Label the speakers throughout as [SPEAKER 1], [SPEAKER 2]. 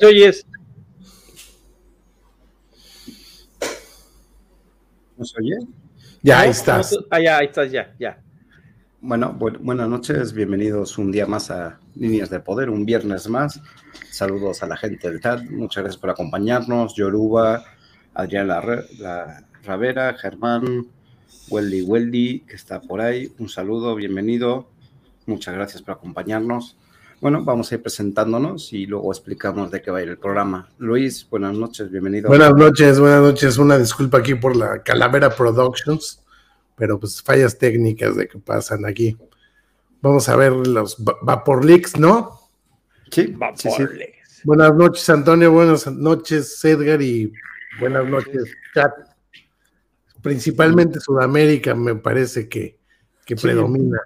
[SPEAKER 1] te oyes.
[SPEAKER 2] ¿No se oye?
[SPEAKER 3] Ya, ahí estás.
[SPEAKER 1] ah, ya, ahí estás, ya, ya.
[SPEAKER 2] Bueno, buenas noches, bienvenidos un día más a Líneas de Poder, un viernes más. Saludos a la gente del chat, muchas gracias por acompañarnos. Yoruba, Adrián la, Ravera, Germán, Weldy Weldy, que está por ahí. Un saludo, bienvenido. Muchas gracias por acompañarnos. Bueno, vamos a ir presentándonos y luego explicamos de qué va a ir el programa. Luis, buenas noches, bienvenido.
[SPEAKER 3] Buenas noches, buenas noches. Una disculpa aquí por la Calavera Productions, pero pues fallas técnicas de que pasan aquí. Vamos a ver los Vapor Leaks, ¿no?
[SPEAKER 2] Sí, Vapor
[SPEAKER 3] Buenas noches, Antonio. Buenas noches, Edgar. Y buenas noches, chat. Principalmente Sudamérica me parece que, que predomina.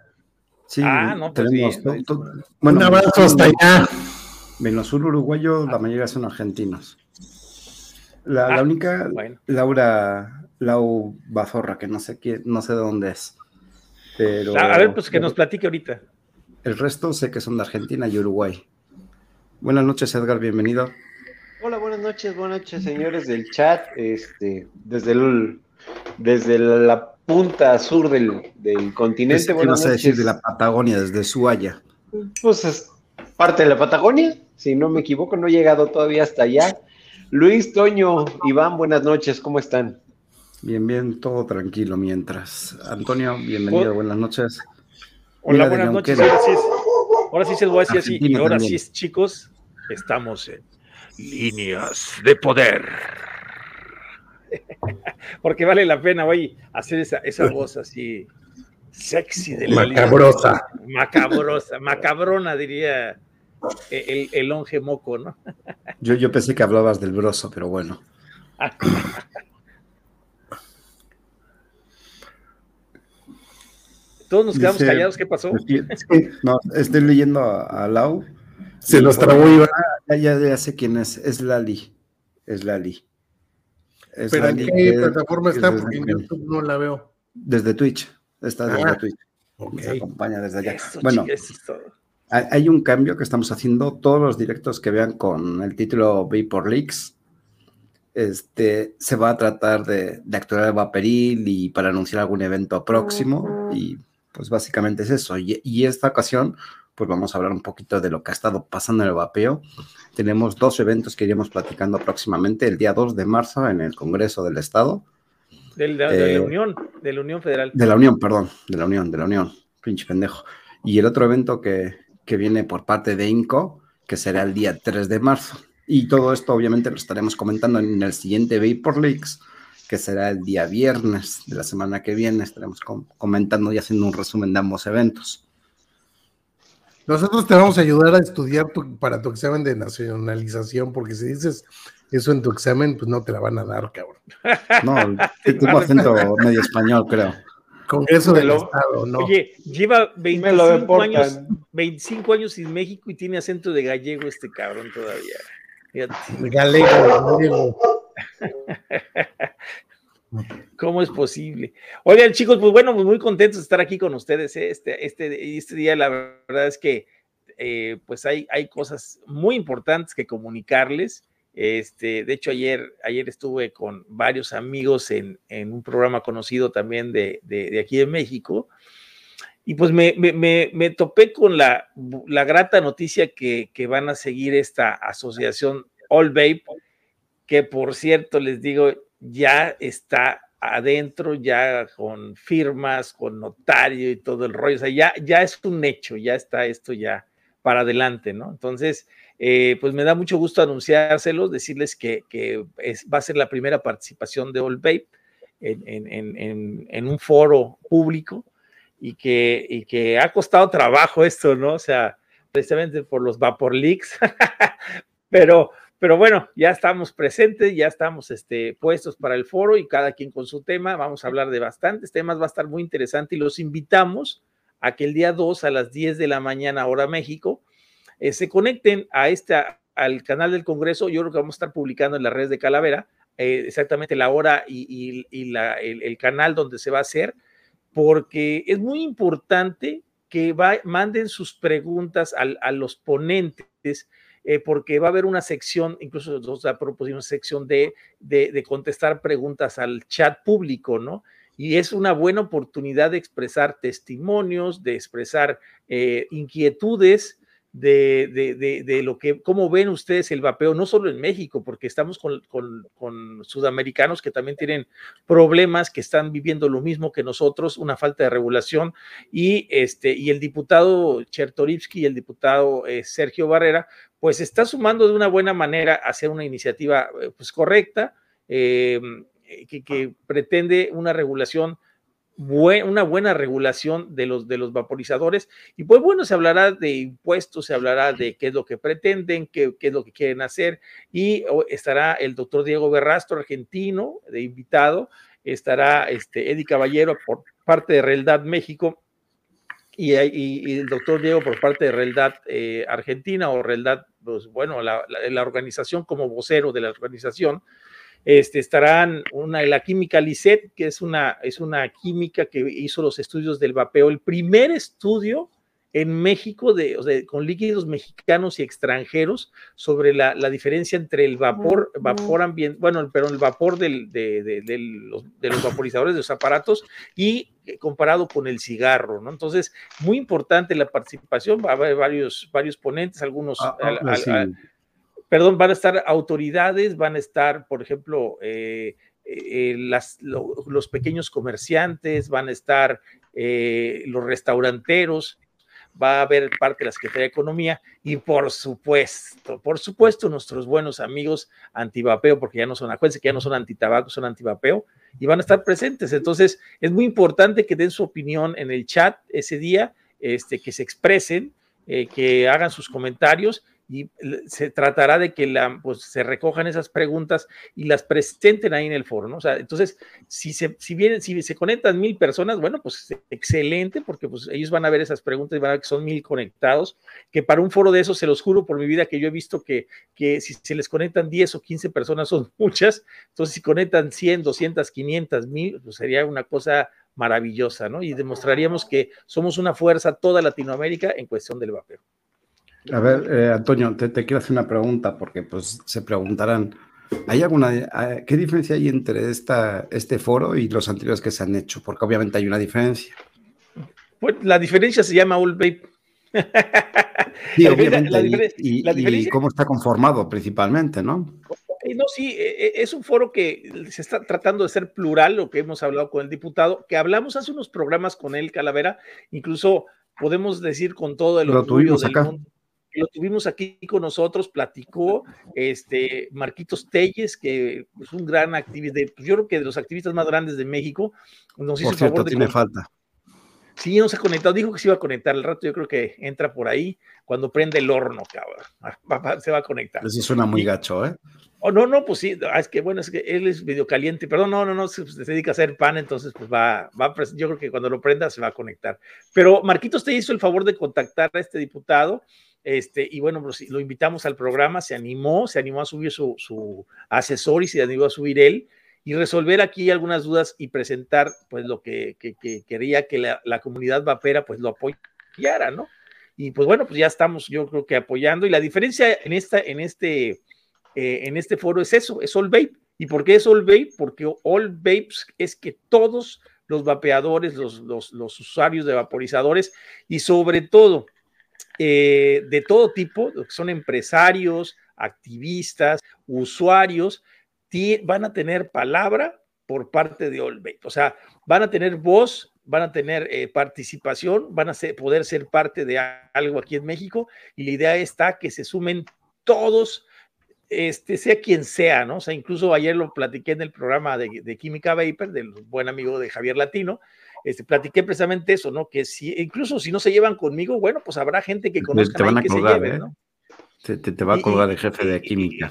[SPEAKER 2] Sí, ah, no, pues tenemos
[SPEAKER 3] bueno, un abrazo hasta allá.
[SPEAKER 2] Menos un uruguayo, la mayoría son argentinos. La, la ah, única, Laura Lau Bazorra, que no sé quién, no sé de dónde es. Pero,
[SPEAKER 1] a ver, pues que nos platique ahorita.
[SPEAKER 2] El resto sé que son de Argentina y Uruguay. Buenas noches, Edgar, bienvenido.
[SPEAKER 4] Hola, buenas noches, buenas noches, señores del chat. Este, desde el, desde la punta sur del, continente.
[SPEAKER 2] ¿Qué vas a decir de la Patagonia, desde Suaya?
[SPEAKER 4] Pues es parte de la Patagonia, si no me equivoco, no he llegado todavía hasta allá. Luis, Toño, Iván, buenas noches, ¿cómo están?
[SPEAKER 2] Bien, bien, todo tranquilo mientras. Antonio, bienvenido, oh. buenas noches.
[SPEAKER 1] Hola, buenas noches. Ahora sí, se lo voy a decir así. Y ahora sí, chicos, estamos en líneas de poder. Porque vale la pena, oye, hacer esa, esa voz así sexy de
[SPEAKER 3] la Macabrosa.
[SPEAKER 1] Macabrosa, macabrona, diría el, el longe moco, ¿no?
[SPEAKER 2] Yo, yo pensé que hablabas del broso, pero bueno.
[SPEAKER 1] Todos nos quedamos callados, ¿qué pasó?
[SPEAKER 2] No, estoy leyendo a, Lau.
[SPEAKER 3] Se los trabó Iván.
[SPEAKER 2] Ya, ya, ya, sé quién es, es Lali. Es Lali.
[SPEAKER 3] ¿Pero en qué plataforma está? Porque en YouTube no la veo.
[SPEAKER 2] Desde Twitch. Está desde ah, Twitch. Nos acompaña desde allá. bueno, hay un cambio que estamos haciendo. Todos los directos que vean con el título Vapor Leaks, este, se va a tratar de, de actuar el vaporil y para anunciar algún evento próximo. Y pues básicamente es eso. Y, y esta ocasión pues vamos a hablar un poquito de lo que ha estado pasando en el vapeo. Tenemos dos eventos que iremos platicando próximamente, el día 2 de marzo en el Congreso del Estado.
[SPEAKER 1] de, la eh, Unión, de la Unión Federal.
[SPEAKER 2] De la Unión, perdón, de la Unión, de la Unión, pinche pendejo. Y el otro evento que, que viene por parte de INCO, que será el día 3 de marzo. Y todo esto obviamente lo estaremos comentando en el siguiente Vapor Leaks, que será el día viernes de la semana que viene. Estaremos comentando y haciendo un resumen de ambos eventos.
[SPEAKER 3] Nosotros te vamos a ayudar a estudiar para tu examen de nacionalización, porque si dices eso en tu examen, pues no te la van a dar, cabrón.
[SPEAKER 2] No, tengo acento medio español, creo.
[SPEAKER 3] Congreso del Estado, ¿no?
[SPEAKER 1] Oye, lleva 25 años, 25 años sin México y tiene acento de gallego este cabrón todavía. Galego, ¿Cómo es posible? Oigan, chicos, pues bueno, pues muy contentos de estar aquí con ustedes. ¿eh? Este, este, este día, la verdad es que eh, pues hay, hay cosas muy importantes que comunicarles. Este, de hecho, ayer, ayer estuve con varios amigos en, un programa conocido también de, aquí de México. Y pues me, me, topé con la, la grata noticia que, que, van a seguir esta asociación All Vape, que por cierto les digo, ya está adentro, ya con firmas, con notario y todo el rollo. O sea, ya, ya es un hecho, ya está esto ya para adelante, ¿no? Entonces, eh, pues me da mucho gusto anunciárselos, decirles que, va a ser la primera participación de All Vape en, un foro público y que, y que ha costado trabajo esto, ¿no? O sea, precisamente por los Vapor Leaks, pero pero bueno, ya estamos presentes, ya estamos este, puestos para el foro y cada quien con su tema. Vamos a hablar de bastantes temas, va a estar muy interesante y los invitamos a que el día 2 a las 10 de la mañana, hora México, eh, se conecten a esta, al canal del Congreso. Yo creo que vamos a estar publicando en las redes de Calavera eh, exactamente la hora y, el, canal donde se va a hacer, porque es muy importante que manden sus preguntas a los ponentes eh, porque va a haber una sección, incluso nosotros propusimos una sección de, de, contestar preguntas al chat público, ¿no? Y es una buena oportunidad de expresar testimonios, de expresar eh, inquietudes de, de, lo que, cómo ven ustedes el vapeo, no solo en México, porque estamos con, con, sudamericanos que también tienen problemas, que están viviendo lo mismo que nosotros, una falta de regulación, y, este, y el diputado Chertorivsky y el diputado eh, Sergio Barrera, pues está sumando de una buena manera a hacer una iniciativa eh, pues, correcta, eh, que, que pretende una regulación una buena regulación de los, de los vaporizadores. Y pues bueno, se hablará de impuestos, se hablará de qué es lo que pretenden, qué, qué es lo que quieren hacer. Y estará el doctor Diego Berrastro, argentino, de invitado. Estará este, Eddie Caballero por parte de Realidad México. Y, el doctor Diego por parte de Realidad eh, Argentina o Realidad, pues bueno, la organización como vocero de la organización. Este, estarán una, la química Lisset, que es una, es una química que hizo los estudios del vapeo, el primer estudio en México de, con líquidos mexicanos y extranjeros sobre la, diferencia entre el vapor, vapor ambiente, bueno, pero el vapor del, de, los, vaporizadores de los aparatos y eh, comparado con el cigarro, ¿no? Entonces, muy importante la participación, va a haber varios, varios ponentes, algunos... Ah, ah, perdón, van a estar autoridades, van a estar, por ejemplo, eh, eh, los pequeños comerciantes, van a estar eh, los restauranteros, va a haber parte de la Secretaría de Economía y por supuesto, por supuesto, nuestros buenos amigos antivapeo, porque ya no son, acuérdense que ya no son antitabaco, son antivapeo y van a estar presentes. Entonces, es muy importante que den su opinión en el chat ese día, este, que se expresen, que hagan sus comentarios y se tratará de que pues, se recojan esas preguntas y las presenten ahí en el foro, ¿no? O sea, entonces, si se, si vienen, si se conectan mil personas, bueno, pues excelente, porque pues ellos van a ver esas preguntas y van a ver que son mil conectados, que para un foro de esos, se los juro por mi vida que yo he visto que, que si se les conectan 10 o 15 personas son muchas, entonces si conectan 100, 200, 500, mil, pues sería una cosa maravillosa, ¿no? Y demostraríamos que somos una fuerza toda Latinoamérica en cuestión del vapeo.
[SPEAKER 2] A ver, eh, Antonio, te, quiero hacer una pregunta porque pues se preguntarán, ¿hay alguna, qué diferencia hay entre esta, este foro y los anteriores que se han hecho? Porque obviamente hay una diferencia.
[SPEAKER 1] Pues la diferencia se llama All Vape.
[SPEAKER 2] Sí, obviamente, y, cómo está conformado principalmente, ¿no?
[SPEAKER 1] No, sí, e, e, es un foro que se está tratando de ser plural, lo que hemos hablado con el diputado, que hablamos hace unos programas con él, Calavera, incluso podemos decir con todo el
[SPEAKER 2] orgullo del acá. mundo
[SPEAKER 1] lo tuvimos aquí con nosotros, platicó este Marquitos Telles, que es un gran activista, pues yo creo que de los activistas más grandes de México,
[SPEAKER 2] nos hizo Por cierto, favor de... tiene falta.
[SPEAKER 1] Sí, no se ha conectado. Dijo que se iba a conectar. El rato yo creo que entra por ahí cuando prende el horno, cabrón. Se va a conectar.
[SPEAKER 2] Eso suena muy gacho, ¿eh?
[SPEAKER 1] Oh, no, no, pues sí, ah, es que bueno, es que él es medio caliente, perdón, no, no, no, se, dedica a hacer pan, entonces pues va, va, yo creo que cuando lo prenda se va a conectar. Pero Marquitos te hizo el favor de contactar a este diputado, este, y bueno, pues, lo invitamos al programa, se animó, se animó a subir su, su asesor y se animó a subir él, y resolver aquí algunas dudas y presentar pues lo que, quería que la, comunidad vapera pues lo apoyara, ¿no? Y pues bueno, pues ya estamos yo creo que apoyando y la diferencia en, esta, en, este, eh, en este foro es eso, es All Vape. ¿Y por qué es All Vape? Porque All Vapes es que todos los vapeadores, los, los, usuarios de vaporizadores y sobre todo eh, de todo tipo, son empresarios, activistas, usuarios, van a tener palabra por parte de Olbeit. O sea, van a tener voz, van a tener eh, participación, van a poder ser parte de algo aquí en México y la idea está que se sumen todos, este, sea quien sea, ¿no? O sea, incluso ayer lo platiqué en el programa de, Química Vapor, del buen amigo de Javier Latino, este, platiqué precisamente eso, ¿no? Que si, incluso si no se llevan conmigo, bueno, pues habrá gente que conozca
[SPEAKER 2] te van
[SPEAKER 1] a que
[SPEAKER 2] se lleve, ¿eh? ¿no? Te, va a colgar el jefe de química.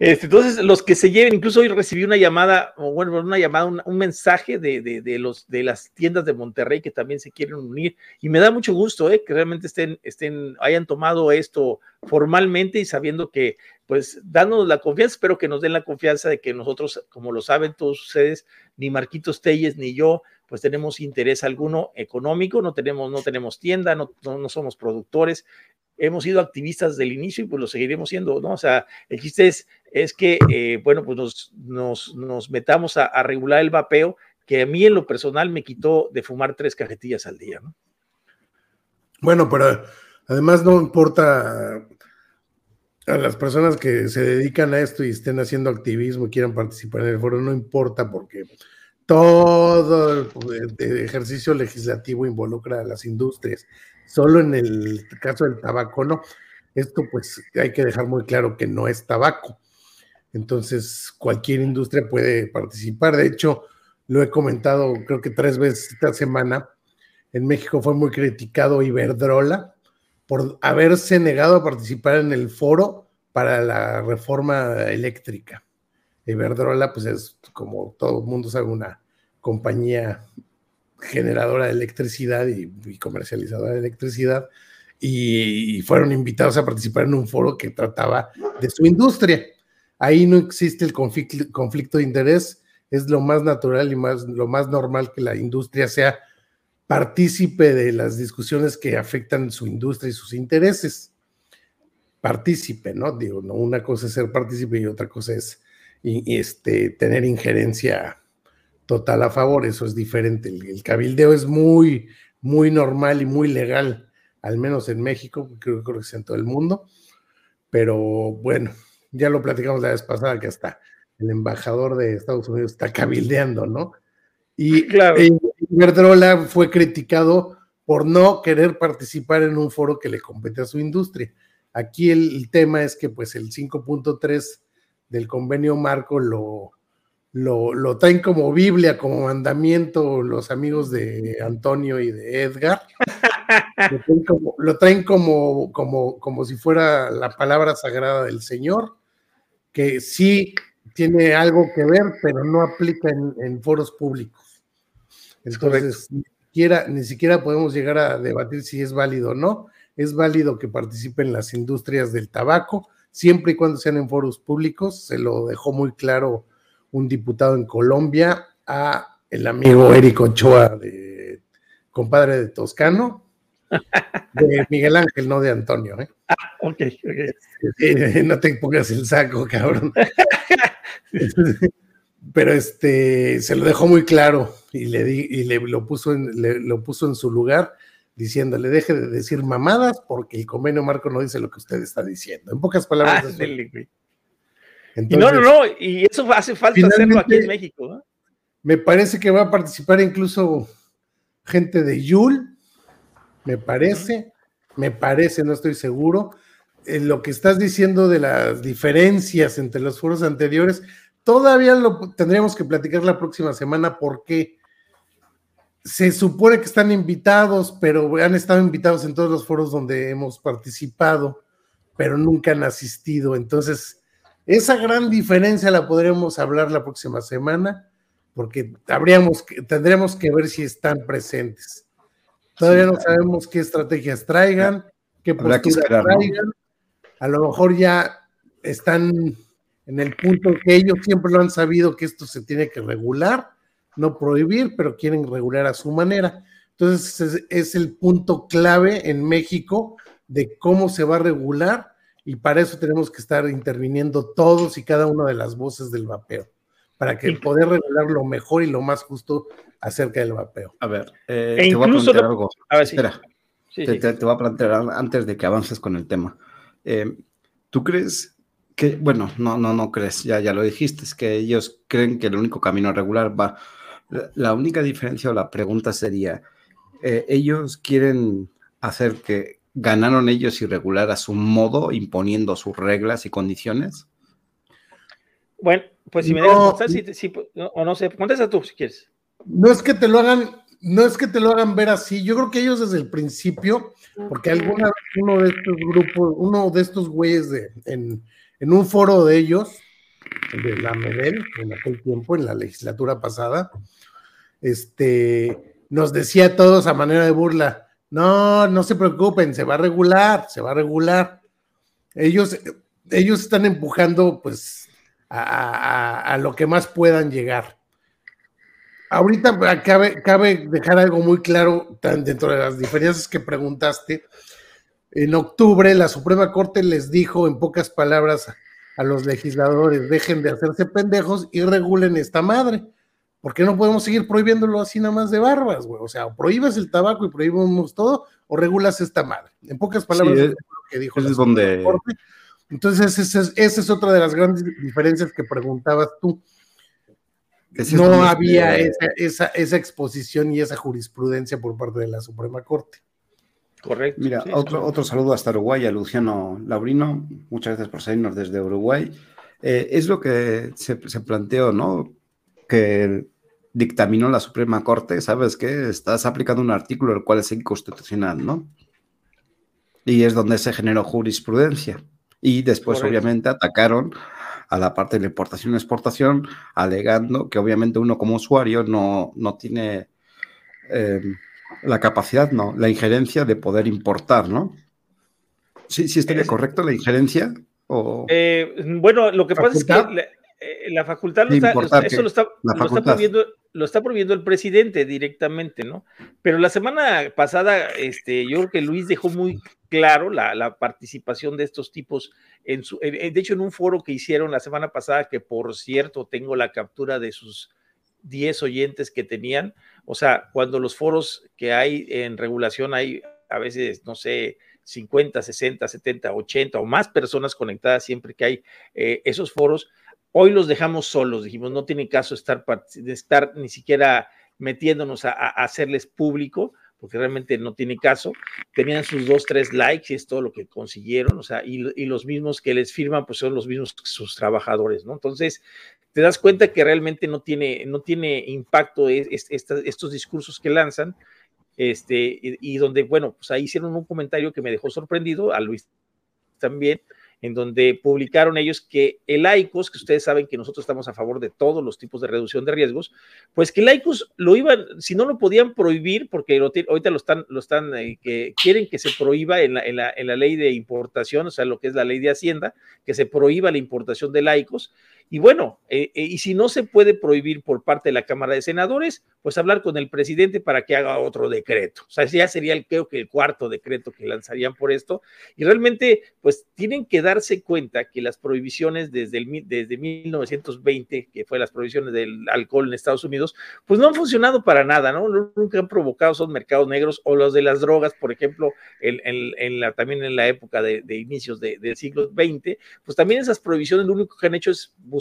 [SPEAKER 1] Este, entonces, los que se lleven, incluso hoy recibí una llamada, bueno, una llamada, un, mensaje de, los, de las tiendas de Monterrey que también se quieren unir. Y me da mucho gusto eh, que realmente estén, estén, hayan tomado esto formalmente y sabiendo que, pues, dándonos la confianza, espero que nos den la confianza de que nosotros, como lo saben todos ustedes, ni Marquitos Telles ni yo, pues tenemos interés alguno económico, no tenemos, no tenemos tienda, no, no somos productores, hemos sido activistas desde el inicio y pues lo seguiremos siendo, ¿no? O sea, el chiste es, es que, eh, bueno, pues nos, metamos a, regular el vapeo, que a mí en lo personal me quitó de fumar tres cajetillas al día, ¿no?
[SPEAKER 3] Bueno, pero además no importa a las personas que se dedican a esto y estén haciendo activismo y quieran participar en el foro, no importa porque todo el ejercicio legislativo involucra a las industrias Solo en el caso del tabaco, no. Esto pues hay que dejar muy claro que no es tabaco. Entonces, cualquier industria puede participar. De hecho, lo he comentado creo que tres veces esta semana. En México fue muy criticado Iberdrola por haberse negado a participar en el foro para la reforma eléctrica. Iberdrola, pues es como todo el mundo sabe, una compañía generadora de electricidad y, comercializadora de electricidad, y, fueron invitados a participar en un foro que trataba de su industria. Ahí no existe el conflicto, de interés, es lo más natural y más, lo más normal que la industria sea partícipe de las discusiones que afectan su industria y sus intereses. Partícipe, ¿no? Digo, no, una cosa es ser partícipe y otra cosa es este, tener injerencia total a favor, eso es diferente. El, cabildeo es muy, muy normal y muy legal, al menos en México, creo, creo que es en todo el mundo, pero bueno, ya lo platicamos la vez pasada que hasta el embajador de Estados Unidos está cabildeando, ¿no? Y claro. Verdrola fue criticado por no querer participar en un foro que le compete a su industria. Aquí el tema es que pues el 5.3 del convenio marco lo, lo, traen como Biblia, como mandamiento los amigos de Antonio y de Edgar. lo traen, como, como, como, si fuera la palabra sagrada del Señor, que sí tiene algo que ver, pero no aplica en, foros públicos. Entonces, ni siquiera, ni siquiera podemos llegar a debatir si es válido o no. Es válido que participen las industrias del tabaco, siempre y cuando sean en foros públicos. Se lo dejó muy claro un diputado en Colombia, a el amigo Eric Ochoa, de, compadre de Toscano, de Miguel Ángel, no de Antonio. ¿eh?
[SPEAKER 1] Ok, ok.
[SPEAKER 3] no te pongas el saco, cabrón. Pero este se lo dejó muy claro y le di, y le lo puso en, lo puso en su lugar diciéndole deje de decir mamadas porque el convenio marco no dice lo que usted está diciendo. En pocas palabras. Ah,
[SPEAKER 1] y no, no, no, y eso hace falta hacerlo aquí en México.
[SPEAKER 3] Me parece que va a participar incluso gente de Yul, me parece, me parece, no estoy seguro. Lo que estás diciendo de las diferencias entre los foros anteriores, todavía lo tendríamos que platicar la próxima semana porque se supone que están invitados, pero han estado invitados en todos los foros donde hemos participado, pero nunca han asistido. Entonces, esa gran diferencia la podremos hablar la próxima semana, porque habríamos que, tendremos que ver si están presentes. Todavía no sabemos qué estrategias traigan, qué posturas traigan. A lo mejor ya están en el punto que ellos siempre lo han sabido que esto se tiene que regular no prohibir, pero quieren regular a su manera. Entonces es, el punto clave en México de cómo se va a regular y para eso tenemos que estar interviniendo todos y cada una de las voces del vapeo, para que poder regular lo mejor y lo más justo acerca del vapeo.
[SPEAKER 2] A ver, eh, e te voy a plantear algo. A ver, Espera, te, voy a plantear antes de que avances con el tema. Eh, ¿Tú crees que, bueno, no, no, no crees, ya, ya lo dijiste, es que ellos creen que el único camino regular va la única diferencia o la pregunta sería, eh, ¿ellos quieren hacer que ganaron ellos y regular a su modo, imponiendo sus reglas y condiciones?
[SPEAKER 1] Bueno, pues si me dejas o no sé, contesta tú si quieres.
[SPEAKER 3] No es que te lo hagan, no es que te lo hagan ver así. Yo creo que ellos desde el principio, porque alguna vez uno de estos grupos, uno de estos güeyes de, en, en un foro de ellos, de la MEDEL, en aquel tiempo, en la legislatura pasada, este, nos decía a todos a manera de burla, no, no se preocupen, se va a regular, se va a regular. Ellos, ellos están empujando pues a, lo que más puedan llegar. Ahorita cabe, cabe dejar algo muy claro dentro de las diferencias que preguntaste. En octubre la Suprema Corte les dijo en pocas palabras a los legisladores, dejen de hacerse pendejos y regulen esta madre. ¿Por qué no podemos seguir prohibiéndolo así nada más de barbas, güey? O sea, o prohíbes el tabaco y prohibimos todo, o regulas esta madre. En pocas palabras,
[SPEAKER 2] es, lo que dijo. Es donde...
[SPEAKER 3] Entonces, esa es, otra de las grandes diferencias que preguntabas tú. No había esa, esa, exposición y esa jurisprudencia por parte de la Suprema Corte.
[SPEAKER 2] Correcto. Mira, otro, otro saludo hasta Uruguay a Luciano Laurino. Muchas gracias por seguirnos desde Uruguay. Eh, es lo que se, se planteó, ¿no? que dictaminó la Suprema Corte, ¿sabes qué? Estás aplicando un artículo el cual es inconstitucional, ¿no? Y es donde se generó jurisprudencia. Y después, obviamente, atacaron a la parte de la importación y exportación, alegando que obviamente uno como usuario no, no tiene em, la capacidad, no, la injerencia de poder importar, ¿no? Sí, sí estaría correcto la injerencia. O...
[SPEAKER 1] Eh, bueno, lo que pasa es que eh, la facultad lo está, eso lo está, prohibiendo, lo está prohibiendo el presidente directamente, ¿no? Pero la semana pasada, este, yo creo que Luis dejó muy claro la, participación de estos tipos en su, de hecho, en un foro que hicieron la semana pasada, que por cierto tengo la captura de sus 10 oyentes que tenían, o sea, cuando los foros que hay en regulación hay a veces, no sé, 50, 60, 70, 80 o más personas conectadas siempre que hay eh, esos foros, Hoy los dejamos solos, dijimos, no tiene caso estar, estar ni siquiera metiéndonos a, hacerles público, porque realmente no tiene caso. Tenían sus dos, tres likes y es todo lo que consiguieron, o sea, y, los mismos que les firman, pues son los mismos sus trabajadores, ¿no? Entonces, te das cuenta que realmente no tiene, no tiene impacto estos discursos que lanzan, este, y, donde, bueno, pues ahí hicieron un comentario que me dejó sorprendido, a Luis también, en donde publicaron ellos que el ICOS, que ustedes saben que nosotros estamos a favor de todos los tipos de reducción de riesgos, pues que el ICOS lo iban, si no lo podían prohibir, porque ahorita lo están, lo están, eh, que quieren que se prohíba en la, en, la, en la ley de importación, o sea, lo que es la ley de Hacienda, que se prohíba la importación de ICOS, y bueno, eh, eh, y si no se puede prohibir por parte de la Cámara de Senadores, pues hablar con el presidente para que haga otro decreto. O sea, ya sería el, creo que el cuarto decreto que lanzarían por esto. Y realmente, pues tienen que darse cuenta que las prohibiciones desde, el, desde 1920, que fue las prohibiciones del alcohol en Estados Unidos, pues no han funcionado para nada, ¿no? Nunca han provocado esos mercados negros o los de las drogas, por ejemplo, en, la, también en la época de, inicios del siglo XX, pues también esas prohibiciones lo único que han hecho es buscar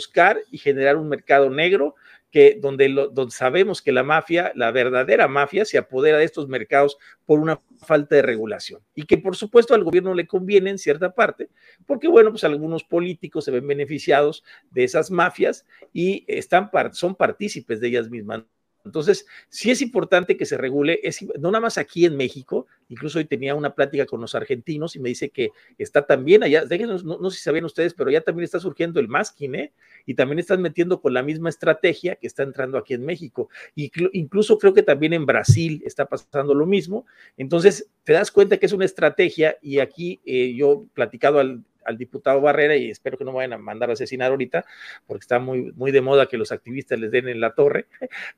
[SPEAKER 1] y generar un mercado negro que donde, lo, donde sabemos que la mafia, la verdadera mafia, se apodera de estos mercados por una falta de regulación y que por supuesto al gobierno le conviene en cierta parte, porque bueno, pues algunos políticos se ven beneficiados de esas mafias y están son partícipes de ellas mismas. Entonces, sí es importante que se regule, es, no nada más aquí en México, incluso hoy tenía una plática con los argentinos y me dice que está también allá, déjenos, no, sé si sabían ustedes, pero ya también está surgiendo el masking, ¿eh? Y también están metiendo con la misma estrategia que está entrando aquí en México. Y incluso creo que también en Brasil está pasando lo mismo. Entonces, te das cuenta que es una estrategia y aquí eh, yo platicado al, al diputado Barrera y espero que no me vayan a mandar a asesinar ahorita, porque está muy, muy de moda que los activistas les den en la torre.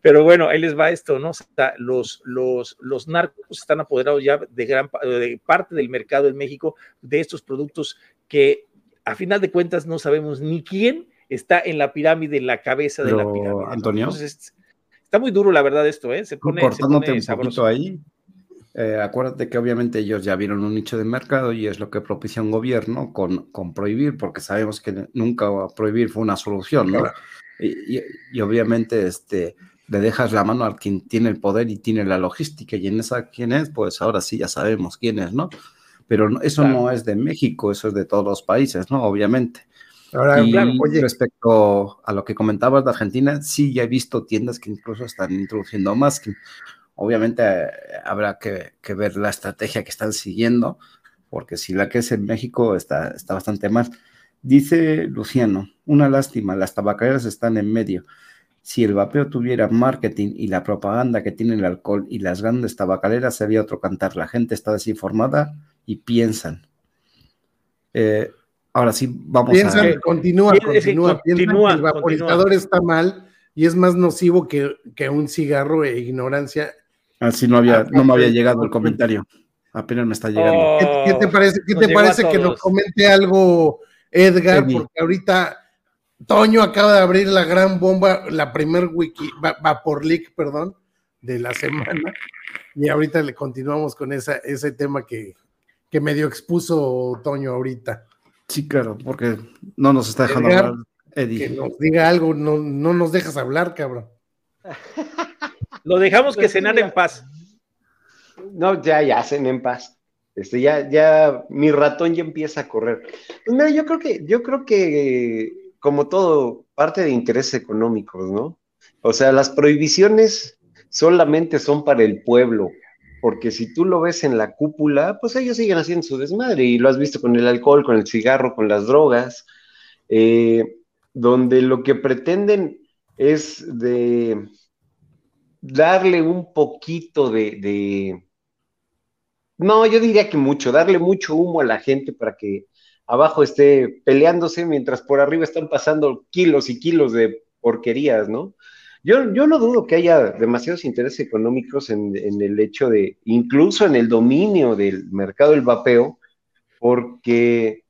[SPEAKER 1] Pero bueno, ahí les va esto, ¿no? los, los, los narcos están apoderados ya de gran de parte del mercado en México de estos productos que a final de cuentas no sabemos ni quién está en la pirámide, en la cabeza de la pirámide.
[SPEAKER 2] Antonio.
[SPEAKER 1] está muy duro, la verdad, esto, ¿eh? Se pone, se pone
[SPEAKER 2] ahí, eh, acuérdate que obviamente ellos ya vieron un nicho de mercado y es lo que propicia un gobierno con, con prohibir, porque sabemos que nunca prohibir fue una solución, ¿no? Y, y, obviamente este, le dejas la mano a quien tiene el poder y tiene la logística, y en esa quién es, pues ahora sí ya sabemos quién es, ¿no? Pero eso no es de México, eso es de todos los países, ¿no? Obviamente. Ahora, y oye. respecto a lo que comentabas de Argentina, sí ya he visto tiendas que incluso están introduciendo masking. Obviamente eh, habrá que, ver la estrategia que están siguiendo, porque si la que es en México está, está bastante mal. Dice Luciano, una lástima, las tabacaleras están en medio. Si el vapeo tuviera marketing y la propaganda que tiene el alcohol y las grandes tabacaleras, sería otro cantar. La gente está desinformada y piensan. Eh, ahora sí, vamos
[SPEAKER 3] a... Continúa, continúa, continúa. el vaporizador está mal y es más nocivo que, que un cigarro e ignorancia
[SPEAKER 2] Así no había, no me había llegado el comentario. Apenas me está llegando.
[SPEAKER 3] ¿Qué, te parece, qué te parece que nos comente algo, Edgar? Porque ahorita Toño acaba de abrir la gran bomba, la primer wiki, Vapor Leak, perdón, de la semana. Y ahorita le continuamos con esa, ese tema que, que medio expuso Toño ahorita.
[SPEAKER 2] Sí, claro, porque no nos está dejando hablar,
[SPEAKER 3] Eddie. Que nos diga algo, no, no nos dejas hablar, cabrón.
[SPEAKER 1] Lo dejamos que cenar en paz.
[SPEAKER 4] No, ya, ya, cen en paz. Este, ya, ya, mi ratón ya empieza a correr. Pues mira, yo creo que, yo creo que, como todo, parte de intereses económicos, ¿no? O sea, las prohibiciones solamente son para el pueblo, porque si tú lo ves en la cúpula, pues ellos siguen haciendo su desmadre, y lo has visto con el alcohol, con el cigarro, con las drogas, eh, donde lo que pretenden es de darle un poquito de, no, yo diría que mucho, darle mucho humo a la gente para que abajo esté peleándose mientras por arriba están pasando kilos y kilos de porquerías, ¿no? Yo, yo no dudo que haya demasiados intereses económicos en, en, el hecho de, incluso en el dominio del mercado del vapeo, porque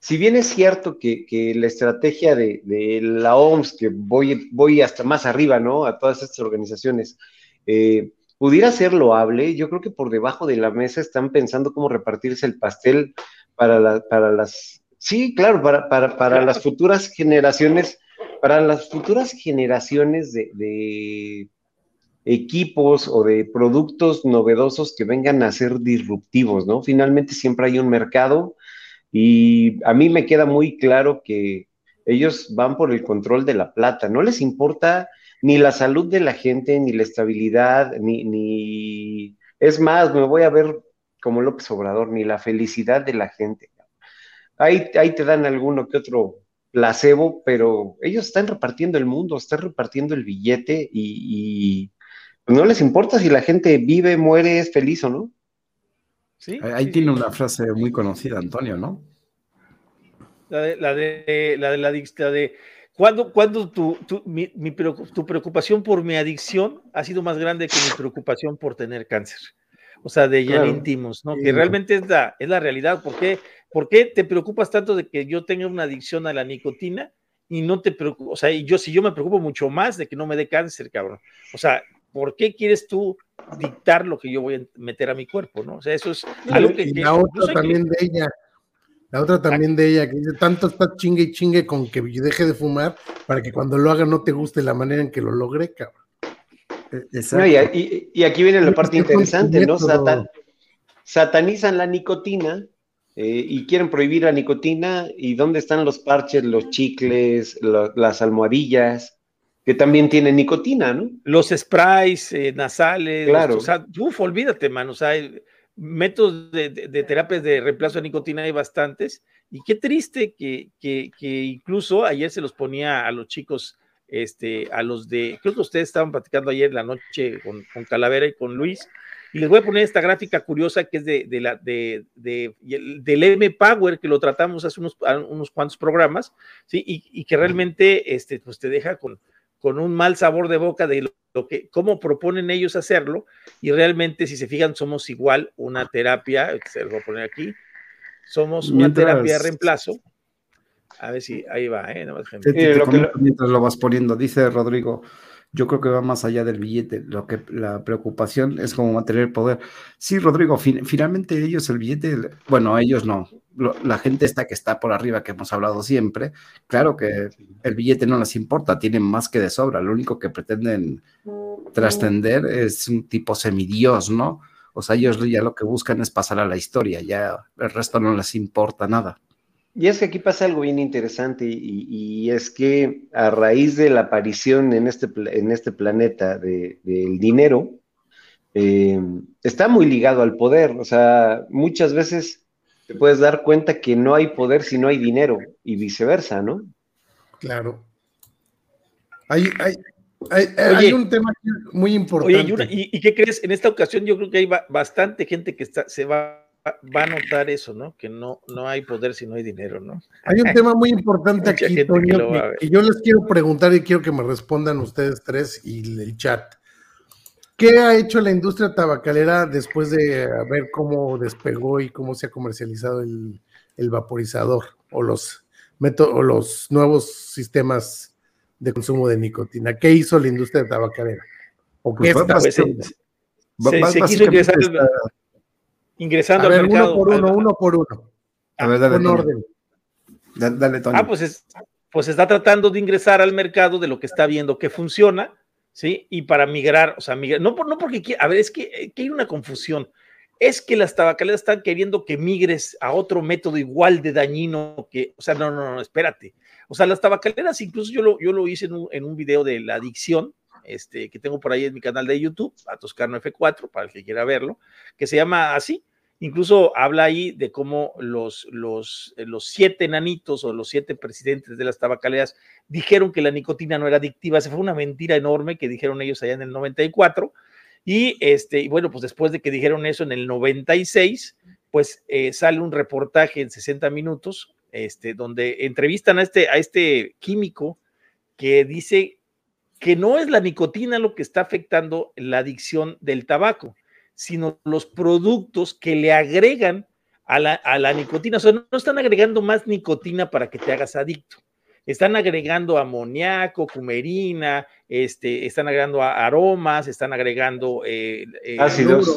[SPEAKER 4] si bien es cierto que, la estrategia de, la OMS, que voy, voy hasta más arriba, ¿no? A todas estas organizaciones, eh, pudiera ser loable, yo creo que por debajo de la mesa están pensando cómo repartirse el pastel para, para las, sí, claro, para, para, las futuras generaciones, para las futuras generaciones de, de equipos o de productos novedosos que vengan a ser disruptivos, ¿no? Finalmente siempre hay un mercado y a mí me queda muy claro que ellos van por el control de la plata, no les importa ni la salud de la gente, ni la estabilidad, ni, ni... es más, me voy a ver como López Obrador, ni la felicidad de la gente. Ahí, ahí te dan alguno que otro placebo, pero ellos están repartiendo el mundo, están repartiendo el billete y, no les importa si la gente vive, muere, es feliz o no.
[SPEAKER 2] Ahí tiene una frase muy conocida, Antonio, ¿no?
[SPEAKER 1] La de la de la de, la de ¿cuándo, cuando tu, tu, mi, tu preocupación por mi adicción ha sido más grande que mi preocupación por tener cáncer? O sea, de ya íntimos, ¿no? Que realmente es la, es la realidad. ¿Por qué, ¿Por qué te preocupas tanto de que yo tenga una adicción a la nicotina y no te preocupas? O sea, y yo si yo me preocupo mucho más de que no me dé cáncer, cabrón. O sea, ¿por qué quieres tú dictar lo que yo voy a meter a mi cuerpo, ¿no? O sea, eso es algo que...
[SPEAKER 3] Y la otra también de ella, la otra también de ella, que dice, tanto está chingue y chingue con que deje de fumar para que cuando lo haga no te guste la manera en que lo logre, cabrón.
[SPEAKER 4] E, y, aquí viene la parte interesante, ¿no? satanizan la nicotina eh, y quieren prohibir la nicotina. ¿Y dónde están los parches, los chicles, las almohadillas? Que también tiene nicotina, ¿no?
[SPEAKER 1] Los sprays eh, nasales,
[SPEAKER 4] claro.
[SPEAKER 1] o sea, uf, olvídate, man, o sea, métodos de, de, terapias de reemplazo de nicotina hay bastantes, y qué triste que, que, que, incluso ayer se los ponía a los chicos, este, a los de, creo que ustedes estaban platicando ayer en la noche con, con Calavera y con Luis, y les voy a poner esta gráfica curiosa que es de, de la, de, de, del M Power, que lo tratamos hace unos, unos cuantos programas, ¿sí? Y, y, que realmente este, pues te deja con, con un mal sabor de boca de lo, lo, que, cómo proponen ellos hacerlo, y realmente, si se fijan, somos igual una terapia, se lo voy a poner aquí, somos una terapia de reemplazo. A ver si ahí va, ¿eh? No,
[SPEAKER 2] te, te, te lo que... Mientras lo vas poniendo, dice Rodrigo, yo creo que va más allá del billete. Lo que la preocupación es como mantener el poder. Sí, Rodrigo, fin, finalmente ellos el billete, bueno, ellos no. La gente esta que está por arriba, que hemos hablado siempre, claro que el billete no les importa, tienen más que de sobra. Lo único que pretenden trascender es un tipo semidios, ¿no? O sea, ellos ya lo que buscan es pasar a la historia, ya el resto no les importa nada.
[SPEAKER 4] Y es que aquí pasa algo bien interesante y, es que a raíz de la aparición en este, en este planeta del de, dinero, eh, está muy ligado al poder. O sea, muchas veces te puedes dar cuenta que no hay poder si no hay dinero y viceversa, ¿no?
[SPEAKER 3] Claro. Hay, hay, hay, oye, hay un tema muy importante.
[SPEAKER 1] Oye, y, qué crees? En esta ocasión yo creo que hay bastante gente que está, se va va a notar eso, ¿no? Que no, no hay poder si no hay dinero, ¿no?
[SPEAKER 3] Hay un tema muy importante aquí, Toño, que, que, yo les quiero preguntar y quiero que me respondan ustedes tres y el chat. ¿Qué ha hecho la industria tabacalera después de ver cómo despegó y cómo se ha comercializado el, el vaporizador o los, o los nuevos sistemas de consumo de nicotina? ¿Qué hizo la industria tabacalera?
[SPEAKER 1] ¿O qué pues está haciendo? Se, se, se quiso ingresar está ingresando
[SPEAKER 3] a ver,
[SPEAKER 1] al mercado.
[SPEAKER 3] Uno por uno, uno por uno.
[SPEAKER 2] A ver, dale, Toño.
[SPEAKER 3] orden.
[SPEAKER 2] Dale, dale, Toño.
[SPEAKER 1] Ah, pues, es, pues está tratando de ingresar al mercado de lo que está viendo que funciona, ¿sí? Y para migrar, o sea, migrar, no, no porque, quiera, a ver, es que, que hay una confusión. Es que las tabacaleras están queriendo que migres a otro método igual de dañino que, o sea, no, no, no, espérate. O sea, las tabacaleras, incluso yo lo, yo lo hice en un, en un video de la adicción, este, que tengo por ahí en mi canal de YouTube, a Toscano F4, para el que quiera verlo, que se llama así. Incluso habla ahí de cómo los, los, los siete nanitos o los siete presidentes de las tabacaleras dijeron que la nicotina no era adictiva. Se fue una mentira enorme que dijeron ellos allá en el 94. Y, este, y bueno, pues después de que dijeron eso en el 96, pues eh, sale un reportaje en 60 minutos, este, donde entrevistan a este, a este químico que dice que no es la nicotina lo que está afectando la adicción del tabaco, sino los productos que le agregan a la, a la, nicotina. O sea, no están agregando más nicotina para que te hagas adicto. Están agregando amoníaco, cumerina, este, están agregando aromas, están agregando eh,
[SPEAKER 4] eh, ácidos.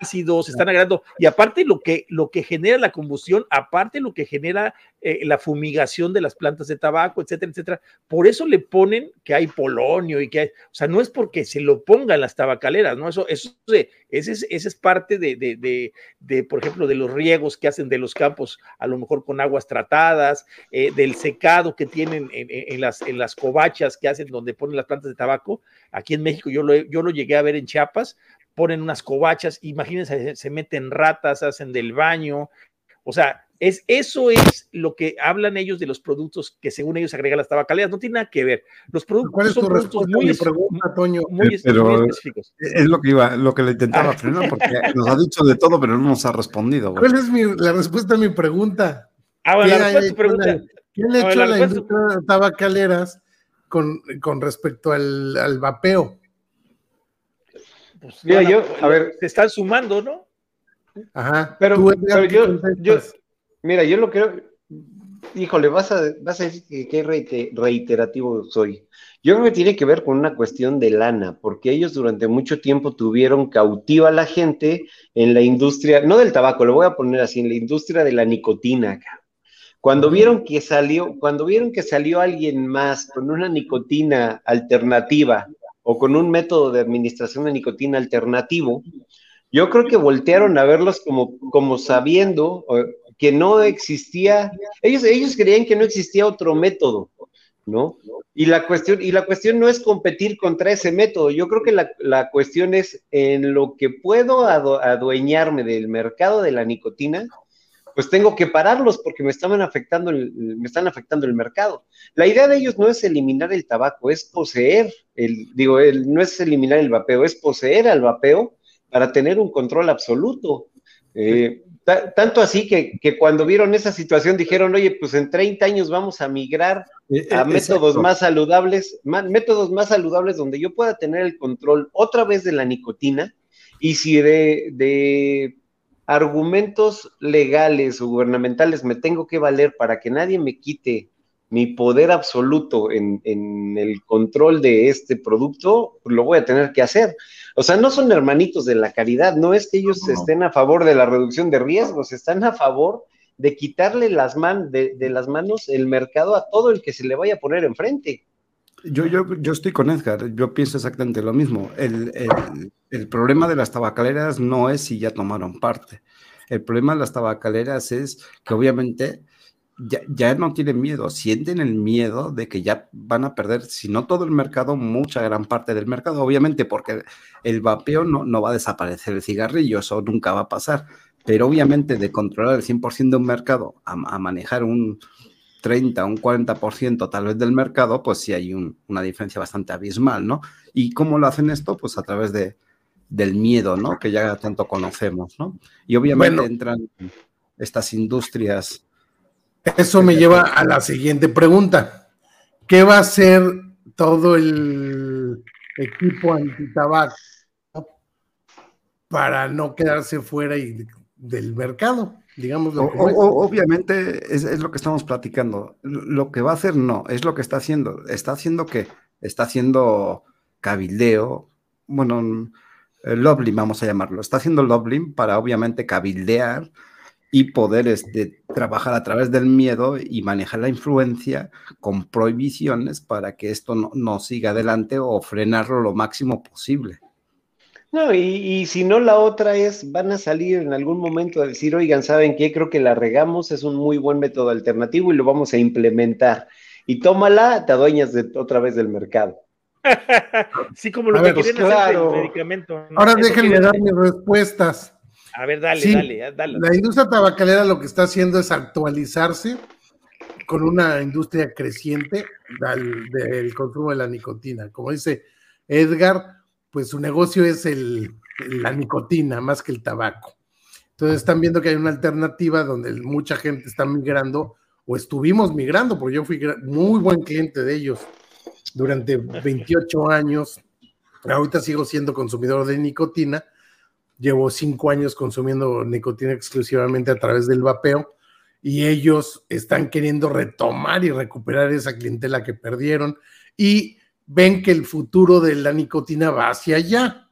[SPEAKER 1] Ácidos, están agregando, y aparte lo que, lo que genera la combustión, aparte lo que genera eh, la fumigación de las plantas de tabaco, etcétera, etcétera. Por eso le ponen que hay polonio y que hay, o sea, no es porque se lo pongan las tabacaleras, ¿no? Eso, eso ese es, ese es parte de, de, de, de, por ejemplo, de los riegos que hacen de los campos, a lo mejor con aguas tratadas, eh, del secado que tienen en, en, las, en las covachas que hacen donde ponen las plantas de tabaco. Aquí en México yo lo, yo lo llegué a ver en Chiapas, ponen unas covachas, imagínense, se meten ratas, hacen del baño, o sea, es, eso es lo que hablan ellos de los productos que según ellos agregan las tabacaleras, no tiene nada que ver. Los productos
[SPEAKER 3] ¿Cuál es tu
[SPEAKER 1] son productos muy,
[SPEAKER 3] pregunta, Toño?
[SPEAKER 1] muy,
[SPEAKER 2] pero
[SPEAKER 1] muy específicos.
[SPEAKER 2] Es lo que iba, lo que le intentaba
[SPEAKER 1] Ah.
[SPEAKER 2] frenar, porque nos ha dicho de todo, pero no nos ha respondido. güey.
[SPEAKER 3] ¿Cuál es mi, la respuesta a mi pregunta?
[SPEAKER 1] Ah, bueno,
[SPEAKER 3] ¿Qué
[SPEAKER 1] la
[SPEAKER 3] ha
[SPEAKER 1] respuesta a tu
[SPEAKER 3] hecho
[SPEAKER 1] pregunta.
[SPEAKER 3] la- ¿Qué le
[SPEAKER 1] No,
[SPEAKER 3] ha hecho
[SPEAKER 1] la
[SPEAKER 3] a la
[SPEAKER 1] respuesta-
[SPEAKER 3] industria de tabacaleras con, con respecto al, al vapeo?
[SPEAKER 1] Pues,
[SPEAKER 4] Mira,
[SPEAKER 1] van
[SPEAKER 4] yo, a ver.
[SPEAKER 1] Se están sumando, ¿no?
[SPEAKER 3] Ajá.
[SPEAKER 4] Pero,
[SPEAKER 3] Tú, Edgar,
[SPEAKER 4] pero
[SPEAKER 3] ¿qué
[SPEAKER 4] yo, yo, mira, yo lo creo, híjole, vas a, vas a decir que qué reite- reiterativo soy. Yo creo que tiene que ver con una cuestión de lana, porque ellos durante mucho tiempo tuvieron cautiva a la gente en la industria, no del tabaco, lo voy a poner así, en la industria de la nicotina. Cuando vieron que salió, cuando vieron que salió alguien más con una nicotina alternativa o con un método de administración de nicotina alternativo, yo creo que voltearon a verlos como, como sabiendo eh, que no existía, ellos, ellos creían que no existía otro método, ¿no? Y la cuestión, y la cuestión no es competir contra ese método. Yo creo que la, cuestión es en lo que puedo adueñarme del mercado de la nicotina, pues tengo que pararlos porque me estaban afectando el, me están afectando el mercado. La idea de ellos no es eliminar el tabaco, es poseer el, digo, el, no es eliminar el vapeo, es poseer al vapeo para tener un control absoluto. Eh, tanto así que, cuando vieron esa situación dijeron, oye, pues en 30 años vamos a migrar e, e, a métodos más saludables, métodos más saludables donde yo pueda tener el control otra vez de la nicotina y si de, argumentos legales o gubernamentales me tengo que valer para que nadie me quite mi poder absoluto en, en el control de este producto, lo voy a tener que hacer. O sea, no son hermanitos de la caridad, no es que ellos estén a favor de la reducción de riesgos, están a favor de quitarle las man de, las manos el mercado a todo el que se le vaya a poner enfrente.
[SPEAKER 2] Yo, yo, yo estoy con Edgar, yo pienso exactamente lo mismo. El, el, problema de las tabacaleras no es si ya tomaron parte. El problema de las tabacaleras es que obviamente ya, no tienen miedo, sienten el miedo de que ya van a perder, si no todo el mercado, mucha gran parte del mercado, obviamente, porque el vapeo no, no va a desaparecer el cigarrillo, eso nunca va a pasar, pero obviamente de controlar el 100% de un mercado a, manejar un 30, un 40% tal vez del mercado, pues sí hay una diferencia bastante abismal, ¿no? ¿Y cómo lo hacen esto? Pues a través de, del miedo, ¿no? Que ya tanto conocemos, ¿no? Y obviamente entran estas industrias
[SPEAKER 3] eso me lleva a la siguiente pregunta. ¿Qué va a hacer todo el equipo antitabac para no quedarse fuera del mercado? Digamos
[SPEAKER 2] obviamente es, lo que estamos platicando. Lo que va a hacer no, es lo que está haciendo. Está haciendo que está haciendo cabildeo, bueno, lobbying vamos a llamarlo. Está haciendo lobbying para obviamente cabildear y poder este, trabajar a través del miedo y manejar la influencia con prohibiciones para que esto no, siga adelante o frenarlo lo máximo posible.
[SPEAKER 4] No, y, si no, la otra es, van a salir en algún momento a decir, oigan, ¿saben qué? Creo que la regamos, es un muy buen método alternativo y lo vamos a implementar. Y tómala, te adueñas de, otra vez del mercado.
[SPEAKER 1] sí, como lo que pues quieren hacer el medicamento.
[SPEAKER 3] Ahora déjenme dar mis respuestas.
[SPEAKER 1] A ver, dale, dale, dale.
[SPEAKER 3] La industria tabacalera lo que está haciendo es actualizarse con una industria creciente del, consumo de la nicotina. Como dice Edgar, pues su negocio es el, la nicotina más que el tabaco. Entonces están viendo que hay una alternativa donde mucha gente está migrando o estuvimos migrando, porque yo fui muy buen cliente de ellos durante 28 años. Ahorita sigo siendo consumidor de nicotina llevo cinco años consumiendo nicotina exclusivamente a través del vapeo y ellos están queriendo retomar y recuperar esa clientela que perdieron y ven que el futuro de la nicotina va hacia allá.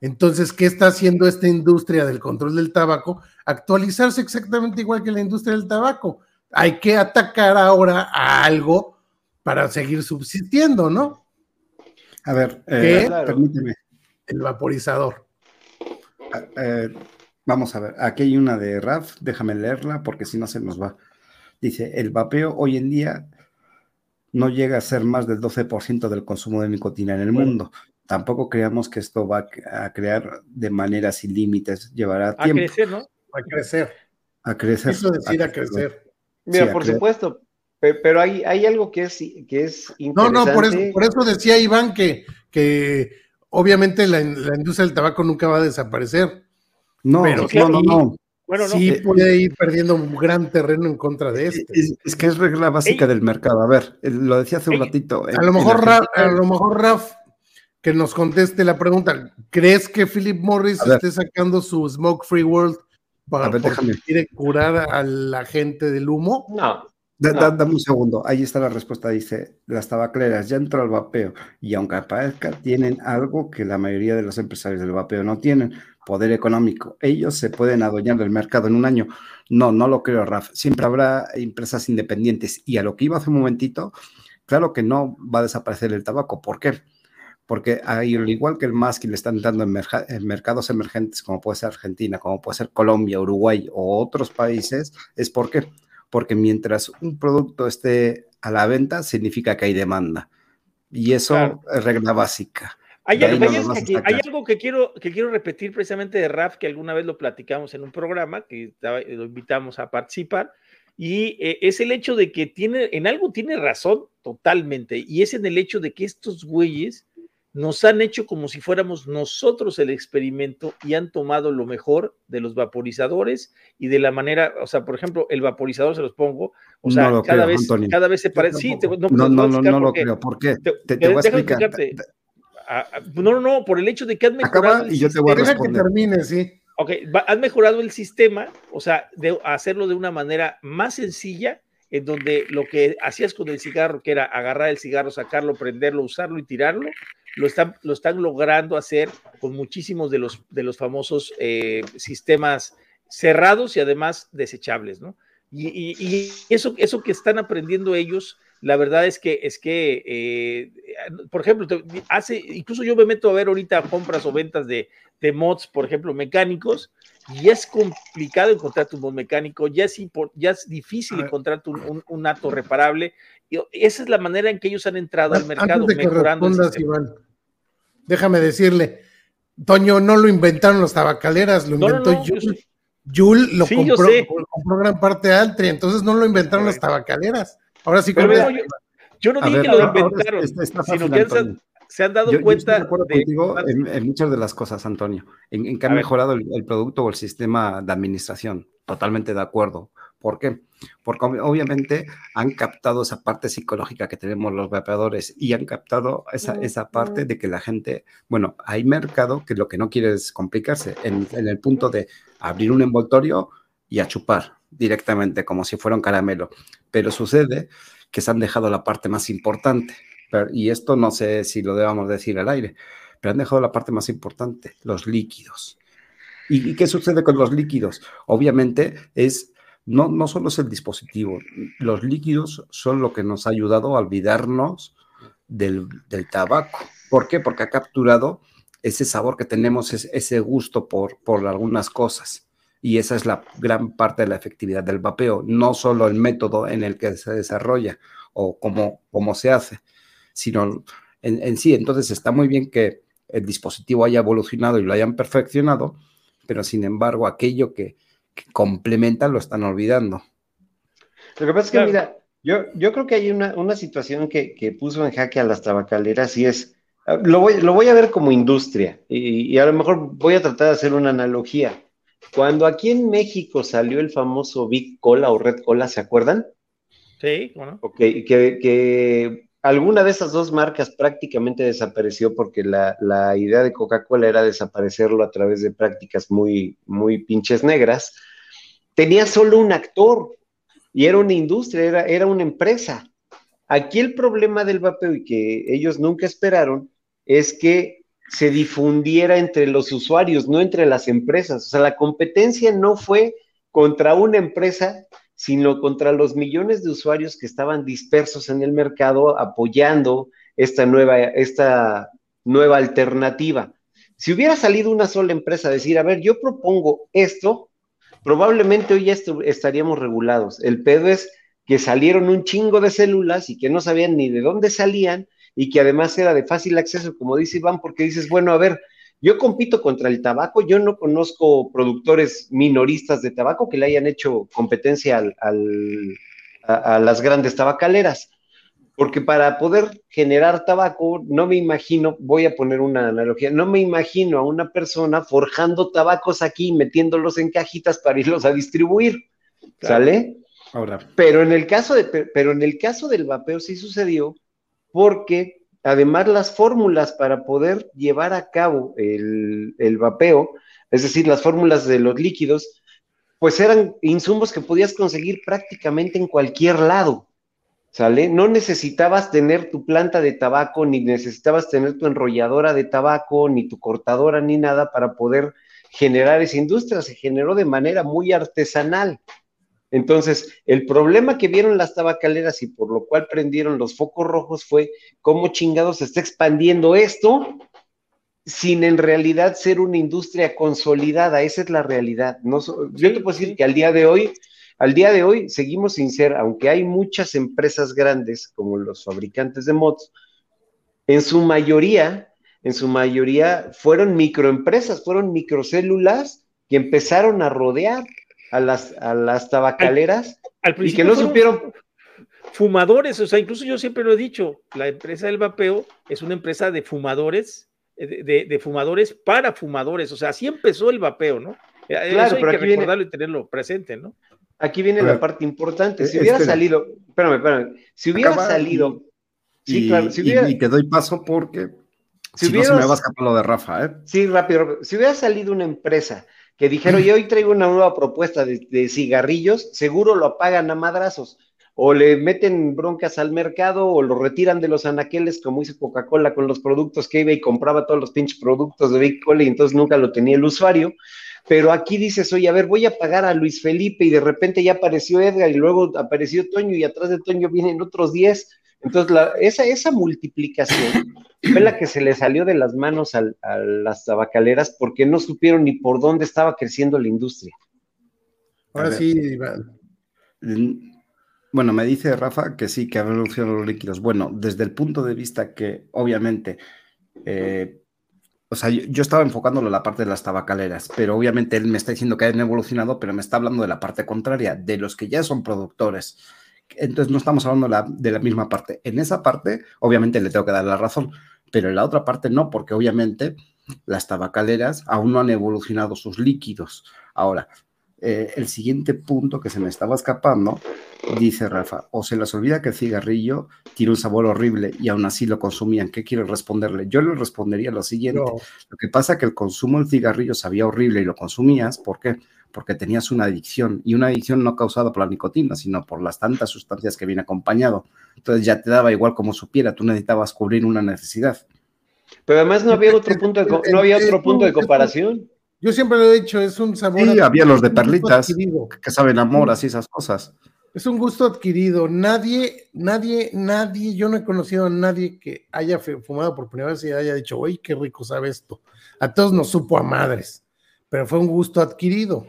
[SPEAKER 3] Entonces, ¿qué está haciendo esta industria del control del tabaco? Actualizarse exactamente igual que la industria del tabaco. Hay que atacar ahora a algo para seguir subsistiendo, ¿no?
[SPEAKER 2] A ver, eh,
[SPEAKER 3] permíteme. El vaporizador.
[SPEAKER 2] Eh, vamos a ver, aquí hay una de Raf, déjame leerla porque si no se nos va. Dice, el vapeo hoy en día no llega a ser más del 12% del consumo de nicotina en el mundo. Tampoco creamos que esto va a crear de manera sin límites, llevará tiempo.
[SPEAKER 1] A crecer, ¿no?
[SPEAKER 3] A crecer.
[SPEAKER 2] A crecer.
[SPEAKER 3] Eso decir a crecer.
[SPEAKER 4] Mira, por supuesto, pero hay, hay algo que es, que es
[SPEAKER 3] interesante. No, no, por eso, por eso decía Iván que, que obviamente la, industria del tabaco nunca va a desaparecer.
[SPEAKER 2] No, no, no, no.
[SPEAKER 3] Bueno, sí eh, puede ir perdiendo un gran terreno en contra de este.
[SPEAKER 2] Es, que es regla básica del mercado. A ver, lo decía hace un ratito.
[SPEAKER 3] a, lo mejor, Raf, a lo mejor Raf, que nos conteste la pregunta, ¿crees que Philip Morris esté sacando su Smoke Free World para quiere curar a la gente del humo?
[SPEAKER 4] No,
[SPEAKER 2] dame un segundo, ahí está la respuesta, dice, las tabacleras ya entró al vapeo y aunque aparezca, tienen algo que la mayoría de los empresarios del vapeo no tienen, poder económico. Ellos se pueden adueñar del mercado en un año. No, no lo creo, Raf. Siempre habrá empresas independientes. Y a lo que iba hace un momentito, claro que no va a desaparecer el tabaco. ¿Por qué? Porque al igual que el que le están dando en, en mercados emergentes como puede ser Argentina, como puede ser Colombia, Uruguay o otros países, es porque porque mientras un producto esté a la venta, significa que hay demanda. Y eso es regla básica.
[SPEAKER 1] Hay, algo que quiero, que quiero repetir precisamente de Raf, que alguna vez lo platicamos en un programa, que lo invitamos a participar, y eh, es el hecho de que tiene, en algo tiene razón totalmente, y es en el hecho de que estos güeyes nos han hecho como si fuéramos nosotros el experimento y han tomado lo mejor de los vaporizadores y de la manera, o sea, por ejemplo, el vaporizador se los pongo, o sea, cada, vez, cada vez se parece. Sí,
[SPEAKER 2] no, no, no, no, lo creo. ¿Por qué? Te, voy a explicar.
[SPEAKER 1] No, no, no, por el hecho de que han
[SPEAKER 2] mejorado. y yo te voy a responder.
[SPEAKER 3] que termine, sí.
[SPEAKER 1] Ok, han mejorado el sistema, o sea, de hacerlo de una manera más sencilla, en donde lo que hacías con el cigarro, que era agarrar el cigarro, sacarlo, prenderlo, usarlo y tirarlo, lo están, lo están logrando hacer con muchísimos de los, de los famosos eh, sistemas cerrados y además desechables, ¿no? Y, eso, eso que están aprendiendo ellos, la verdad es que, es que eh, por ejemplo, hace, incluso yo me meto a ver ahorita compras o ventas de, de mods, por ejemplo, mecánicos, y es complicado encontrar un mod mecánico, ya es, ya es difícil encontrar un, un, ato reparable. Esa es la manera en que ellos han entrado al mercado mejorando.
[SPEAKER 3] déjame decirle, Toño, no lo inventaron los tabacaleras, lo inventó Yul. lo, compró, gran parte de Altri, entonces no lo inventaron las tabacaleras. Ahora sí,
[SPEAKER 1] Pero, yo, yo, no dije que lo inventaron, sino que se han dado cuenta.
[SPEAKER 2] de acuerdo contigo en, muchas de las cosas, Antonio, en, que han mejorado el, producto o el sistema de administración. Totalmente de acuerdo. ¿Por qué? Porque obviamente han captado esa parte psicológica que tenemos los vapeadores y han captado esa, esa parte de que la gente, bueno, hay mercado que lo que no quiere es complicarse en, en el punto de abrir un envoltorio y a chupar directamente como si fuera un caramelo. Pero sucede que se han dejado la parte más importante, y esto no sé si lo debamos decir al aire, pero han dejado la parte más importante, los líquidos. ¿Y, qué sucede con los líquidos? Obviamente es, no, no solo es el dispositivo, los líquidos son lo que nos ha ayudado a olvidarnos del, tabaco. ¿Por qué? Porque ha capturado ese sabor que tenemos, ese gusto por, por algunas cosas. Y esa es la gran parte de la efectividad del vapeo, no solo el método en el que se desarrolla o cómo, cómo se hace, sino en, sí. Entonces está muy bien que el dispositivo haya evolucionado y lo hayan perfeccionado, pero sin embargo aquello que, complementa lo están olvidando.
[SPEAKER 4] Lo que pasa es que, mira, yo, yo creo que hay una, situación que, puso en jaque a las tabacaleras y es, ah, lo voy, lo voy a ver como industria y, a lo mejor voy a tratar de hacer una analogía. Cuando aquí en México salió el famoso Big Cola o Red Cola, ¿se acuerdan?
[SPEAKER 1] Sí, bueno.
[SPEAKER 4] Ok, que, que alguna de esas dos marcas prácticamente desapareció porque la, idea de Coca-Cola era desaparecerlo a través de prácticas muy, muy pinches negras, tenía solo un actor y era una industria, era, era una empresa. Aquí el problema del vapeo y que ellos nunca esperaron es que se difundiera entre los usuarios, no entre las empresas. O sea, la competencia no fue contra una empresa, sino contra los millones de usuarios que estaban dispersos en el mercado apoyando esta nueva, esta nueva alternativa. Si hubiera salido una sola empresa a decir, a ver, yo propongo esto, probablemente hoy ya estaríamos regulados. El pedo es que salieron un chingo de células y que no sabían ni de dónde salían y que además era de fácil acceso, como dice Iván, porque dices, bueno, a ver, yo compito contra el tabaco, yo no conozco productores minoristas de tabaco que le hayan hecho competencia a, las grandes tabacaleras, porque para poder generar tabaco, no me imagino, voy a poner una analogía, no me imagino a una persona forjando tabacos aquí, metiéndolos en cajitas para irlos a distribuir, ¿sale?
[SPEAKER 2] Ahora.
[SPEAKER 4] Pero en el caso de, pero en el caso del vapeo sí sucedió porque además las fórmulas para poder llevar a cabo el, vapeo, es decir, las fórmulas de los líquidos, pues eran insumos que podías conseguir prácticamente en cualquier lado, ¿sale? No necesitabas tener tu planta de tabaco, ni necesitabas tener tu enrolladora de tabaco, ni tu cortadora, ni nada para poder generar esa industria, se generó de manera muy artesanal. Entonces, el problema que vieron las tabacaleras y por lo cual prendieron los focos rojos fue cómo chingados se está expandiendo esto sin en realidad ser una industria consolidada. Esa es la realidad. No, yo te puedo decir que al día de hoy al día de hoy seguimos sin ser, aunque hay muchas empresas grandes como los fabricantes de mods, en su mayoría, en su mayoría fueron microempresas, fueron microcélulas que empezaron a rodear a las, a las tabacaleras y que no supieron
[SPEAKER 1] fumadores, o sea, incluso yo siempre lo he dicho, la empresa del vapeo es una empresa de fumadores, eh, de, fumadores para fumadores, o sea, así empezó el vapeo, ¿no?
[SPEAKER 4] Eh, claro,
[SPEAKER 1] Eso hay que recordarlo y tenerlo presente, ¿no?
[SPEAKER 4] Aquí viene la parte importante. Si hubiera salido, espérame, espérame, si hubiera salido.
[SPEAKER 2] Y, sí, claro, si hubiera, y, te doy paso porque si, hubiera, no se me va a escapar lo de Rafa, ¿eh?
[SPEAKER 4] Sí, rápido. Si hubiera salido una empresa que dijera, yo hoy traigo una nueva propuesta de, de, cigarrillos, seguro lo apagan a madrazos o le meten broncas al mercado o lo retiran de los anaqueles, como hizo Coca-Cola con los productos que iba y compraba todos los pinches productos de Big Cola y entonces nunca lo tenía el usuario. Pero aquí dices, oye, a ver, voy a pagar a Luis Felipe y de repente ya apareció Edgar y luego apareció Toño y atrás de Toño vienen otros 10. Entonces, esa, esa multiplicación fue la que se le salió de las manos a las tabacaleras porque no supieron ni por dónde estaba creciendo la industria.
[SPEAKER 3] Ahora sí, Iván.
[SPEAKER 2] Bueno, me dice Rafa que sí, que ha evolucionado los líquidos. Bueno, desde el punto de vista que, obviamente, eh, o sea, yo, estaba enfocándolo en la parte de las tabacaleras, pero obviamente él me está diciendo que han evolucionado, pero me está hablando de la parte contraria, de los que ya son productores. Entonces no estamos hablando de la, de la misma parte. En esa parte, obviamente le tengo que dar la razón, pero en la otra parte no, porque obviamente las tabacaleras aún no han evolucionado sus líquidos. Ahora, eh, el siguiente punto que se me estaba escapando, dice Rafa, o se les olvida que el cigarrillo tiene un sabor horrible y aún así lo consumían. ¿Qué quiero responderle? Yo le respondería lo siguiente. Lo que pasa es que el consumo del cigarrillo sabía horrible y lo consumías, ¿por qué? Porque tenías una adicción y una adicción no causada por la nicotina, sino por las tantas sustancias que viene acompañado. Entonces ya te daba igual como supiera, tú necesitabas cubrir una necesidad.
[SPEAKER 4] Pero además no había otro punto de, no había otro punto de comparación.
[SPEAKER 3] Yo siempre lo he dicho, es un sabor.
[SPEAKER 2] Sí, había los de perlitas que saben amor, así esas cosas.
[SPEAKER 3] Es un gusto adquirido. Nadie, nadie, nadie, yo no he conocido a nadie que haya fumado por primera vez y haya dicho, uy, qué rico sabe esto. A todos nos supo a madres, pero fue un gusto adquirido.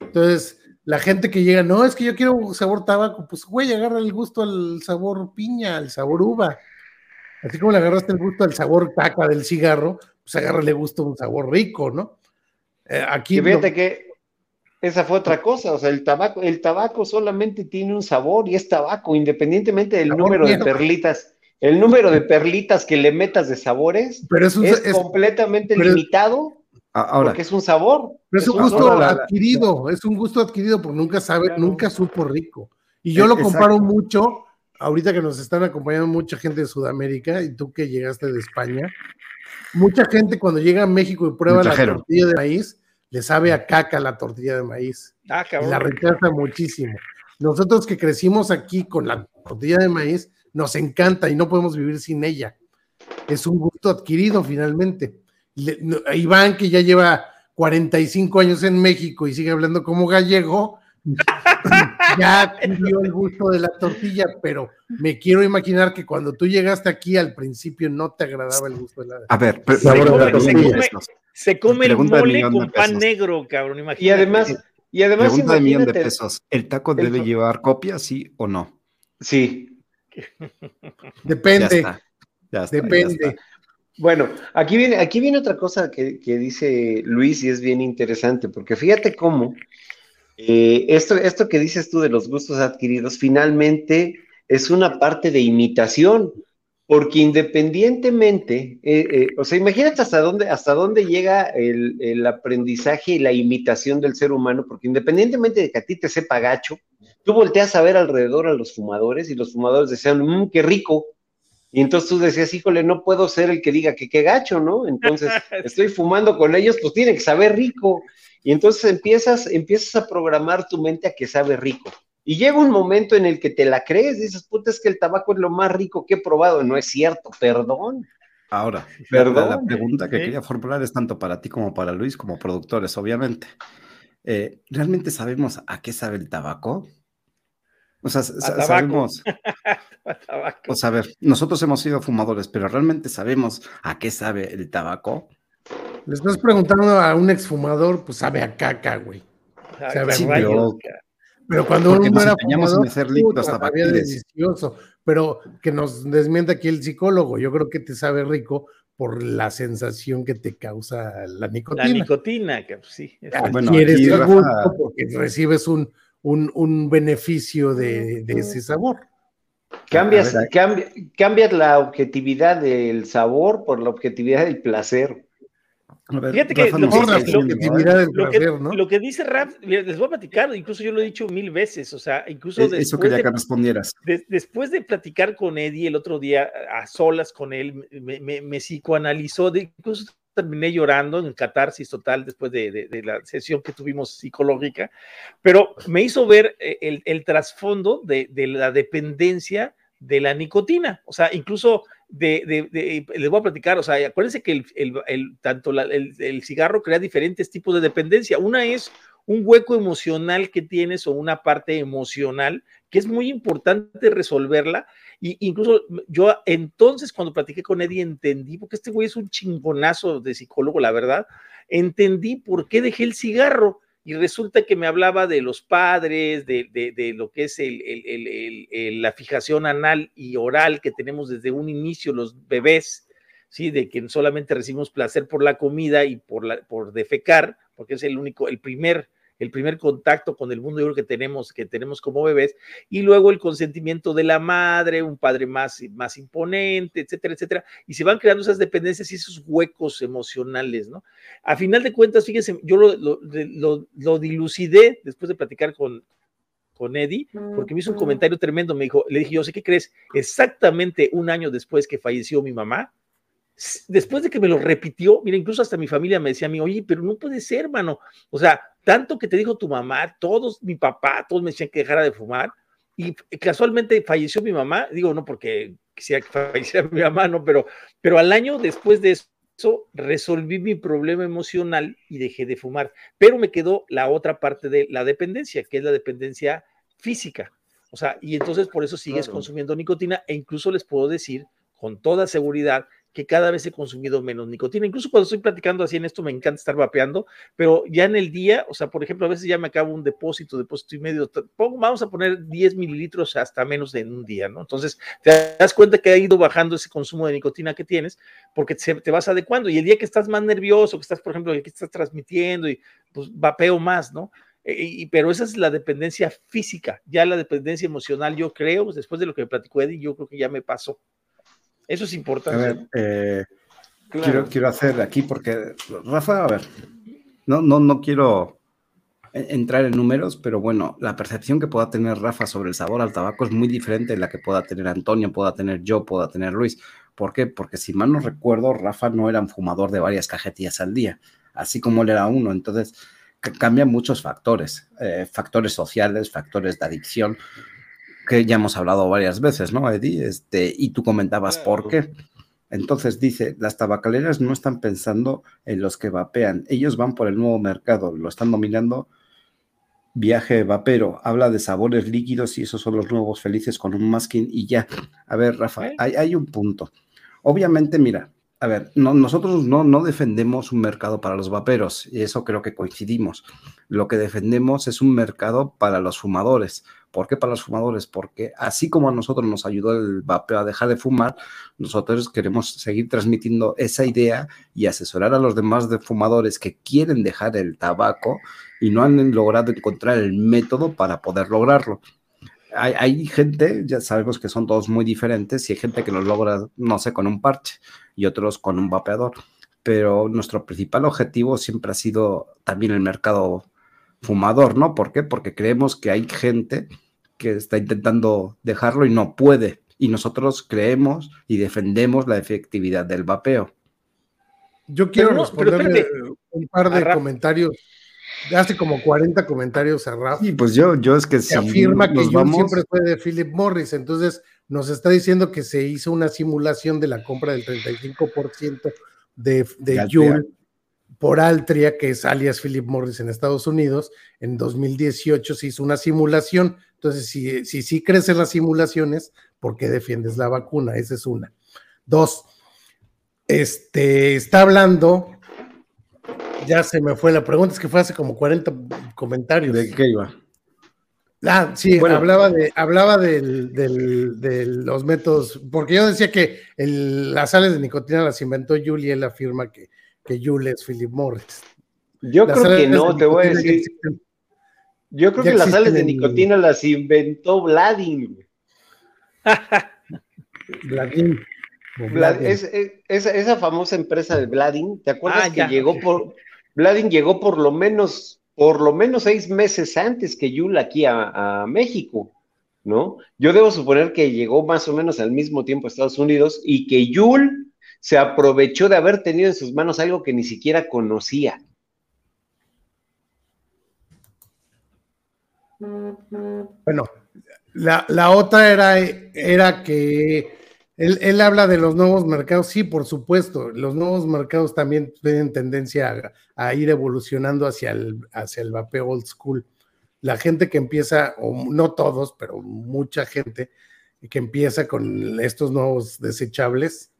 [SPEAKER 3] Entonces, la gente que llega, no, es que yo quiero sabor tabaco, pues güey, agarra el gusto al sabor piña, al sabor uva. Así como le agarraste el gusto al sabor caca del cigarro, pues agárrale gusto a un sabor rico, ¿no?
[SPEAKER 4] Eh, aquí. fíjate que esa fue otra cosa, o sea, el tabaco, el tabaco solamente tiene un sabor y es tabaco, independientemente del número de perlitas. El número de perlitas que le metas de sabores es, completamente limitado ahora, porque es un sabor.
[SPEAKER 3] Pero es, un gusto adquirido, es un gusto adquirido porque nunca sabe, nunca supo rico. Y yo lo comparo mucho, ahorita que nos están acompañando mucha gente de Sudamérica y tú que llegaste de España, mucha gente cuando llega a México y prueba la tortilla de maíz, le sabe a caca la tortilla de maíz. Ah, y la rechaza muchísimo. Nosotros que crecimos aquí con la tortilla de maíz, nos encanta y no podemos vivir sin ella. Es un gusto adquirido finalmente. Iván, que ya lleva 45 años en México y sigue hablando como gallego, ya dio el gusto de la tortilla, pero me quiero imaginar que cuando tú llegaste aquí al principio no te agradaba el gusto de la
[SPEAKER 2] A ver,
[SPEAKER 1] pero, se, come, se, come, el mole con pan negro, cabrón, imagínate.
[SPEAKER 4] Y además, y además
[SPEAKER 2] Pregunta de millón de pesos. ¿El taco debe llevar copia, sí o no?
[SPEAKER 4] Sí.
[SPEAKER 3] Depende. Depende.
[SPEAKER 4] Bueno, aquí viene, aquí viene otra cosa que, dice Luis y es bien interesante, porque fíjate cómo eh, esto, esto que dices tú de los gustos adquiridos, finalmente es una parte de imitación, porque independientemente, eh, eh, o sea, imagínate hasta dónde, hasta dónde llega el, aprendizaje y la imitación del ser humano, porque independientemente de que a ti te sepa gacho, tú volteas a ver alrededor a los fumadores y los fumadores decían, mmm, qué rico. Y entonces tú decías, híjole, no puedo ser el que diga que qué gacho, ¿no? Entonces estoy fumando con ellos, pues tiene que saber rico. Y entonces empiezas, empiezas a programar tu mente a que sabe rico. Y llega un momento en el que te la crees, dices, puta, es que el tabaco es lo más rico que he probado. No es cierto, perdón.
[SPEAKER 2] Ahora, ¿Perdón? La, pregunta que quería formular es tanto para ti como para Luis, como productores, obviamente. Eh, ¿Realmente sabemos a qué sabe el tabaco? O sea, sabemos. o sea, a ver, nosotros hemos sido fumadores, pero ¿realmente sabemos a qué sabe el tabaco?
[SPEAKER 3] Le estás preguntando a un exfumador, pues sabe a caca, güey. Sabe a Pero cuando uno era fumador, en hacer sabía delicioso. Pero que nos desmienta aquí el psicólogo, yo creo que te sabe rico por la sensación que te causa la nicotina.
[SPEAKER 1] La nicotina, que pues, sí.
[SPEAKER 3] Ah, bueno, quieres gusto porque recibes un, un, un beneficio de, de, ese sabor.
[SPEAKER 4] Cambias, cambia, cambias la objetividad del sabor por la objetividad del placer.
[SPEAKER 1] Fíjate que lo, que, dice Rap, les voy a platicar, incluso yo lo he dicho mil veces, o sea, incluso
[SPEAKER 2] eso quería que respondieras.
[SPEAKER 1] después de platicar con Eddie el otro día a solas con él, me, me, psicoanalizó, incluso terminé llorando en catarsis total después de, la sesión que tuvimos psicológica, pero me hizo ver eh, el, el trasfondo de, la dependencia de la nicotina, o sea, incluso de, les voy a platicar, o sea, acuérdense que el, tanto el, cigarro crea diferentes tipos de dependencia. Una es un hueco emocional que tienes o una parte emocional que es muy importante resolverla. Y incluso yo entonces cuando platiqué con Eddie entendí, porque este güey es un chingonazo de psicólogo, la verdad, entendí por qué dejé el cigarro y resulta que me hablaba de los padres, de, lo que es la fijación anal y oral que tenemos desde un inicio los bebés, ¿sí? de que solamente recibimos placer por la comida y por, la, por defecar, porque es el único, el primer el primer contacto con el mundo yo creo que tenemos, que tenemos como bebés, y luego el consentimiento de la madre, un padre más, más imponente, etcétera, etcétera, y se van creando esas dependencias y esos huecos emocionales, ¿no? A final de cuentas, fíjense, yo lo, lo, dilucidé después de platicar con, con Eddie, porque me hizo un comentario tremendo, me dijo, le dije, yo sé qué crees, exactamente un año después que falleció mi mamá, después de que me lo repitió, mira, incluso hasta mi familia me decía a mí, oye, pero no puede ser, hermano. O sea, tanto que te dijo tu mamá, todos, mi papá, todos me decían que dejara de fumar. Y casualmente falleció mi mamá, digo, no porque quisiera que falleciera mi mamá, no, pero, pero al año después de eso resolví mi problema emocional y dejé de fumar. Pero me quedó la otra parte de la dependencia, que es la dependencia física. O sea, y entonces por eso sigues consumiendo nicotina e incluso les puedo decir con toda seguridad que cada vez he consumido menos nicotina. Incluso cuando estoy platicando así en esto, me encanta estar vapeando, pero ya en el día, o sea, por ejemplo, a veces ya me acabo un depósito, depósito y medio, vamos a poner 10 mililitros hasta menos de en un día, ¿no? Entonces, te das cuenta que ha ido bajando ese consumo de nicotina que tienes porque te vas adecuando. Y el día que estás más nervioso, que estás, por ejemplo, que estás transmitiendo y pues vapeo más, ¿no? E, y, pero esa es la dependencia física, ya la dependencia emocional, yo creo, después de lo que me platicó Eddie, yo creo que ya me pasó. Eso es importante.
[SPEAKER 2] A ver, eh, quiero, quiero hacer aquí porque, Rafa, a ver, no, no, no quiero entrar en números, pero bueno, la percepción que pueda tener Rafa sobre el sabor al tabaco es muy diferente de la que pueda tener Antonio, pueda tener yo, pueda tener Luis. ¿Por qué? Porque si mal no recuerdo, Rafa no era un fumador de varias cajetillas al día, así como él era uno. Entonces, cambian muchos factores, eh, factores sociales, factores de adicción, que ya hemos hablado varias veces, ¿no, Eddie? Este, y tú comentabas por qué. Entonces dice, las tabacaleras no están pensando en los que vapean, ellos van por el nuevo mercado, lo están dominando. Viaje vapero, habla de sabores líquidos y esos son los nuevos felices con un masking y ya. A ver, Rafa, hay, hay un punto. Obviamente, mira, a ver, nosotros no, no defendemos un mercado para los vaperos, y eso creo que coincidimos. Lo que defendemos es un mercado para los fumadores. ¿Por qué para los fumadores? Porque así como a nosotros nos ayudó el vapeo a dejar de fumar, nosotros queremos seguir transmitiendo esa idea y asesorar a los demás de fumadores que quieren dejar el tabaco y no han logrado encontrar el método para poder lograrlo hay, gente, ya sabemos que son todos muy diferentes y hay gente que lo logra, no sé, con un parche y otros con un vapeador. Pero nuestro principal objetivo siempre ha sido también el mercado fumador, ¿no? ¿Por qué? Porque creemos que hay gente que está intentando dejarlo y no puede. Y nosotros creemos y defendemos la efectividad del vapeo.
[SPEAKER 3] Yo quiero responderle un par de comentarios hace como 40 comentarios a Rafa.
[SPEAKER 2] Y pues yo, yo es que
[SPEAKER 3] se afirma que yo siempre fue de Philip Morris, entonces nos está diciendo que se hizo una simulación de la compra del 35% de, de Juul por Altria, que es alias Philip Morris en Estados Unidos. En 2018 se hizo una simulación. Entonces, si sí si, crecen las simulaciones, ¿por qué defiendes la vacuna? Esa es una. Dos, este, está hablando ya se me fue la pregunta, es que fue hace como 40 comentarios.
[SPEAKER 2] ¿De qué iba?
[SPEAKER 3] Ah, sí, bueno, hablaba de, hablaba del, de los métodos, porque yo decía que las sales de nicotina las inventó Julie él afirma que, que Julie es Philip Morris.
[SPEAKER 4] Yo creo que no, te voy a decir. Yo creo que las sales de nicotina las inventó Vladimir.
[SPEAKER 3] Vladimir.
[SPEAKER 4] esa famosa empresa de Vladin, ¿te acuerdas ah, que llegó por Vladin llegó por lo menos por lo menos seis meses antes que Yul aquí a, México, ¿no? Yo debo suponer que llegó más o menos al mismo tiempo a Estados Unidos y que Yul se aprovechó de haber tenido en sus manos algo que ni siquiera conocía.
[SPEAKER 3] Bueno, la, la otra era, era que él, habla de los nuevos mercados, sí, por supuesto. Los nuevos mercados también tienen tendencia a, ir evolucionando hacia el, hacia el vapeo old school. La gente que empieza, no todos, pero mucha gente que empieza con estos nuevos desechables,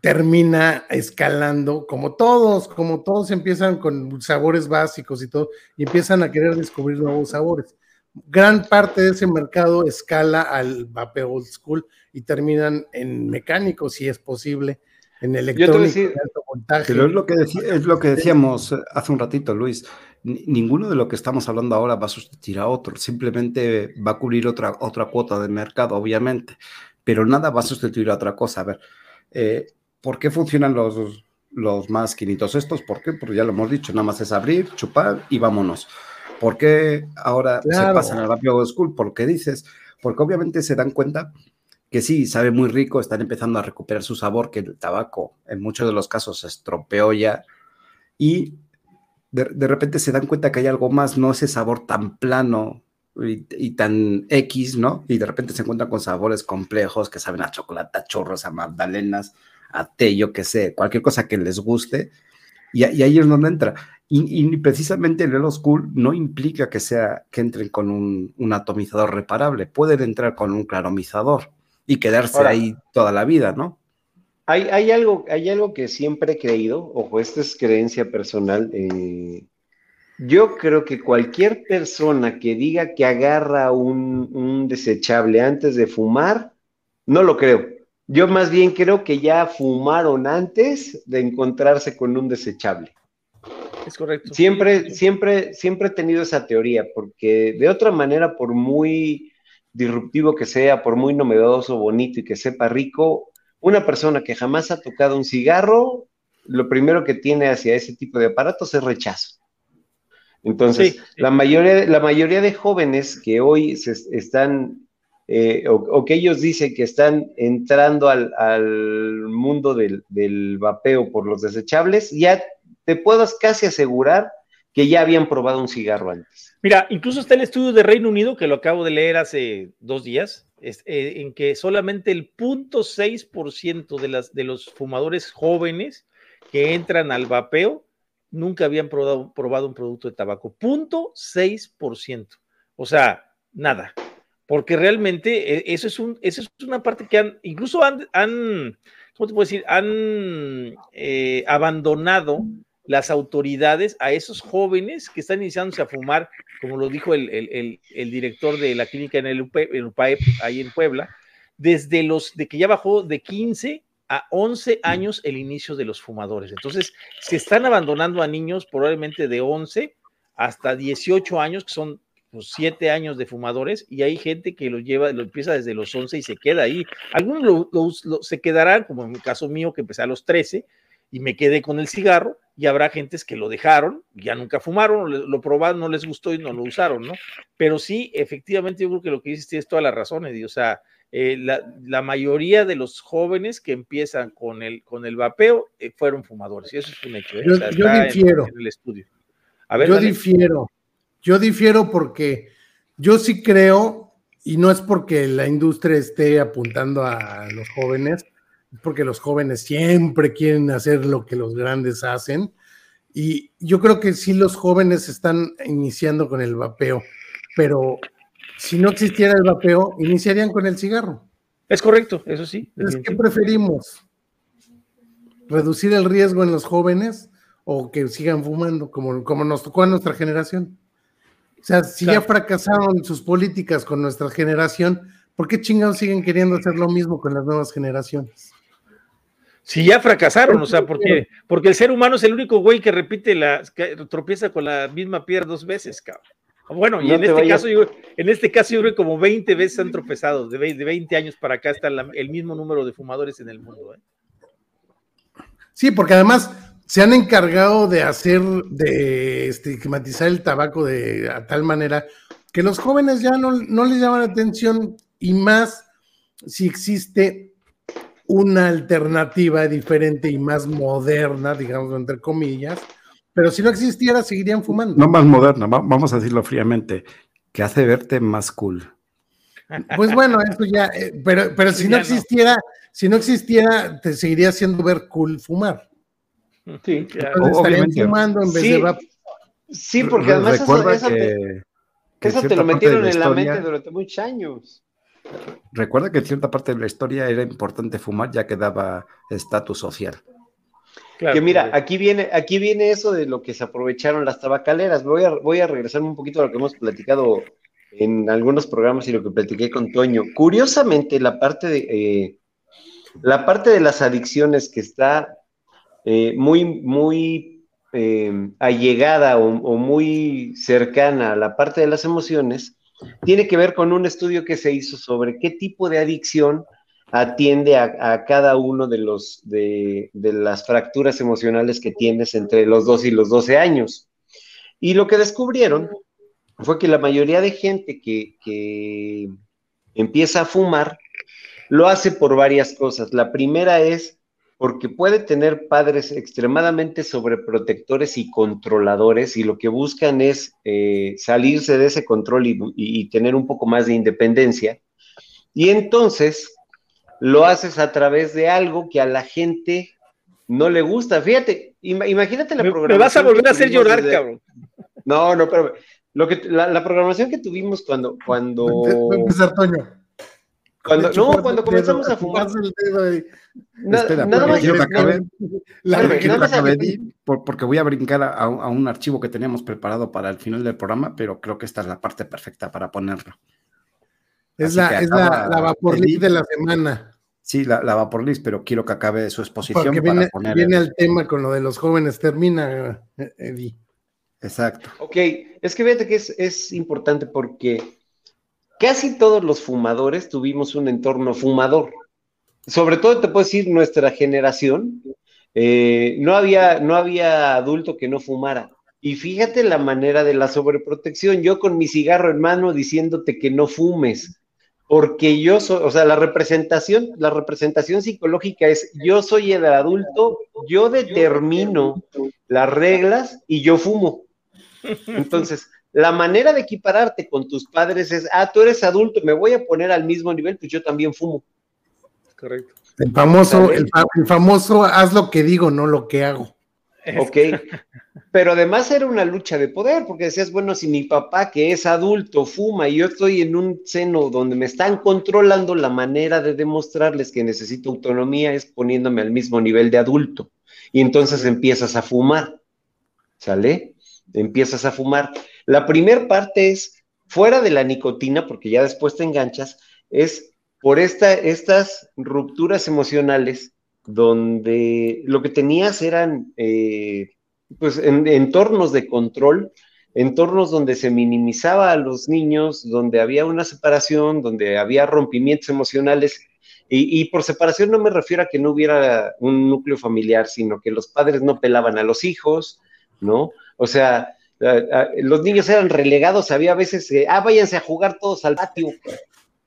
[SPEAKER 3] termina escalando, como todos, como todos empiezan con sabores básicos y todo, y empiezan a querer descubrir nuevos sabores gran parte de ese mercado escala al vapeo old school y terminan en mecánico, si es posible, en electrónico,
[SPEAKER 2] de alto voltaje. Pero es lo, que es lo que decíamos hace un ratito, Luis. Ninguno de lo que estamos hablando ahora va a sustituir a otro, simplemente va a cubrir otra, otra cuota de mercado, obviamente, pero nada va a sustituir a otra cosa. A ver, eh, ¿por qué funcionan los, los más quinitos estos? ¿Por qué? Porque ya lo hemos dicho, nada más es abrir, chupar y vámonos. ¿Por qué ahora se pasan al rápido school? ¿Por qué dices? Porque obviamente se dan cuenta que sí, sabe muy rico, están empezando a recuperar su sabor, que el tabaco en muchos de los casos se estropeó ya, y de, repente se dan cuenta que hay algo más, no ese sabor tan plano y, tan X, ¿no? Y de repente se encuentran con sabores complejos que saben a chocolate, a chorros, a magdalenas, a té, yo qué sé, cualquier cosa que les guste, y, ahí es donde entra. Y, precisamente el Elo School no implica que sea que entren con un, atomizador reparable, pueden entrar con un claromizador y quedarse ahí toda la vida, ¿no?
[SPEAKER 4] Hay, hay, algo, hay algo que siempre he creído, ojo, esta es creencia personal. Eh, yo creo que cualquier persona que diga que agarra un, un desechable antes de fumar, no lo creo. Yo más bien creo que ya fumaron antes de encontrarse con un desechable.
[SPEAKER 1] Es correcto.
[SPEAKER 4] Siempre, siempre, siempre he tenido esa teoría, porque de otra manera, por muy disruptivo que sea, por muy novedoso, bonito y que sepa rico, una persona que jamás ha tocado un cigarro, lo primero que tiene hacia ese tipo de aparatos es rechazo. Entonces, La, mayoría, la mayoría de jóvenes que hoy se están, eh, o, que ellos dicen que están entrando al, mundo del, del, vapeo por los desechables, ya te puedo casi asegurar que ya habían probado un cigarro antes.
[SPEAKER 1] Mira, incluso está el estudio de Reino Unido, que lo acabo de leer hace dos días, eh, en que solamente el 0.6% de, las, de los fumadores jóvenes que entran al vapeo nunca habían probado, probado un producto de tabaco. 0.6%. O sea, nada. Porque realmente eh, eso es, un, eso es una parte que han, incluso han, han ¿cómo te puedo decir? Han eh, abandonado las autoridades a esos jóvenes que están iniciándose a fumar, como lo dijo el, director de la clínica en el, UPAEP, ahí en Puebla, desde los de que ya bajó de 15 a 11 años el inicio de los fumadores. Entonces, se están abandonando a niños probablemente de 11 hasta 18 años, que son pues, 7 años de fumadores, y hay gente que lo lleva, lo empieza desde los 11 y se queda ahí. Algunos se quedarán, como en el caso mío, que empecé a los 13 y me quedé con el cigarro, y habrá gentes que lo dejaron, ya nunca fumaron, lo probaron, no les gustó y no lo usaron, ¿no? Pero sí, efectivamente, yo creo que lo que dices tienes toda la razón, Eddie. O sea, eh, la, mayoría de los jóvenes que empiezan con el, con el vapeo eh, fueron fumadores, y eso es un hecho. ¿eh?
[SPEAKER 3] Yo, difiero.
[SPEAKER 1] En, el estudio.
[SPEAKER 3] A ver, yo difiero. Yo difiero porque yo sí creo, y no es porque la industria esté apuntando a los jóvenes, porque los jóvenes siempre quieren hacer lo que los grandes hacen. Y yo creo que sí los jóvenes están iniciando con el vapeo, pero si no existiera el vapeo, iniciarían con el cigarro.
[SPEAKER 1] Es correcto, eso sí.
[SPEAKER 3] Es que preferimos reducir el riesgo en los jóvenes o que sigan fumando, como, como nos tocó a nuestra generación. O sea, si ya fracasaron sus políticas con nuestra generación, ¿por qué chingados siguen queriendo hacer lo mismo con las nuevas generaciones?
[SPEAKER 1] Si ya fracasaron, o sea, porque, porque el ser humano es el único güey que repite la, que tropieza con la misma piedra dos veces, cabrón. Bueno, y en, este caso, yo, en este caso yo creo que como 20 veces han tropezado, de 20, de 20 años para acá está el mismo número de fumadores en el mundo. ¿eh?
[SPEAKER 3] Sí, porque además se han encargado de hacer, de estigmatizar el tabaco de tal manera que los jóvenes ya no, no les llaman atención y más si existe una alternativa diferente y más moderna, digamos, entre comillas, pero si no existiera, seguirían fumando.
[SPEAKER 2] No más moderna, vamos a decirlo fríamente, que hace verte más cool.
[SPEAKER 3] Pues bueno, eso ya, eh, pero, pero si no existiera, si no existiera, te seguiría haciendo ver cool fumar.
[SPEAKER 4] Sí, claro. Obviamente. fumando en vez sí. de Sí, porque además eso, eso, te, eso te lo metieron en la mente durante muchos años.
[SPEAKER 2] Recuerda que en cierta parte de la historia era importante fumar ya que daba estatus social.
[SPEAKER 4] que mira, aquí viene, aquí viene eso de lo que se aprovecharon las tabacaleras. Voy a, voy a regresarme un poquito a lo que hemos platicado en algunos programas y lo que platiqué con Toño. Curiosamente, la parte de eh, la parte de las adicciones que está eh, muy, muy eh, allegada o, o, muy cercana a la parte de las emociones, tiene que ver con un estudio que se hizo sobre qué tipo de adicción atiende a, cada uno de, los, de, las fracturas emocionales que tienes entre los 2 y los 12 años. Y lo que descubrieron fue que la mayoría de gente que, que empieza a fumar lo hace por varias cosas. La primera es porque puede tener padres extremadamente sobreprotectores y controladores y lo que buscan es eh, salirse de ese control y, tener un poco más de independencia. Y entonces lo haces a través de algo que a la gente no le gusta. Fíjate, imagínate la programación.
[SPEAKER 1] Me vas a volver a hacer llorar, cabrón.
[SPEAKER 4] No, no, pero lo que, la, programación que tuvimos cuando... cuando... Cuando, no, cuando comenzamos a fumar.
[SPEAKER 2] Espera, nada quiero que acabe, porque voy a brincar a, un archivo que teníamos preparado para el final del programa, pero creo que esta es la parte perfecta para ponerlo.
[SPEAKER 3] Es, la, es la, de la semana.
[SPEAKER 2] Sí, la, la Vaporlist, pero quiero que acabe su exposición. Porque
[SPEAKER 3] viene, viene el tema con lo de los jóvenes. Termina, Eddie.
[SPEAKER 2] Exacto.
[SPEAKER 4] Ok, es que fíjate que es, es importante porque casi todos los fumadores tuvimos un entorno fumador. Sobre todo te puedo decir nuestra generación, eh, no, había, no había adulto que no fumara. Y fíjate la manera de la sobreprotección. Yo con mi cigarro en mano diciéndote que no fumes, porque yo soy, o sea, la representación, la representación psicológica es yo soy el adulto, yo determino las reglas y yo fumo. Entonces, la manera de equipararte con tus padres es, ah, tú eres adulto, me voy a poner al mismo nivel, pues yo también fumo.
[SPEAKER 3] Correcto. El famoso, el, famoso, haz lo que digo, no lo que hago.
[SPEAKER 4] Ok, pero además era una lucha de poder, porque decías, bueno, si mi papá que es adulto fuma y yo estoy en un seno donde me están controlando, la manera de demostrarles que necesito autonomía es poniéndome al mismo nivel de adulto. Y entonces empiezas a fumar, ¿sale? Empiezas a fumar. La primera parte es, fuera de la nicotina, porque ya después te enganchas, es por esta, estas rupturas emocionales donde lo que tenías eran eh, pues en, entornos de control, entornos donde se minimizaba a los niños, donde había una separación, donde había rompimientos emocionales. Y, y, por separación no me refiero a que no hubiera un núcleo familiar, sino que los padres no pelaban a los hijos, ¿no? O sea, los niños eran relegados, había veces, ah, váyanse a jugar todos al patio.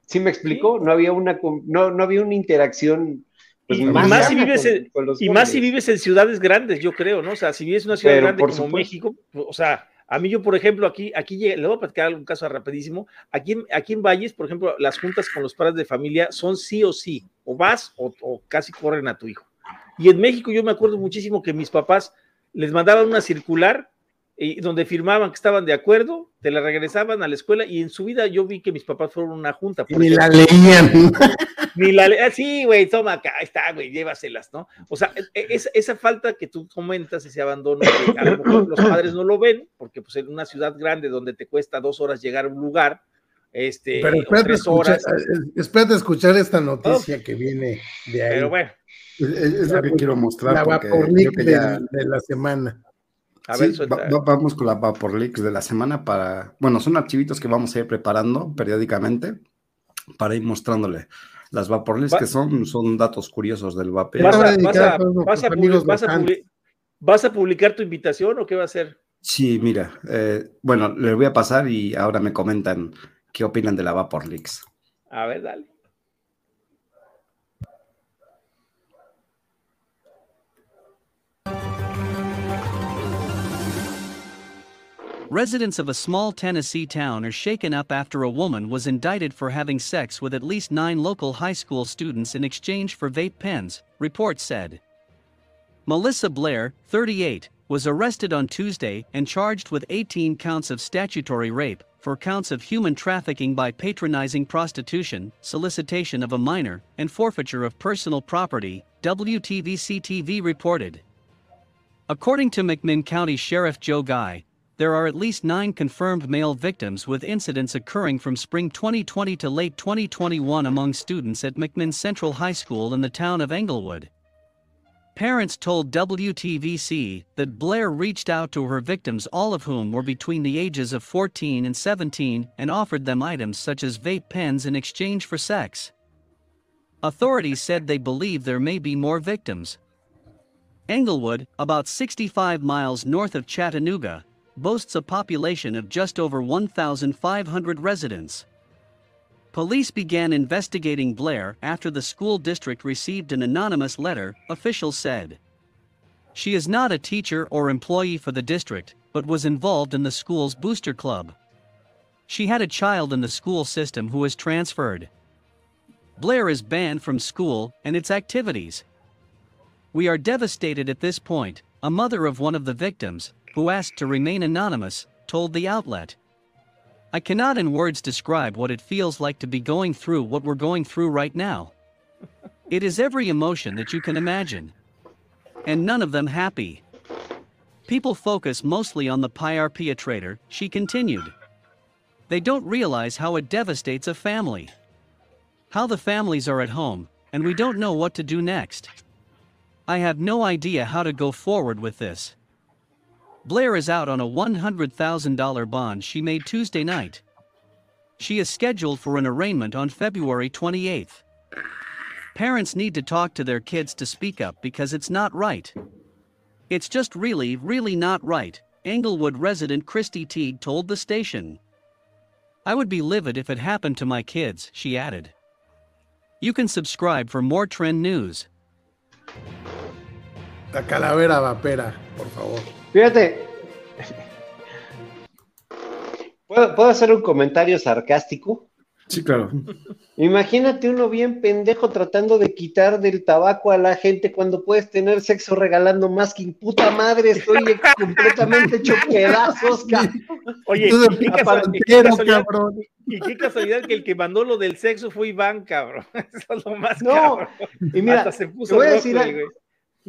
[SPEAKER 4] ¿Sí me explicó? No había una, no, no había una interacción.
[SPEAKER 1] Pues, y más, si vives en, y más si vives en ciudades grandes, yo creo, ¿no? O sea, si vives en una ciudad grande como México, o sea, a mí yo, por ejemplo, aquí, aquí le voy a platicar un caso rapidísimo. Aquí, aquí en Valles, por ejemplo, las juntas con los padres de familia son sí o sí, o vas o, o casi corren a tu hijo. Y en México yo me acuerdo muchísimo que mis papás les mandaban una circular y donde firmaban que estaban de acuerdo, te la regresaban a la escuela y en su vida yo vi que mis papás fueron una junta.
[SPEAKER 3] Ni la leían.
[SPEAKER 1] Ni la leían. Sí, güey, toma acá, está, güey, llévaselas, ¿no? O sea, e, e, esa falta que tú comentas, ese abandono, que a lo mejor los padres no lo ven, porque pues en una ciudad grande donde te cuesta dos horas llegar a un lugar, este,
[SPEAKER 3] Pero espérate, tres horas. Eh, espérate escuchar esta noticia que viene de ahí.
[SPEAKER 1] Pero bueno.
[SPEAKER 2] Es, lo que quiero mostrar.
[SPEAKER 3] La Vaporlic de la semana.
[SPEAKER 2] A ver, vamos con la Vapor Leaks de la semana para, bueno, son archivitos que vamos a ir preparando periódicamente para ir mostrándole. Las Vapor Leaks que son, son datos curiosos del vapor.
[SPEAKER 1] ¿Vas a, publicar tu invitación o qué va a hacer?
[SPEAKER 2] Sí, mira, eh, bueno, les voy a pasar y ahora me comentan qué opinan de la Vapor Leaks.
[SPEAKER 1] A ver, dale.
[SPEAKER 5] Residents of a small Tennessee town are shaken up after a woman was indicted for having sex with at least nine local high school students in exchange for vape pens, reports said. Melissa Blair, 38, was arrested on Tuesday and charged with 18 counts of statutory rape, for counts of human trafficking by patronizing prostitution, solicitation of a minor, and forfeiture of personal property, WTVC TV reported. According to McMinn County Sheriff Joe Guy, there are at least nine confirmed male victims with incidents occurring from spring 2020 to late 2021 among students at McMinn Central High School in the town of Englewood. Parents told WTVC that Blair reached out to her victims, all of whom were between the ages of 14 and 17, and offered them items such as vape pens in exchange for sex. Authorities said they believe there may be more victims. Englewood, about 65 miles north of Chattanooga, boasts a population of just over 1,500 residents. Police began investigating Blair after the school district received an anonymous letter, officials said. She is not a teacher or employee for the district, but was involved in the school's booster club. She had a child in the school system who was transferred. Blair is banned from school and its activities. We are devastated at this point, a mother of one of the victims, who asked to remain anonymous, told the outlet. I cannot in words describe what it feels like to be going through what we're going through right now. It is every emotion that you can imagine. And none of them happy. People focus mostly on the PRP trader, she continued. They don't realize how it devastates a family. How the families are at home, and we don't know what to do next. I have no idea how to go forward with this. Blair is out on a $100,000 bond she made Tuesday night. She is scheduled for an arraignment on February 28th. Parents need to talk to their kids to speak up because it's not right. It's just really, really not right, Englewood resident Christy Teague told the station. I would be livid if it happened to my kids, she added. You can subscribe for more trend news.
[SPEAKER 3] La calavera vapera, por favor.
[SPEAKER 4] Fíjate. ¿Puedo, hacer un comentario sarcástico?
[SPEAKER 2] Sí, claro.
[SPEAKER 4] Imagínate uno bien pendejo tratando de quitar del tabaco a la gente cuando puedes tener sexo regalando más que puta madre, estoy completamente hecho pedazos,
[SPEAKER 1] Oye, ¿y qué, casualidad, y qué casualidad que el que mandó lo del sexo fue Iván, cabrón. Eso es lo más
[SPEAKER 4] No, y mira, se puso te voy a decir,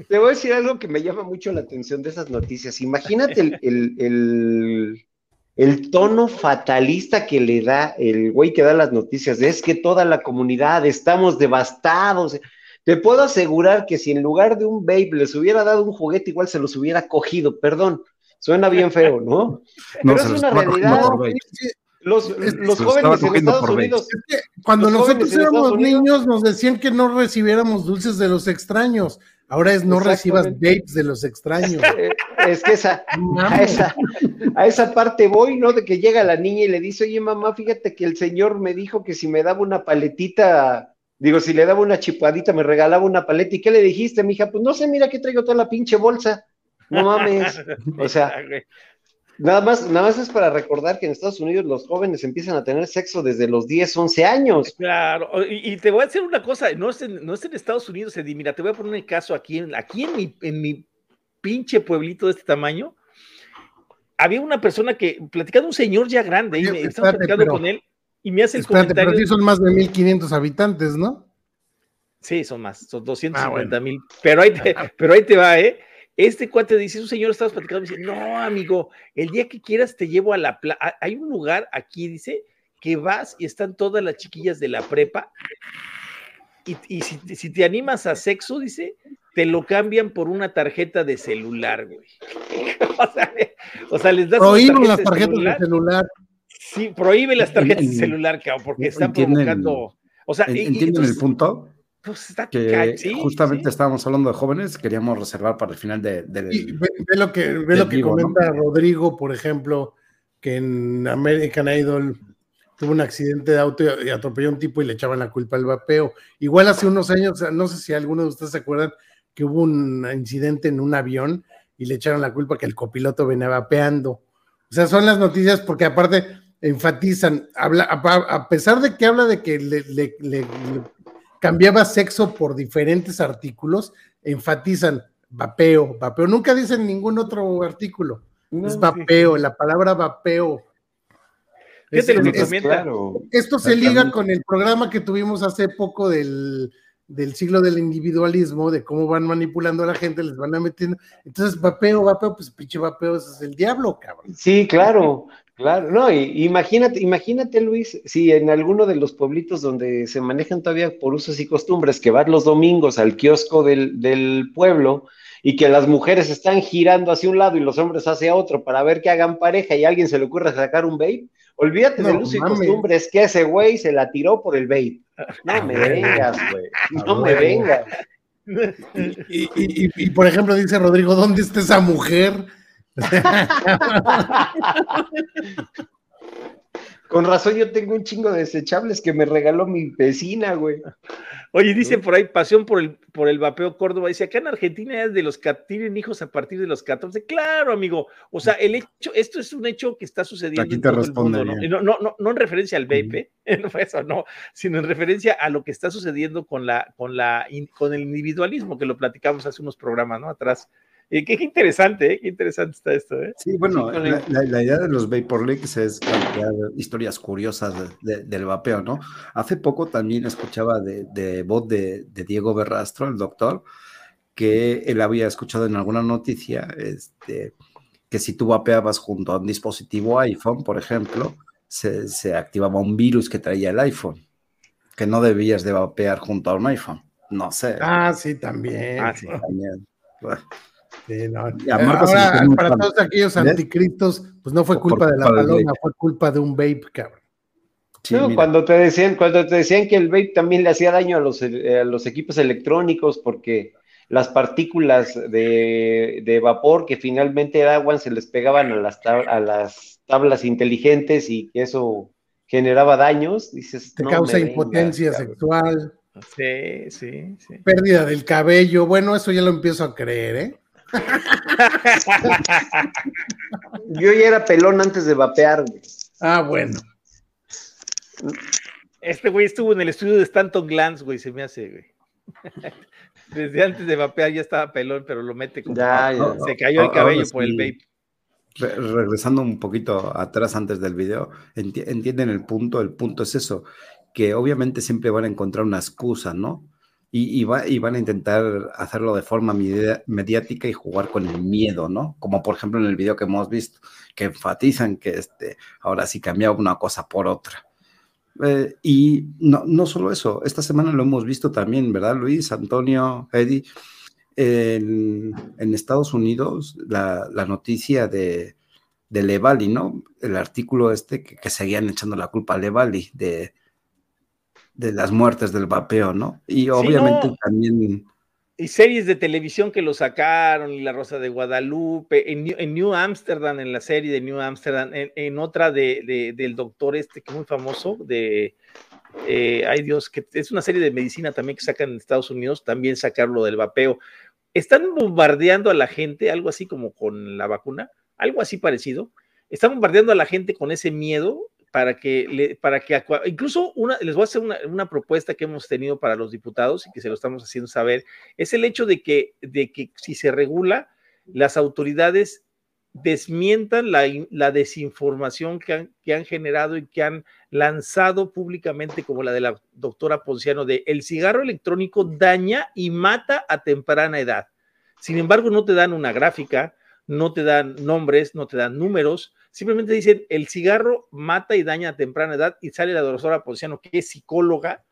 [SPEAKER 4] te voy a decir algo que me llama mucho la atención de esas noticias. Imagínate el, el, tono fatalista que le da el güey que da las noticias. Es que toda la comunidad estamos devastados. Te puedo asegurar que si en lugar de un babe les hubiera dado un juguete, igual se los hubiera cogido. Perdón, suena bien feo, ¿no? Pero es una realidad. Los, los jóvenes en Estados Unidos.
[SPEAKER 3] cuando nosotros éramos niños, nos decían que no recibiéramos dulces de los extraños. Ahora es no recibas vapes de los extraños.
[SPEAKER 4] Eh, es que esa, a, esa, a esa parte voy, ¿no? De que llega la niña y le dice, oye mamá, fíjate que el señor me dijo que si me daba una paletita, digo, si le daba una chipadita, me regalaba una paleta. ¿Y qué le dijiste, mija? Pues no sé, mira que traigo toda la pinche bolsa. No mames. O sea, Nada más, nada más es para recordar que en Estados Unidos los jóvenes empiezan a tener sexo desde los 10, 11 años.
[SPEAKER 1] Claro, y, te voy a decir una cosa, no es en, no es en Estados Unidos, Eddie, mira, te voy a poner el caso aquí, en, aquí en mi, en mi pinche pueblito de este tamaño. había una persona que, platicando un señor ya grande, y me, estaba platicando con él, y me hace el comentario.
[SPEAKER 3] Pero son más de 1500 habitantes, ¿no?
[SPEAKER 1] Sí, son más, son 250 ah, mil. Pero, ahí te, pero ahí te va, ¿eh? Este cuate dice, un señor estaba platicando, me dice, no, amigo, el día que quieras te llevo a la playa. Hay un lugar aquí, dice, que vas y están todas las chiquillas de la prepa. Y, si, te animas a sexo, dice, te lo cambian por una tarjeta de celular, güey. o, sea, les das
[SPEAKER 3] Prohíben las tarjetas de celular.
[SPEAKER 1] Sí, prohíbe las tarjetas de celular, cabrón, porque están provocando. O sea,
[SPEAKER 2] ¿entienden el punto? Pues está que justamente estábamos hablando de jóvenes, queríamos reservar para el final de, del.
[SPEAKER 3] ve, lo que, ve lo que comenta Rodrigo, por ejemplo, que en American Idol tuvo un accidente de auto y atropelló a un tipo y le echaban la culpa al vapeo. Igual hace unos años, no sé si alguno de ustedes se acuerdan que hubo un incidente en un avión y le echaron la culpa que el copiloto venía vapeando. O sea, son las noticias porque aparte enfatizan, habla, a, pesar de que habla de que le cambiaba sexo por diferentes artículos, enfatizan vapeo, vapeo. Nunca dicen ningún otro artículo. es vapeo, la palabra vapeo. Esto se liga con el programa que tuvimos hace poco del, del siglo del individualismo, de cómo van manipulando a la gente, les van a metiendo. Entonces, vapeo, vapeo, pues pinche vapeo, es el diablo, cabrón.
[SPEAKER 4] Sí, claro. Claro, no, imagínate, imagínate Luis, si en alguno de los pueblitos donde se manejan todavía por usos y costumbres, que vas los domingos al kiosco del, pueblo y que las mujeres están girando hacia un lado y los hombres hacia otro para ver que hagan pareja y a alguien se le ocurre sacar un vape, olvídate del uso y costumbres que ese güey se la tiró por el vape. No me vengas, güey, no me vengas.
[SPEAKER 3] y, por ejemplo, dice Rodrigo, ¿dónde está esa mujer?
[SPEAKER 4] Con razón, yo tengo un chingo de desechables que me regaló mi vecina, güey.
[SPEAKER 1] Oye, dicen por ahí, pasión por el, por el vapeo Córdoba. Dice, acá en Argentina es de los que tienen hijos a partir de los 14. Claro, amigo. O sea, el hecho, esto es un hecho que está sucediendo en todo el mundo, ¿no? No, no, no, en referencia al vape, no eso, no, sino en referencia a lo que está sucediendo con la, con la, con el individualismo, que lo platicamos hace unos programas, ¿no? Atrás y qué, interesante, ¿eh? qué interesante está esto. ¿eh?
[SPEAKER 2] Sí, bueno, la, idea de los Vapor Leaks es plantear historias curiosas del vapeo, ¿no? Hace poco también escuchaba de, voz de, Diego Berrastro, el doctor, que él había escuchado en alguna noticia este, que si tú vapeabas junto a un dispositivo iPhone, por ejemplo, se, activaba un virus que traía el iPhone, que no debías de vapear junto a un iPhone. No sé.
[SPEAKER 3] Ah, sí, también. Ah, sí. también. Ahora, para todos aquellos anticristos, pues no fue culpa de la paloma, fue culpa de un vape, cabrón.
[SPEAKER 4] no, cuando te decían, cuando te decían que el vape también le hacía daño a los, eh, los equipos electrónicos porque las partículas de, vapor que finalmente daban se les pegaban a las, a las tablas inteligentes y que eso generaba daños, dices.
[SPEAKER 3] Te causa impotencia sexual.
[SPEAKER 1] Sí, sí, sí.
[SPEAKER 3] Pérdida del cabello. Bueno, eso ya lo empiezo a creer, ¿eh?
[SPEAKER 4] Yo ya era pelón antes de vapear,
[SPEAKER 3] Ah, bueno.
[SPEAKER 1] Este güey estuvo en el estudio de Stanton Glance, güey, se me hace, güey. Desde antes de vapear ya estaba pelón, pero lo mete como. Ya, Se cayó el cabello por el vape.
[SPEAKER 2] regresando un poquito atrás antes del video, entienden el punto. El punto es eso, que obviamente siempre van a encontrar una excusa, ¿no? Y, van a intentar hacerlo de forma mediática y jugar con el miedo, ¿no? Como por ejemplo en el video que hemos visto, que enfatizan que este, ahora sí cambiaba una cosa por otra. Eh, y no, no solo eso, esta semana lo hemos visto también, ¿verdad, Luis, Antonio, Eddie? En, Estados Unidos, la, noticia de, de Levali, ¿no? El artículo este que, que seguían echando la culpa a Levali de, de las muertes del vapeo, ¿no? Y obviamente también...
[SPEAKER 1] Y series de televisión que lo sacaron, y La Rosa de Guadalupe, en New, Amsterdam, en la serie de New Amsterdam, en, otra de, del doctor este que es muy famoso, de, eh, ay Dios, que es una serie de medicina también que sacan en Estados Unidos, también sacar lo del vapeo. Están bombardeando a la gente, algo así como con la vacuna, algo así parecido. Están bombardeando a la gente con ese miedo para que, le, para que incluso una, les voy a hacer una, propuesta que hemos tenido para los diputados y que se lo estamos haciendo saber, es el hecho de que, de que si se regula, las autoridades desmientan la, desinformación que han, que han, generado y que han lanzado públicamente, como la de la doctora Ponciano, de el cigarro electrónico daña y mata a temprana edad. Sin embargo, no te dan una gráfica, no te dan nombres, no te dan números, simplemente dicen el cigarro mata y daña a temprana edad y sale la doctora Ponciano, que es psicóloga,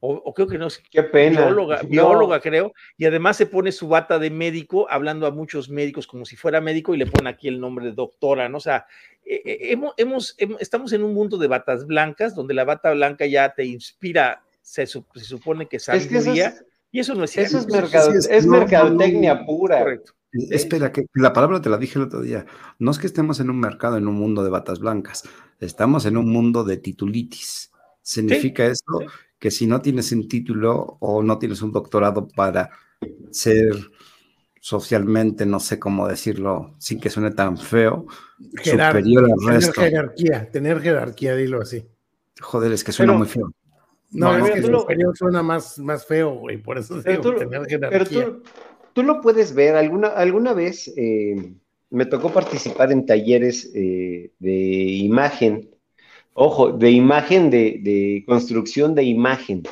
[SPEAKER 1] o, creo que no es
[SPEAKER 4] Qué pena.
[SPEAKER 1] bióloga, creo, y además se pone su bata de médico, hablando a muchos médicos como si fuera médico y le pone aquí el nombre de doctora, ¿no? O sea, eh, eh, hemos, hemos, estamos en un mundo de batas blancas, donde la bata blanca ya te inspira, se, supone que sabiduría, y eso no es
[SPEAKER 4] cierto. Eso es, mercadotecnia pura. Correcto.
[SPEAKER 2] Espera, que la palabra te la dije el otro día. No es que estemos en un mercado, en un mundo de batas blancas, estamos en un mundo de titulitis. Significa eso que si no tienes un título o no tienes un doctorado para ser socialmente, no sé cómo decirlo, sin que suene tan feo, superior al resto.
[SPEAKER 3] Tener jerarquía, tener jerarquía, dilo así.
[SPEAKER 2] Joder, es que suena muy feo.
[SPEAKER 3] No, es que superior suena más, más feo, güey, por eso digo, tener jerarquía.
[SPEAKER 4] Pero tú, lo puedes ver, alguna, alguna vez eh, me tocó participar en talleres eh, de imagen Ojo, de imagen, de, construcción de imagen.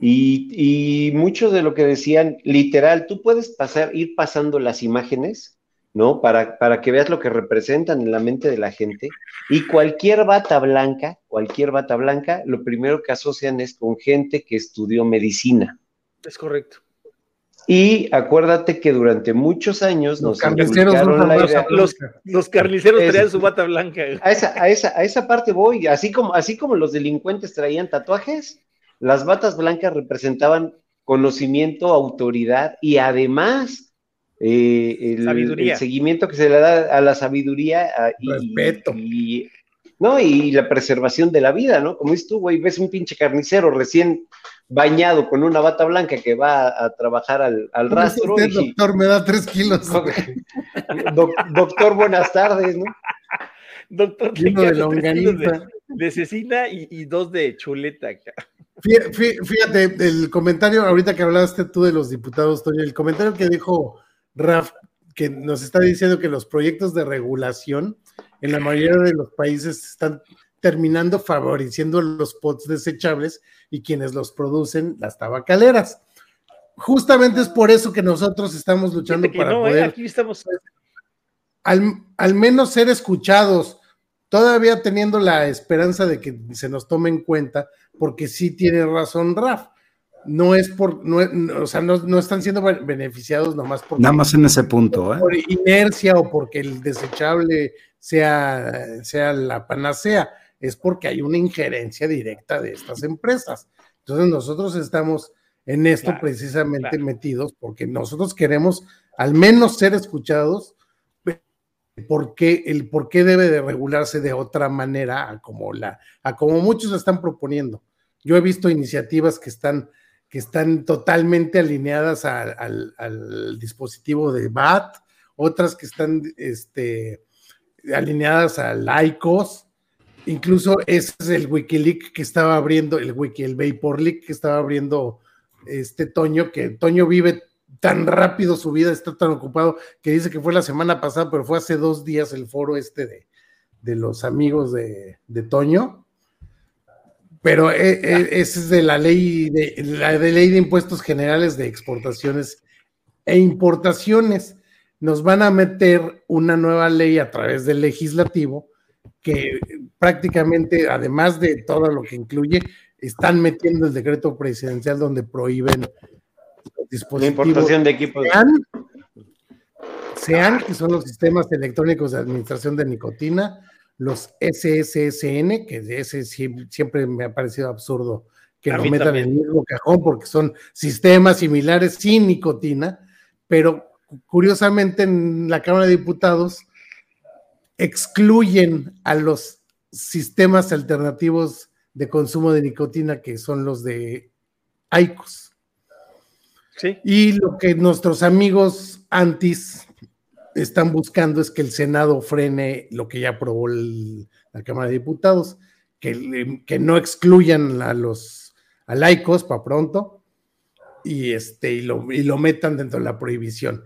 [SPEAKER 4] Y, mucho de lo que decían, literal, tú puedes pasar, ir pasando las imágenes, ¿no? Para, para que veas lo que representan en la mente de la gente. Y cualquier bata blanca, cualquier bata blanca, lo primero que asocian es con gente que estudió medicina.
[SPEAKER 1] Es correcto.
[SPEAKER 4] Y acuérdate que durante muchos años
[SPEAKER 1] los carniceros los, los, carniceros traían su bata blanca.
[SPEAKER 4] A esa, a, esa, a esa parte voy, así como, así como los delincuentes traían tatuajes, las batas blancas representaban conocimiento, autoridad y además eh, el, seguimiento que se le da a la sabiduría y,
[SPEAKER 3] Respeto.
[SPEAKER 4] Y, ¿no? y la preservación de la vida, ¿no? Como dices tú, güey, ves un pinche carnicero recién bañado con una bata blanca que va a, trabajar al, al rastro.
[SPEAKER 3] doctor, me da tres kilos.
[SPEAKER 4] doctor, buenas tardes, ¿no?
[SPEAKER 1] Doctor,
[SPEAKER 3] de longaniza.
[SPEAKER 1] De, cecina y, dos de chuleta.
[SPEAKER 3] Fíjate, el comentario, ahorita que hablaste tú de los diputados, Toño, el comentario que dijo Raf, que nos está diciendo que los proyectos de regulación en la mayoría de los países están terminando favoreciendo los pots desechables y quienes los producen, las tabacaleras. Justamente es por eso que nosotros estamos luchando para ¿eh? poder
[SPEAKER 1] aquí estamos...
[SPEAKER 3] al, menos ser escuchados, todavía teniendo la esperanza de que se nos tome en cuenta, porque sí tiene razón Raf. No es por, no, o sea, no, están siendo beneficiados nomás por...
[SPEAKER 2] Nada más en ese punto, ¿eh?
[SPEAKER 3] Por inercia o porque el desechable sea, sea la panacea es porque hay una injerencia directa de estas empresas. Entonces nosotros estamos en esto precisamente metidos porque nosotros queremos al menos ser escuchados porque el por qué debe de regularse de otra manera a como la a como muchos están proponiendo. Yo he visto iniciativas que están que están totalmente alineadas al, al, dispositivo de BAT, otras que están este, alineadas a laicos, Incluso ese es el Wikileaks que estaba abriendo, el Wiki, el Vapor Leak que estaba abriendo este Toño, que Toño vive tan rápido su vida, está tan ocupado, que dice que fue la semana pasada, pero fue hace dos días el foro este de, de los amigos de, de Toño. Pero eh, eh, ese es de la ley de la ley de impuestos generales de exportaciones e importaciones. Nos van a meter una nueva ley a través del legislativo que prácticamente, además de todo lo que incluye, están metiendo el decreto presidencial donde prohíben
[SPEAKER 4] dispositivos. La importación de equipos.
[SPEAKER 3] Sean, que son los sistemas electrónicos de administración de nicotina, los SSSN, que ese siempre me ha parecido absurdo que lo metan en el mismo cajón porque son sistemas similares sin nicotina, pero curiosamente en la Cámara de Diputados excluyen a los sistemas alternativos de consumo de nicotina que son los de AICOS.
[SPEAKER 1] Sí.
[SPEAKER 3] Y lo que nuestros amigos antis están buscando es que el Senado frene lo que ya aprobó la Cámara de Diputados, que, que no excluyan a los a laicos para pronto y, este, y, lo, y lo metan dentro de la prohibición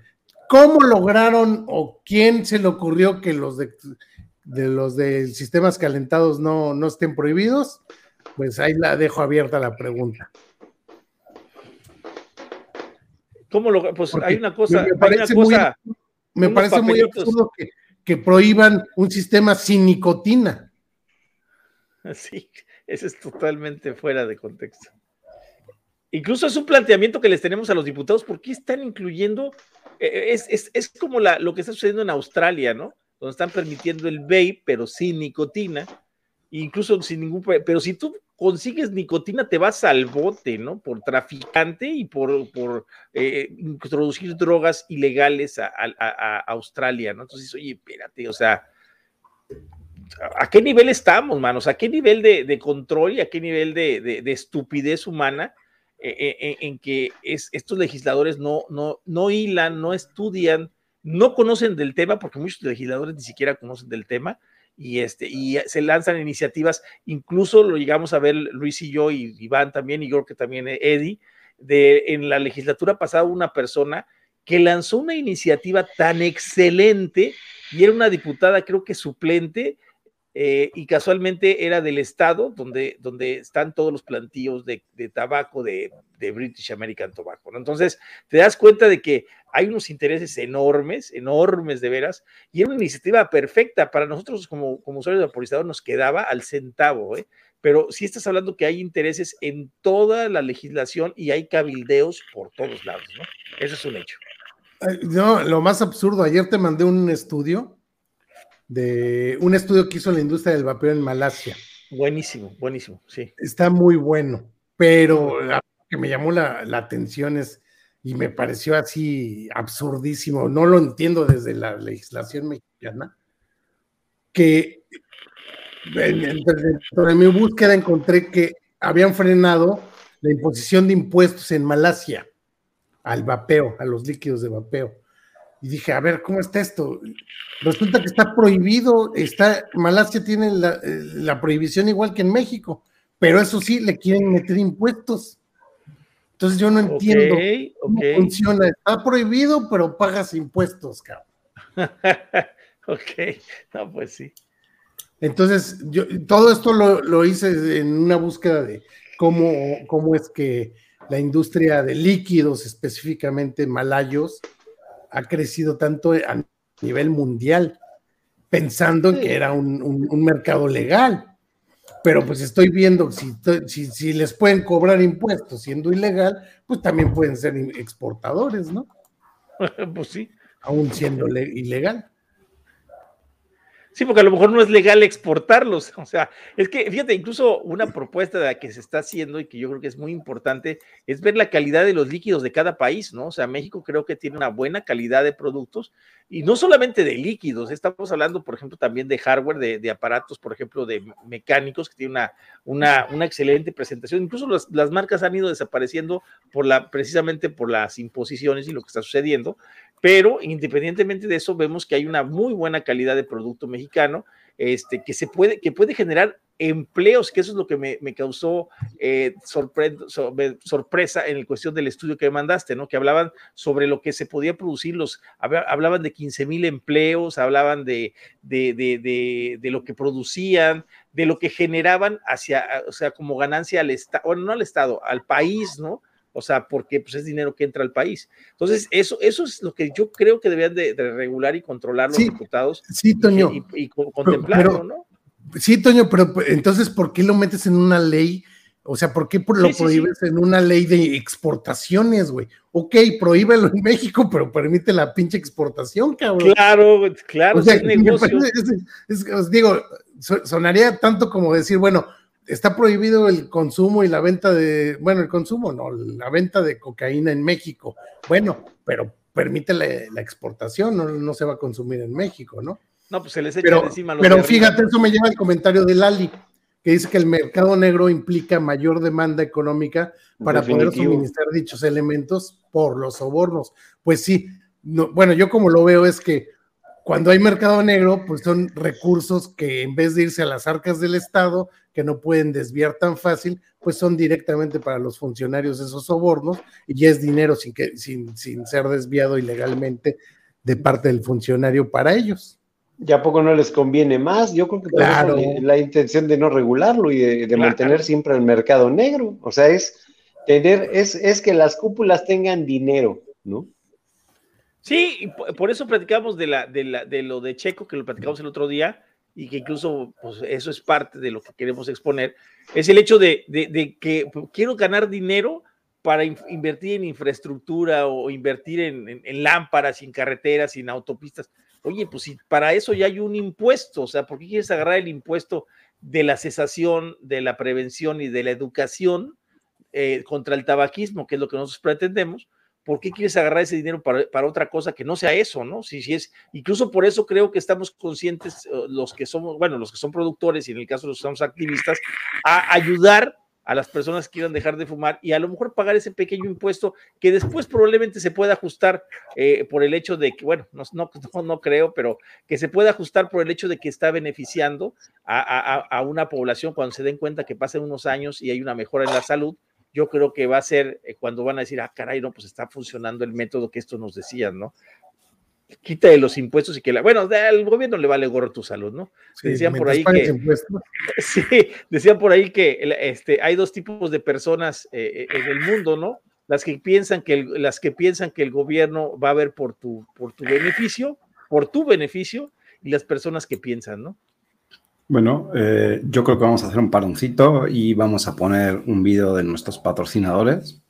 [SPEAKER 3] ¿Cómo lograron o quién se le ocurrió que los de, los de sistemas calentados no, no estén prohibidos? Pues ahí la dejo abierta la pregunta.
[SPEAKER 1] ¿Cómo lo.? Pues hay una cosa.
[SPEAKER 3] Me parece muy, me parece muy absurdo que, que, prohíban un sistema sin nicotina.
[SPEAKER 1] Sí, eso es totalmente fuera de contexto. Incluso es un planteamiento que les tenemos a los diputados. ¿Por qué están incluyendo? Eh, es, es, es como la, lo que está sucediendo en Australia, ¿no? Donde están permitiendo el vape, pero sin nicotina. Incluso sin ningún. Pero si tú consigues nicotina, te vas al bote, ¿no? Por traficante y por, por eh, introducir drogas ilegales a, Australia, ¿no? Entonces, oye, espérate, o sea, ¿a qué nivel estamos, manos? ¿A qué nivel de, control y a qué nivel de, estupidez humana en que es, estos legisladores no, no, no hilan, no estudian, no conocen del tema, porque muchos legisladores ni siquiera conocen del tema? y, este, y se lanzan iniciativas, incluso lo llegamos a ver Luis y yo y Iván también, y yo creo que también Eddie, de en la legislatura pasada una persona que lanzó una iniciativa tan excelente y era una diputada creo que suplente eh, y casualmente era del estado donde, donde están todos los plantíos de, tabaco de, British American Tobacco. Entonces, te das cuenta de que hay unos intereses enormes, enormes de veras, y era una iniciativa perfecta para nosotros como, como usuarios de vaporizador, nos quedaba al centavo, ¿eh? pero sí estás hablando que hay intereses en toda la legislación y hay cabildeos por todos lados, ¿no? Eso es un hecho.
[SPEAKER 3] No, lo más absurdo, ayer te mandé un estudio de un estudio que hizo la industria del vapeo en Malasia.
[SPEAKER 1] Buenísimo, buenísimo, sí.
[SPEAKER 3] Está muy bueno, pero lo que me llamó la, atención es, y me pareció así absurdísimo, no lo entiendo desde la legislación mexicana, que dentro de mi búsqueda encontré que habían frenado la imposición de impuestos en Malasia al vapeo, a los líquidos de vapeo. Y dije, a ver, ¿cómo está esto? Resulta que está prohibido, está, Malasia tiene eh, la, prohibición igual que en México, pero eso sí, le quieren meter impuestos. Entonces yo no entiendo cómo funciona. Está prohibido, pero pagas impuestos, cabrón.
[SPEAKER 1] ok, no, pues sí.
[SPEAKER 3] Entonces, yo todo esto lo, lo, hice en una búsqueda de cómo, cómo es que la industria de líquidos, específicamente malayos, ha crecido tanto a nivel mundial, pensando en que era un, mercado legal. Pero pues estoy viendo, si, si, les pueden cobrar impuestos siendo ilegal, pues también pueden ser exportadores, ¿no?
[SPEAKER 1] pues sí.
[SPEAKER 3] Aún siendo ilegal.
[SPEAKER 1] Sí, porque a lo mejor no es legal exportarlos. O sea, es que, fíjate, incluso una propuesta de la que se está haciendo y que yo creo que es muy importante es ver la calidad de los líquidos de cada país, ¿no? O sea, México creo que tiene una buena calidad de productos y no solamente de líquidos, estamos hablando, por ejemplo, también de hardware, de, aparatos, por ejemplo, de mecánicos que tiene una, una, excelente presentación. Incluso las marcas han ido desapareciendo por la, precisamente por las imposiciones y lo que está sucediendo, pero independientemente de eso, vemos que hay una muy buena calidad de producto mexicano, este, que se puede, que puede generar empleos, que eso es lo que me, causó eh, sorpresa en la cuestión del estudio que mandaste, ¿no? Que hablaban sobre lo que se podía producir, los, hablaban de 15 mil empleos, hablaban de, de, de, de, lo que producían, de lo que generaban hacia, o sea, como ganancia al Estado, bueno, no al Estado, al país, ¿no? O sea, porque pues, es dinero que entra al país. Entonces, eso, eso es lo que yo creo que deberían de, regular y controlar los diputados.
[SPEAKER 3] Sí, Toño.
[SPEAKER 1] Y, contemplarlo, ¿no?
[SPEAKER 3] Sí, Toño, pero entonces, ¿por qué lo metes en una ley? O sea, ¿por qué lo prohíbes en una ley de exportaciones, güey? Ok, prohíbelo en México, pero permite la pinche exportación, cabrón.
[SPEAKER 1] Claro, claro, o sea, es negocio.
[SPEAKER 3] digo, sonaría tanto como decir, bueno, está prohibido el consumo y la venta de, bueno, el consumo, no, la venta de cocaína en México. Bueno, pero permite la, exportación, no, se va a consumir en México, ¿no?
[SPEAKER 1] No, pues se les echa
[SPEAKER 3] pero,
[SPEAKER 1] encima
[SPEAKER 3] Pero fíjate, eso me lleva al comentario de Lali, que dice que el mercado negro implica mayor demanda económica para poder suministrar dichos elementos por los sobornos. Pues sí, no, bueno, yo como lo veo es que cuando hay mercado negro, pues son recursos que en vez de irse a las arcas del Estado, que no pueden desviar tan fácil, pues son directamente para los funcionarios esos sobornos y ya es dinero sin, que, sin, sin ser desviado ilegalmente de parte del funcionario para ellos.
[SPEAKER 4] ¿Ya a poco no les conviene más? Yo creo que claro. la intención de no regularlo y de, mantener siempre el mercado negro. O sea, es tener, es, es que las cúpulas tengan dinero, ¿no?
[SPEAKER 1] Sí, por eso platicamos de, la, de, la, de lo de Checo, que lo platicamos el otro día, y que incluso pues, eso es parte de lo que queremos exponer, es el hecho de, de que quiero ganar dinero para invertir en infraestructura o invertir en, en, lámparas, en carreteras, en autopistas. Oye, pues si para eso ya hay un impuesto, o sea, ¿por qué quieres agarrar el impuesto de la cesación, de la prevención y de la educación eh, contra el tabaquismo, que es lo que nosotros pretendemos? ¿Por qué quieres agarrar ese dinero para, otra cosa que no sea eso, no? Si, es, incluso por eso creo que estamos conscientes, eh, los que somos, bueno, los que son productores y en el caso de los que somos activistas, a ayudar a las personas que quieran dejar de fumar y a lo mejor pagar ese pequeño impuesto que después probablemente se pueda ajustar eh, por el hecho de que, bueno, no, no, no, creo, pero que se pueda ajustar por el hecho de que está beneficiando a, una población cuando se den cuenta que pasen unos años y hay una mejora en la salud. Yo creo que va a ser eh, cuando van a decir, ah, caray, no, pues está funcionando el método que esto nos decían, ¿no? quita de los impuestos y que la, bueno, al gobierno le vale gorro tu salud, ¿no? decían por ahí que sí, decían por ahí que este, hay dos tipos de personas eh, eh, en el mundo, ¿no? Las que piensan que el, las que piensan que el gobierno va a ver por tu por tu beneficio, por tu beneficio y las personas que piensan, ¿no?
[SPEAKER 2] Bueno, eh, yo creo que vamos a hacer un paroncito y vamos a poner un vídeo de nuestros patrocinadores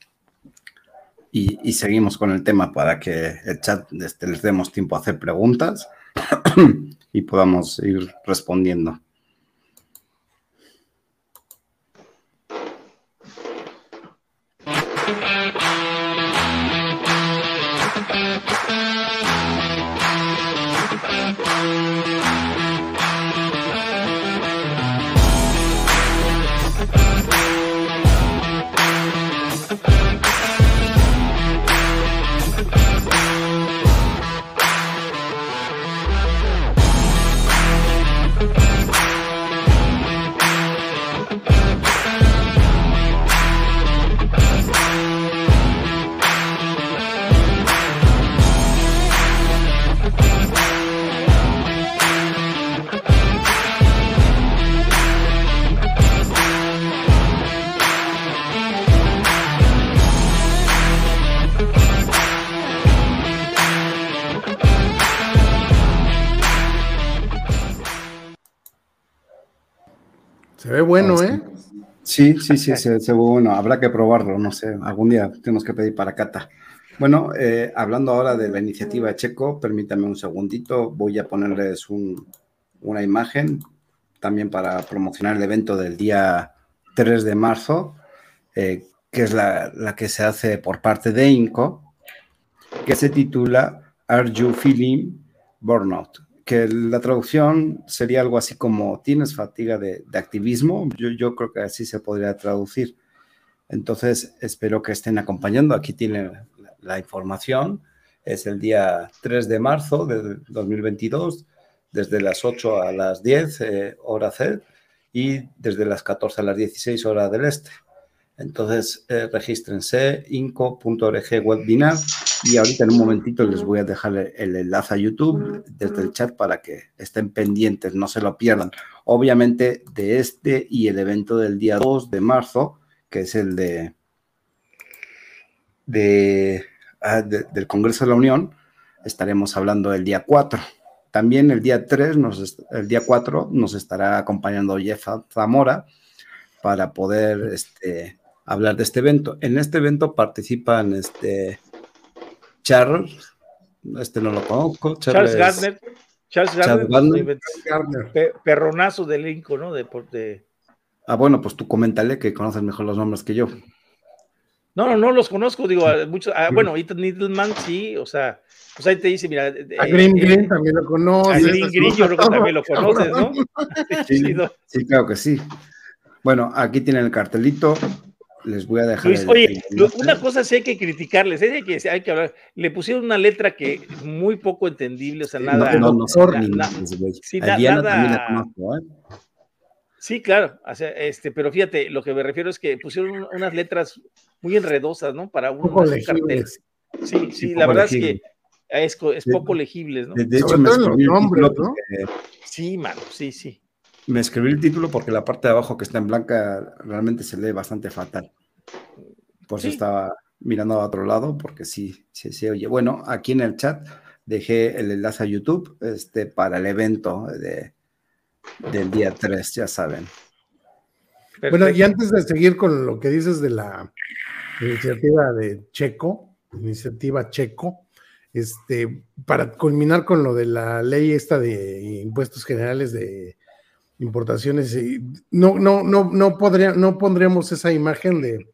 [SPEAKER 2] y, seguimos con el tema para que el chat este, les demos tiempo a hacer preguntas y podamos ir respondiendo. Sí, sí, sí, se, ve bueno. Habrá que probarlo, no sé. Algún día tenemos que pedir para Cata. Bueno, eh, hablando ahora de la iniciativa Checo, permítame un segundito. Voy a ponerles una imagen también para promocionar el evento del día 3 de marzo, eh, que es la, la, que se hace por parte de INCO, que se titula Are You Feeling Burnout? Que la traducción sería algo así como tienes fatiga de, activismo, yo, yo, creo que así se podría traducir. Entonces, espero que estén acompañando. Aquí tienen la, información. Es el día 3 de marzo de 2022, desde las 8 a las 10 eh, hora C y desde las 14 a las 16 hora del este. Entonces, eh, regístrense inco.org webinar y ahorita en un momentito les voy a dejar el enlace a YouTube desde el chat para que estén pendientes, no se lo pierdan. Obviamente de este y el evento del día 2 de marzo, que es el de, ah, de, del Congreso de la Unión, estaremos hablando el día 4. También el día 3, nos, el día 4, nos estará acompañando Jeff Zamora para poder este, hablar de este evento. En este evento participan este, Charles, este no lo conozco.
[SPEAKER 1] Charles, Gardner. Charles Gardner, perronazo del Inco, ¿no? De,
[SPEAKER 2] Ah, bueno, pues tú coméntale que conoces mejor los nombres que yo.
[SPEAKER 1] No, no, no los conozco, digo, muchos, ah, bueno, Ethan Needleman sí, o sea, pues ahí te dice, mira.
[SPEAKER 3] a Green eh, Green también lo conoces.
[SPEAKER 1] A Green Green yo creo que también lo conoces, ¿no?
[SPEAKER 2] sí, sí, claro que sí. Bueno, aquí tienen el cartelito les voy a dejar.
[SPEAKER 1] oye, una cosa sí hay que criticarles, hay que, hay que hablar. Le pusieron una letra que es muy poco entendible, o sea, nada. No, no, sí, nada, Sí, claro, o sea, este, pero fíjate, lo que me refiero es que pusieron unas letras muy enredosas, ¿no? Para un, cartel. Sí, sí, la verdad es que es, poco legible, ¿no?
[SPEAKER 2] De, hecho, me escribí nombres, ¿no?
[SPEAKER 1] Sí, mano, sí, sí.
[SPEAKER 2] Me escribí el título porque la parte de abajo que está en blanca realmente se lee bastante fatal. Por eso estaba mirando a otro lado, porque sí, sí se oye. Bueno, aquí en el chat dejé el enlace a YouTube este, para el evento de, del día 3, ya saben.
[SPEAKER 3] Bueno, y antes de seguir con lo que dices de la iniciativa de Checo, iniciativa Checo, este, para culminar con lo de la ley esta de impuestos generales de importaciones, no, no, no, no, podría, no pondríamos esa imagen de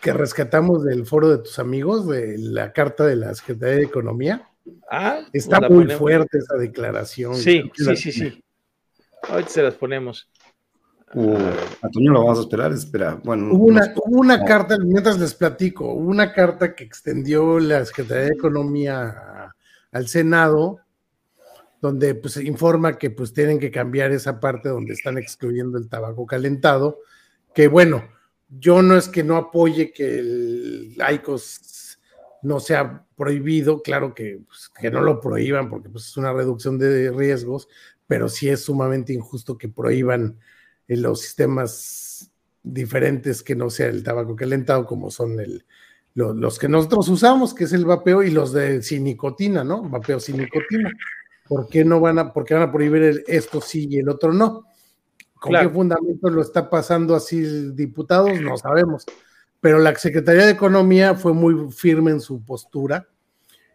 [SPEAKER 3] que rescatamos del foro de tus amigos, de la carta de la Secretaría de Economía.
[SPEAKER 1] Ah,
[SPEAKER 3] está muy fuerte esa declaración.
[SPEAKER 1] Sí, sí, sí, sí. Ahorita se las ponemos.
[SPEAKER 2] Uh, Antonio, lo vamos a esperar, espera. Bueno,
[SPEAKER 3] hubo una, una carta, mientras les platico, hubo una carta que extendió la Secretaría de Economía al Senado, donde pues informa que pues tienen que cambiar esa parte donde están excluyendo el tabaco calentado, que bueno, yo no es que no apoye que el ICOS no sea prohibido, claro que, pues, que no lo prohíban porque pues, es una reducción de riesgos, pero sí es sumamente injusto que prohíban en los sistemas diferentes que no sea el tabaco calentado, como son el, los que nosotros usamos, que es el vapeo, y los de sin nicotina, ¿no? Vapeo sin nicotina. ¿Por qué no van a, por van a prohibir esto sí y el otro no? ¿Con qué fundamento lo está pasando así diputados? No sabemos. Pero la Secretaría de Economía fue muy firme en su postura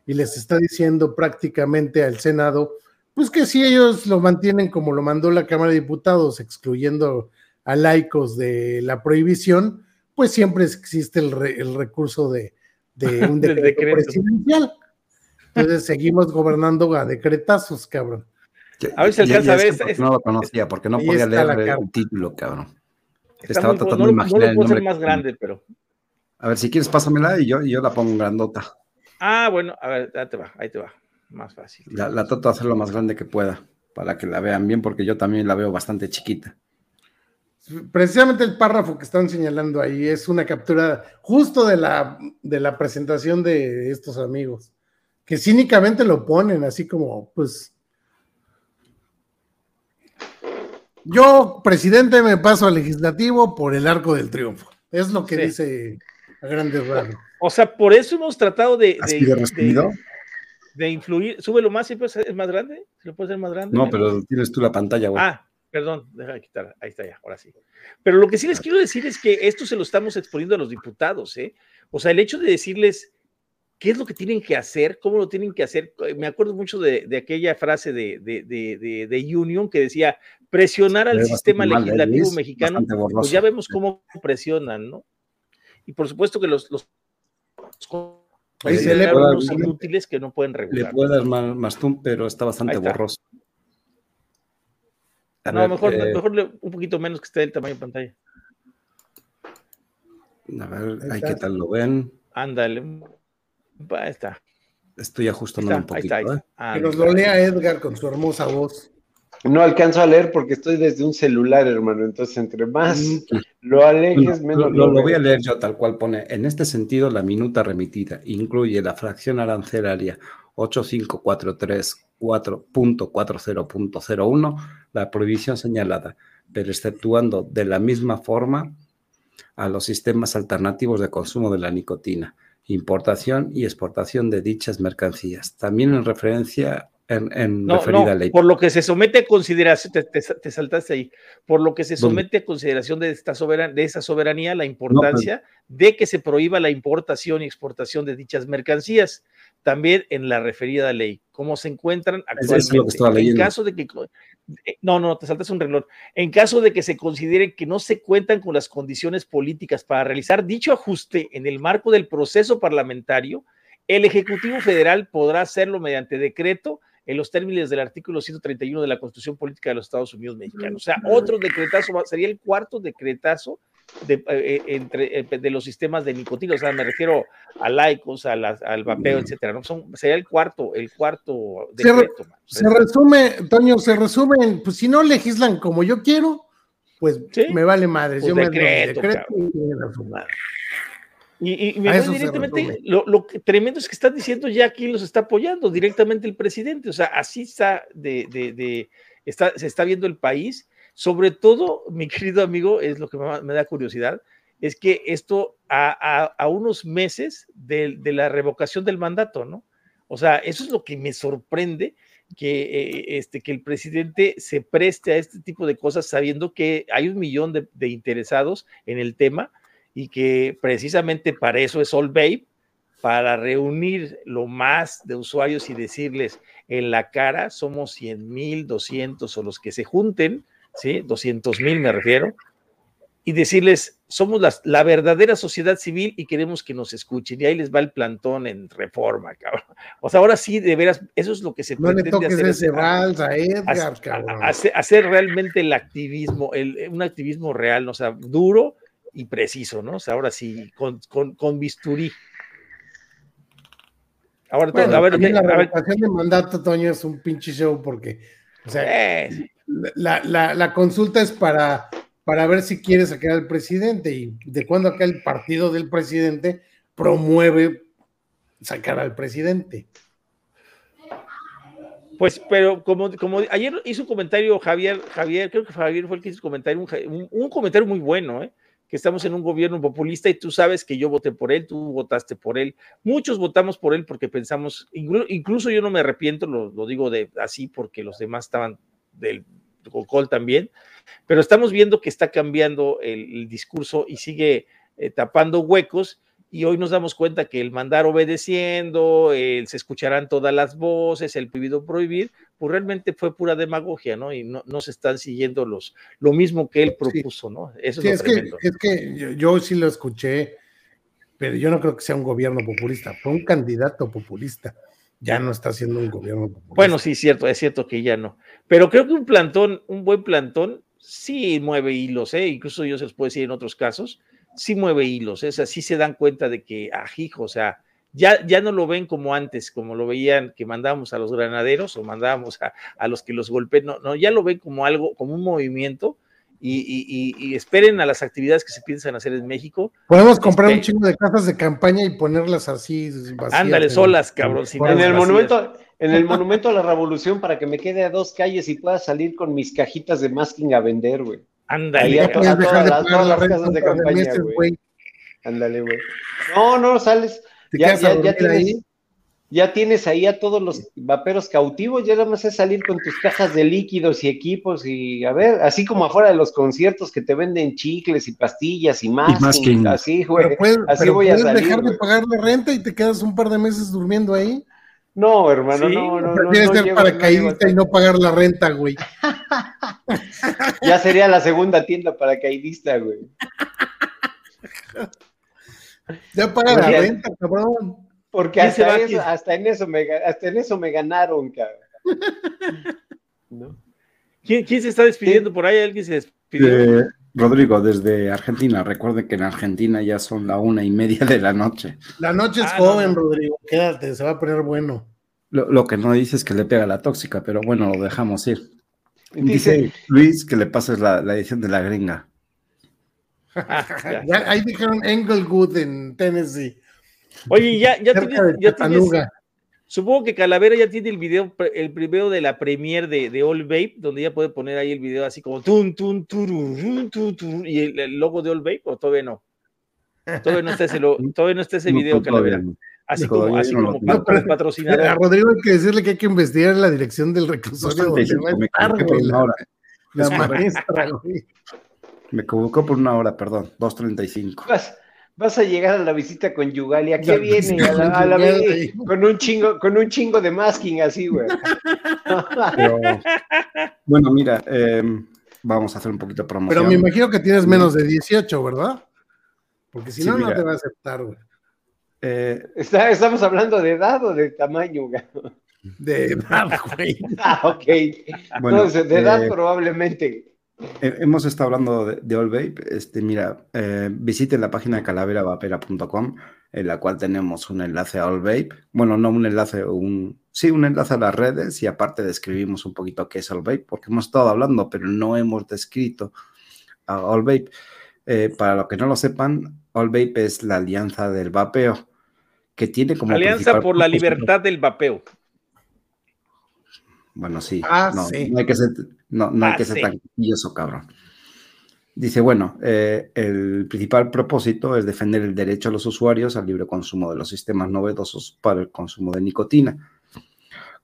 [SPEAKER 3] y les está diciendo prácticamente al Senado, pues que si ellos lo mantienen como lo mandó la Cámara de Diputados, excluyendo a laicos de la prohibición, pues siempre existe el, recurso de, un decreto, presidencial. Entonces seguimos gobernando a decretazos, cabrón.
[SPEAKER 1] A ver si alcanza a ver.
[SPEAKER 2] no lo conocía, porque no podía leer el título, cabrón.
[SPEAKER 1] Estaba tratando de imaginar el nombre. más grande, pero.
[SPEAKER 2] A ver, si quieres, pásamela y yo, y yo la pongo grandota.
[SPEAKER 1] Ah, bueno, a ver, ahí te va, ahí te va. Más fácil.
[SPEAKER 2] La, la trato de hacer lo más grande que pueda, para que la vean bien, porque yo también la veo bastante chiquita.
[SPEAKER 3] Precisamente el párrafo que están señalando ahí es una captura justo de la, de la presentación de estos amigos, que cínicamente lo ponen así como, pues, Yo, presidente, me paso al legislativo por el arco del triunfo. Es lo que dice a grandes rasgos.
[SPEAKER 1] O sea, por eso hemos tratado de, de, de, influir. Súbelo más, siempre es más grande. ¿Se lo puede hacer más grande?
[SPEAKER 2] No, pero tienes tú la pantalla, güey.
[SPEAKER 1] Ah, perdón, deja de quitar. Ahí está ya, ahora sí. Pero lo que sí les quiero decir es que esto se lo estamos exponiendo a los diputados, ¿eh? O sea, el hecho de decirles qué es lo que tienen que hacer, cómo lo tienen que hacer. Me acuerdo mucho de, aquella frase de, de, Union que decía, presionar al sistema legislativo mexicano, pues ya vemos cómo presionan, ¿no? Y por supuesto que los, los
[SPEAKER 2] unos
[SPEAKER 1] inútiles que no pueden regular.
[SPEAKER 2] Le puede dar más, pero está bastante borroso.
[SPEAKER 1] no, mejor, eh, mejor un poquito menos que esté el tamaño de pantalla.
[SPEAKER 2] A ver, ahí qué tal lo ven.
[SPEAKER 1] Ándale. Ahí está.
[SPEAKER 2] Estoy ajustando un poquito.
[SPEAKER 3] ¿eh? que nos lo lea Edgar con su hermosa voz.
[SPEAKER 4] No alcanzo a leer porque estoy desde un celular, hermano. Entonces, entre más mm. lo alejes, menos
[SPEAKER 2] lo, lo, voy a leer yo tal cual pone. En este sentido, la minuta remitida incluye la fracción arancelaria 8543.4.40.01, la prohibición señalada, pero exceptuando de la misma forma a los sistemas alternativos de consumo de la nicotina, importación y exportación de dichas mercancías. También en referencia en, referida ley.
[SPEAKER 1] Por lo que se somete a consideración, te, saltaste ahí, por lo que se somete a consideración de, esta soberan, de esa soberanía la importancia de que se prohíba la importación y exportación de dichas mercancías, también en la referida ley, como se encuentran actualmente. en caso de que eh, no, no, te saltas un reloj. En caso de que se considere que no se cuentan con las condiciones políticas para realizar dicho ajuste en el marco del proceso parlamentario, el Ejecutivo Federal podrá hacerlo mediante decreto en los términos del artículo 131 de la Constitución Política de los Estados Unidos Mexicanos. O sea, otro decretazo, sería el cuarto decretazo de, eh, eh, entre, eh, de los sistemas de nicotina, o sea, me refiero a laicos, a al vapeo, etcétera, ¿no? Son, sería el cuarto, el cuarto
[SPEAKER 3] decreto. Se, resume, Toño, se resume, pues si no legislan como yo quiero, pues me vale madre.
[SPEAKER 1] Pues yo decreto,
[SPEAKER 3] me decreto y
[SPEAKER 1] Y, me voy directamente, lo, lo, tremendo es que están diciendo ya quién los está apoyando, directamente el presidente, o sea, así está, de, de, de está, se está viendo el país, sobre todo, mi querido amigo, es lo que me, da curiosidad, es que esto a, a, unos meses de, de, la revocación del mandato, ¿no? O sea, eso es lo que me sorprende, que, eh, este, que el presidente se preste a este tipo de cosas sabiendo que hay un millón de, interesados en el tema y que precisamente para eso es All Babe, para reunir lo más de usuarios y decirles en la cara, somos 100 mil, 200 o los que se junten, ¿sí? 200 mil me refiero, y decirles, somos la, verdadera sociedad civil y queremos que nos escuchen. Y ahí les va el plantón en reforma, cabrón. O sea, ahora sí, de veras, eso es lo que se
[SPEAKER 3] no pretende le toques hacer. Ese vals a Edgar, cabrón.
[SPEAKER 1] Hacer, realmente el activismo, el, un activismo real, o sea, duro, y preciso, ¿no? O sea, ahora sí, con, con, con bisturí.
[SPEAKER 3] Ahora, a ver, la revocación de mandato, Toño, es un pinche show porque, o sea, eh. La, la, consulta es para, para ver si quiere sacar al presidente y de cuando acá el partido del presidente promueve sacar al presidente.
[SPEAKER 1] Pues, pero como, como ayer hizo un comentario Javier, Javier, creo que Javier fue el que hizo un comentario, un, un comentario muy bueno, ¿eh? que estamos en un gobierno populista y tú sabes que yo voté por él, tú votaste por él, muchos votamos por él porque pensamos, incluso yo no me arrepiento, lo, digo de así porque los demás estaban del Cocol también, pero estamos viendo que está cambiando el, discurso y sigue eh, tapando huecos y hoy nos damos cuenta que el mandar obedeciendo, el se escucharán todas las voces, el prohibido prohibir, pues realmente fue pura demagogia, ¿no? Y no, no se están siguiendo los, lo mismo que él propuso, ¿no?
[SPEAKER 3] Eso es, que, es que yo, sí lo escuché, pero yo no creo que sea un gobierno populista, fue un candidato populista. Ya no está siendo un gobierno.
[SPEAKER 1] Bueno, sí, cierto, es cierto que ya no. Pero creo que un plantón, un buen plantón, sí mueve hilos, ¿eh? Incluso yo se los puedo decir en otros casos sí mueve hilos, es así se dan cuenta de que, ajijo, ah, o sea, ya, ya no lo ven como antes, como lo veían que mandábamos a los granaderos o mandábamos a, a los que los golpeen, no, no, ya lo ven como algo, como un movimiento y, y, esperen a las actividades que se piensan hacer en México.
[SPEAKER 3] Podemos comprar un este chingo de casas de campaña y ponerlas así
[SPEAKER 1] vacías. Ándale, solas, cabrón.
[SPEAKER 4] en el monumento, en el monumento a la revolución para que me quede a dos calles y pueda salir con mis cajitas de masking a vender, güey.
[SPEAKER 1] Ándale.
[SPEAKER 4] A, todas, las, casas de campaña, güey. Ándale, güey. No, no, sales. Ya, ya, ya, tienes, ahí? Ya tienes ahí a todos los vaperos cautivos, ya nada más es salir con tus cajas de líquidos y equipos y a ver, así como afuera de los conciertos que te venden chicles y pastillas y más. Así, güey. así voy a salir.
[SPEAKER 3] dejar de pagar la renta y te quedas un par de meses durmiendo ahí.
[SPEAKER 4] No, hermano, no, no, no.
[SPEAKER 3] Tienes que ser paracaidista y no pagar la renta, güey.
[SPEAKER 4] ya sería la segunda tienda paracaidista, güey.
[SPEAKER 3] Ya paga la renta, cabrón.
[SPEAKER 4] Porque hasta, eso, hasta, en eso me, hasta en eso me ganaron, cabrón.
[SPEAKER 1] ¿Quién, ¿Quién, se está despidiendo por ahí? ¿Alguien se despidió?
[SPEAKER 2] Rodrigo, desde Argentina. Recuerden que en Argentina ya son la una y media de la noche.
[SPEAKER 3] La noche es ah, joven, Rodrigo. Quédate, se va a poner bueno.
[SPEAKER 2] Lo, que no dice es que le pega la tóxica, pero bueno, lo dejamos ir. Dice, Luis que le pases la, edición de la gringa.
[SPEAKER 3] ahí dijeron Englewood en Tennessee.
[SPEAKER 1] Oye, ya, ya tienes, ya tienes, Supongo que Calavera ya tiene el video, el primero de la premier de, de All Vape, donde ya puede poner ahí el video así como tun, tun, tun, tun, y el, logo de All Vape, o todavía no. Todavía no está ese, todavía no está ese video, Calavera. Así como, así como patrocinador.
[SPEAKER 3] A Rodrigo hay que decirle que hay que investigar la dirección del reclusorio. me
[SPEAKER 2] por una hora. La maestra, Me convocó por una hora, perdón, 2.35
[SPEAKER 4] vas a llegar a la visita con Yugalia, ¿qué viene? A la, con un chingo, con un chingo de masking así, güey.
[SPEAKER 2] bueno, mira, em, vamos a hacer un poquito de promoción.
[SPEAKER 3] Pero me imagino que tienes menos de 18, ¿verdad? Porque si no, no te va a aceptar, güey.
[SPEAKER 4] Eh, ¿Estamos hablando de edad o de tamaño, güey?
[SPEAKER 3] De edad, güey.
[SPEAKER 4] ah, ok. Bueno, Entonces, de edad eh, probablemente.
[SPEAKER 2] Hemos estado hablando de, de All. Este, mira, eh, visiten la página de calaveravapera.com, en la cual tenemos un enlace a All. Bueno, no un enlace, un sí, un enlace a las redes y aparte describimos un poquito qué es All porque hemos estado hablando, pero no hemos descrito a All. Eh, para los que no lo sepan, All es la alianza del vapeo, que tiene como...
[SPEAKER 1] Alianza por la libertad del vapeo.
[SPEAKER 2] Bueno, sí.
[SPEAKER 3] Ah,
[SPEAKER 2] no,
[SPEAKER 3] sí.
[SPEAKER 2] no hay que ser, no, no hay
[SPEAKER 1] Ah,
[SPEAKER 2] que ser
[SPEAKER 1] sí.
[SPEAKER 2] tan quisquilloso, cabrón. Dice, bueno, eh, el principal propósito es defender el derecho a los usuarios al libre consumo de los sistemas novedosos para el consumo de nicotina,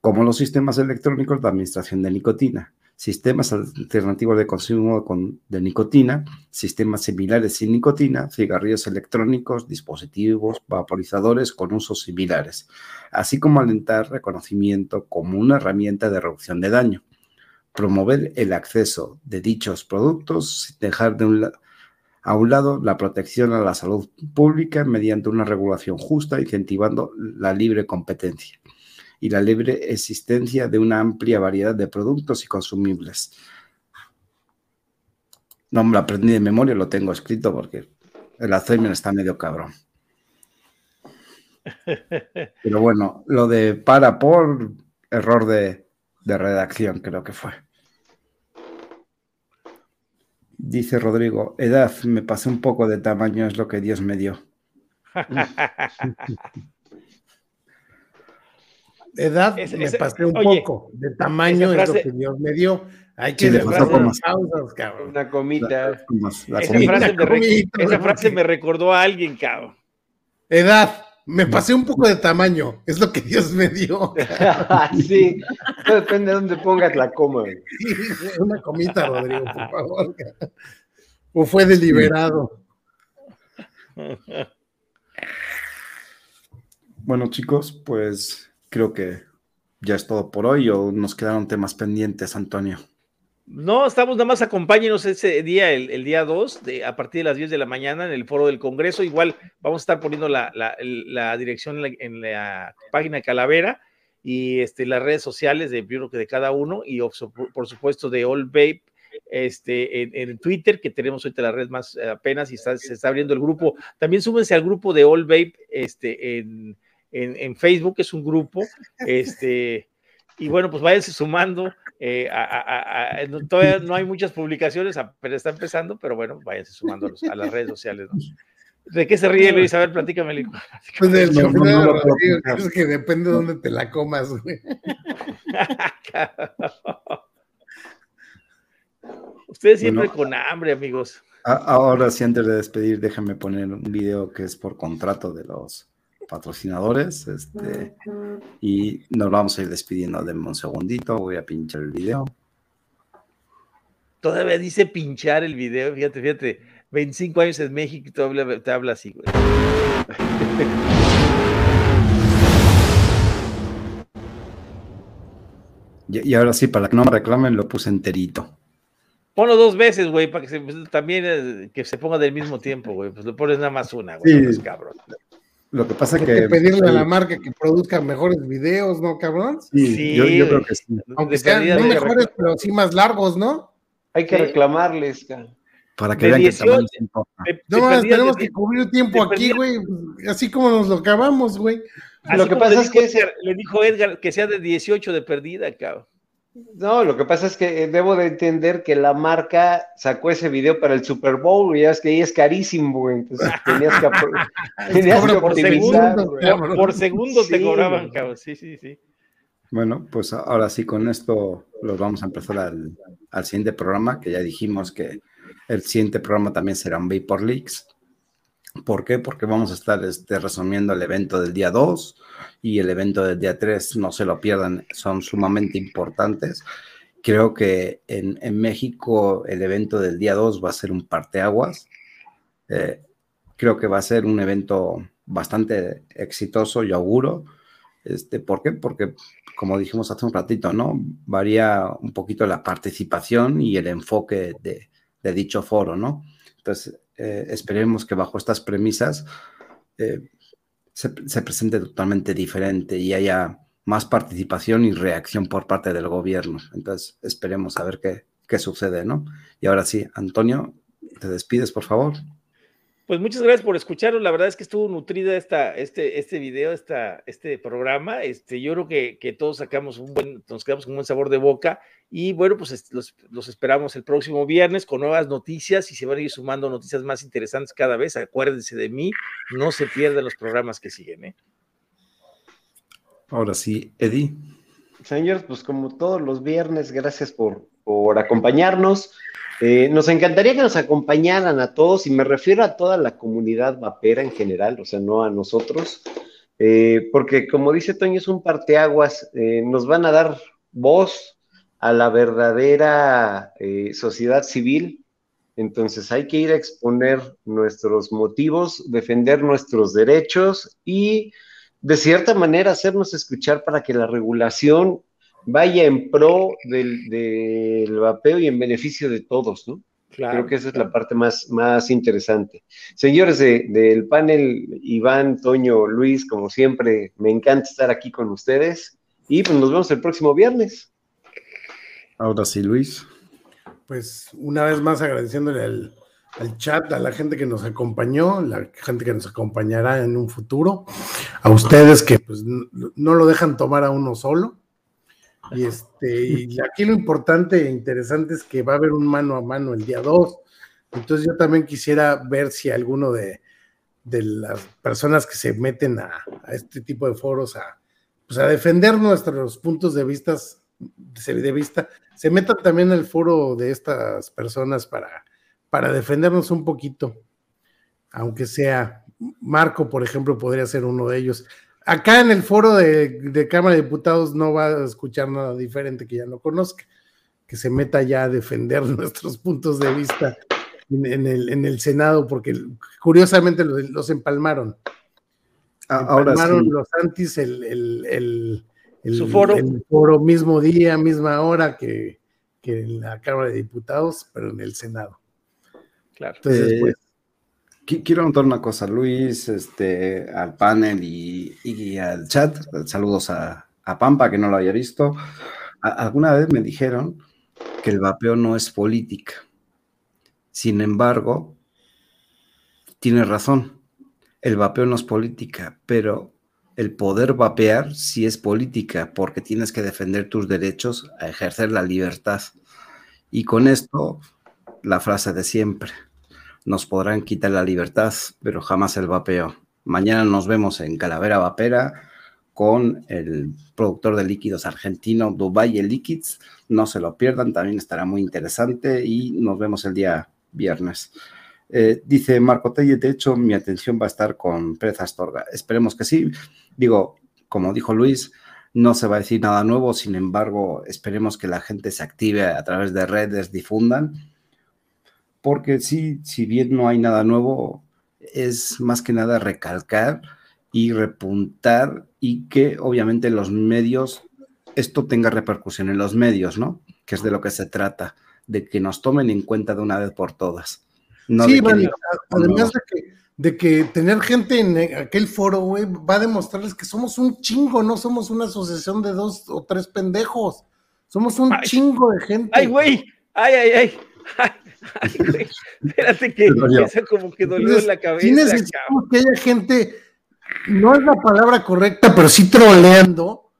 [SPEAKER 2] como los sistemas electrónicos de administración de nicotina, sistemas alternativos de consumo con- de nicotina, sistemas similares sin nicotina, cigarrillos electrónicos, dispositivos, vaporizadores con usos similares, así como alentar reconocimiento como una herramienta de reducción de daño. Promover el acceso de dichos productos dejar de un a un lado la protección a la salud pública mediante una regulación justa, incentivando la libre competencia y la libre existencia de una amplia variedad de productos y consumibles. No me lo aprendí de memoria, lo tengo escrito porque el Alzheimer está medio cabrón. Pero bueno, lo de para por error de, de redacción, creo que fue. Dice Rodrigo, edad, me pasé un poco de tamaño, es lo que Dios me dio.
[SPEAKER 3] Edad me pasé un
[SPEAKER 1] oye,
[SPEAKER 3] poco. De tamaño es lo que Dios me dio. Hay
[SPEAKER 2] Sí,
[SPEAKER 3] que
[SPEAKER 2] como-
[SPEAKER 3] las pausas, cabrón.
[SPEAKER 4] Una comita.
[SPEAKER 2] La
[SPEAKER 1] esa
[SPEAKER 2] comida.
[SPEAKER 1] frase, me, recordó a alguien, cabrón.
[SPEAKER 3] Edad, me pasé un poco de tamaño. Es lo que Dios me dio.
[SPEAKER 4] sí, depende de dónde pongas la coma.
[SPEAKER 3] Una comita, Rodrigo, por favor. O fue deliberado.
[SPEAKER 2] Bueno, chicos, pues creo que ya es todo por hoy o nos quedaron temas pendientes, Antonio.
[SPEAKER 1] No, estamos nada más acompáñenos ese día, el, día 2, de, a partir de las 10 de la mañana en el foro del Congreso. Igual vamos a estar poniendo la, dirección en la, en la página Calavera y este, las redes sociales de, cada uno y por, supuesto de All Vape este, en, Twitter, que tenemos ahorita la red más eh, apenas y se está abriendo el grupo. También súbense al grupo de All Vape este, en, en, en Facebook, es un grupo. Este, y bueno, pues váyanse sumando. eh, a- a- a- a- no- todavía no hay muchas publicaciones, apenas está empezando, pero bueno, váyanse sumando a, los- a las redes sociales. ¿no? ¿De qué se ríe Luis? A ver, platícame.
[SPEAKER 3] Pues del
[SPEAKER 2] No,
[SPEAKER 3] es que depende de dónde te la comas, güey.
[SPEAKER 1] Ustedes siempre
[SPEAKER 2] Bueno.
[SPEAKER 1] con hambre, amigos.
[SPEAKER 2] Ahora sí, antes de despedir, déjame poner un video que es por contrato de los patrocinadores. Este, y nos vamos a ir despidiendo. Denme un segundito, voy a pinchar el video.
[SPEAKER 1] Todavía dice pinchar el video, fíjate, fíjate. 25 años en México y te habla, te habla así, güey.
[SPEAKER 2] Y, y ahora sí, para que no me reclamen, lo puse enterito.
[SPEAKER 1] Ponlo dos veces, güey, para que se, pues, también eh, que se ponga del mismo tiempo, güey. Pues lo pones nada más una, güey.
[SPEAKER 2] Sí.
[SPEAKER 1] no cabrón.
[SPEAKER 2] Lo que pasa
[SPEAKER 3] Hay
[SPEAKER 2] que.
[SPEAKER 3] que pedirle a la marca que produzca mejores videos, ¿no, cabrón?
[SPEAKER 2] sí,
[SPEAKER 1] Sí,
[SPEAKER 2] yo, yo creo que sí.
[SPEAKER 3] Aunque sean no mejores, pero sí más largos, ¿no?
[SPEAKER 4] Hay que
[SPEAKER 1] Sí.
[SPEAKER 4] reclamarles. ca.
[SPEAKER 2] Para que
[SPEAKER 1] De
[SPEAKER 2] vean
[SPEAKER 1] 18,
[SPEAKER 2] que importa.
[SPEAKER 1] De-
[SPEAKER 3] No, más tenemos
[SPEAKER 1] de-
[SPEAKER 3] que cubrir tiempo
[SPEAKER 1] de
[SPEAKER 3] aquí, güey. pues, Así como nos lo acabamos, güey.
[SPEAKER 4] Lo que pasa es que ese-
[SPEAKER 1] le dijo Edgar que sea de 18 de perdida, cabrón.
[SPEAKER 4] No, lo que pasa es que eh, debo de entender que la marca sacó ese video para el Super Bowl, y ya es que ahí es carísimo, güey. Entonces tenías que, tenías
[SPEAKER 3] por
[SPEAKER 4] optimizar,
[SPEAKER 3] segundo.
[SPEAKER 1] Por segundo te cobraban, cabrón. Sí, sí, sí.
[SPEAKER 2] Bueno, pues ahora sí, con esto los vamos a empezar al, al siguiente programa, que ya dijimos que el siguiente programa también será un Vapor Leaks. ¿Por qué? Porque vamos a estar este, resumiendo el evento del día 2 y el evento del día 3. No se lo pierdan, son sumamente importantes. Creo que en, en México el evento del día 2 va a ser un parteaguas. Eh, creo que va a ser un evento bastante exitoso, yo auguro. Este, ¿Por qué? Porque, como dijimos hace un ratito, ¿no? Varía un poquito la participación y el enfoque de, de dicho foro, ¿no? Entonces, eh, esperemos que bajo estas premisas eh, se, se presente totalmente diferente y haya más participación y reacción por parte del gobierno. Entonces, esperemos a ver qué, qué sucede, ¿no? Y ahora sí, Antonio, te despides, por favor.
[SPEAKER 1] Pues muchas gracias por escucharlo. La verdad es que estuvo nutrida esta, este, este video, esta, este programa. Este, yo creo que, que, todos sacamos un buen, nos quedamos con un buen sabor de boca. Y bueno, pues los, los, esperamos el próximo viernes con nuevas noticias y se van a ir sumando noticias más interesantes cada vez. Acuérdense de mí, no se pierdan los programas que siguen. ¿eh?
[SPEAKER 2] Ahora sí, Eddie.
[SPEAKER 4] Señores, pues como todos los viernes, gracias por, por acompañarnos. Eh, nos encantaría que nos acompañaran a todos, y me refiero a toda la comunidad vapera en general, o sea, no a nosotros, eh, porque como dice Toño, es un parteaguas, eh, nos van a dar voz a la verdadera sociedad civil, entonces hay que ir a exponer nuestros motivos, defender nuestros derechos y de cierta manera hacernos escuchar para que la regulación vaya en pro del, vapeo y en beneficio de todos, ¿no? Creo que esa es la parte más, más interesante. Señores del panel, Iván, Toño, Luis, como siempre, me encanta estar aquí con ustedes y pues nos vemos el próximo viernes.
[SPEAKER 2] Ahora sí, Luis.
[SPEAKER 3] Pues una vez más agradeciéndole al, al chat, a la gente que nos acompañó, la gente que nos acompañará en un futuro, a ustedes que pues no lo dejan tomar a uno solo y, este, y aquí lo importante e interesante es que va a haber un mano a mano el día 2. Entonces yo también quisiera ver si alguno de, las personas que se meten a, este tipo de foros a, pues a defender nuestros puntos de, vistas, de vista, se metan también al foro de estas personas para, para defendernos un poquito. Aunque sea Marco, por ejemplo, podría ser uno de ellos acá en el foro de, Cámara de Diputados no va a escuchar nada diferente que ya no conozca, que se meta ya a defender nuestros puntos de vista en, el, Senado, porque curiosamente los, empalmaron.
[SPEAKER 2] Ahora empalmaron
[SPEAKER 3] los antis el, foro? el foro mismo día, misma hora que, en la Cámara de Diputados, pero en el Senado.
[SPEAKER 2] Claro. Entonces, pues, Quiero anotar una cosa, Luis, este, al panel y, al chat. Saludos a, Pampa, que no lo haya visto. alguna vez me dijeron que el vapeo no es política. Sin embargo, tiene razón. El vapeo no es política, pero el poder vapear sí es política, porque tienes que defender tus derechos a ejercer la libertad. Y con esto, la frase de siempre nos podrán quitar la libertad, pero jamás el vapeo. Mañana nos vemos en Calavera Vapera con el productor de líquidos argentino Dubai Liquids. No se lo pierdan, también estará muy interesante y nos vemos el día viernes. Eh, dice Marco Telle, de hecho, mi atención va a estar con Pérez Astorga. Esperemos que sí. Digo, como dijo Luis, no se va a decir nada nuevo, sin embargo, esperemos que la gente se active a través de redes, difundan porque sí, si bien no hay nada nuevo, es más que nada recalcar y repuntar y que obviamente los medios, esto tenga repercusión en los medios, ¿no? Que es de lo que se trata, de que nos tomen en cuenta de una vez por todas.
[SPEAKER 3] sí, además de, que, de que tener gente en aquel foro, güey, va a demostrarles que somos un chingo, no somos una asociación de dos o tres pendejos. Somos un chingo de gente.
[SPEAKER 1] ¡Ay, güey! ¡Ay, ay, ay! ay espérate que empieza como que dolió en la cabeza. Sí
[SPEAKER 3] necesitamos que haya gente, no es la palabra correcta, pero sí troleando,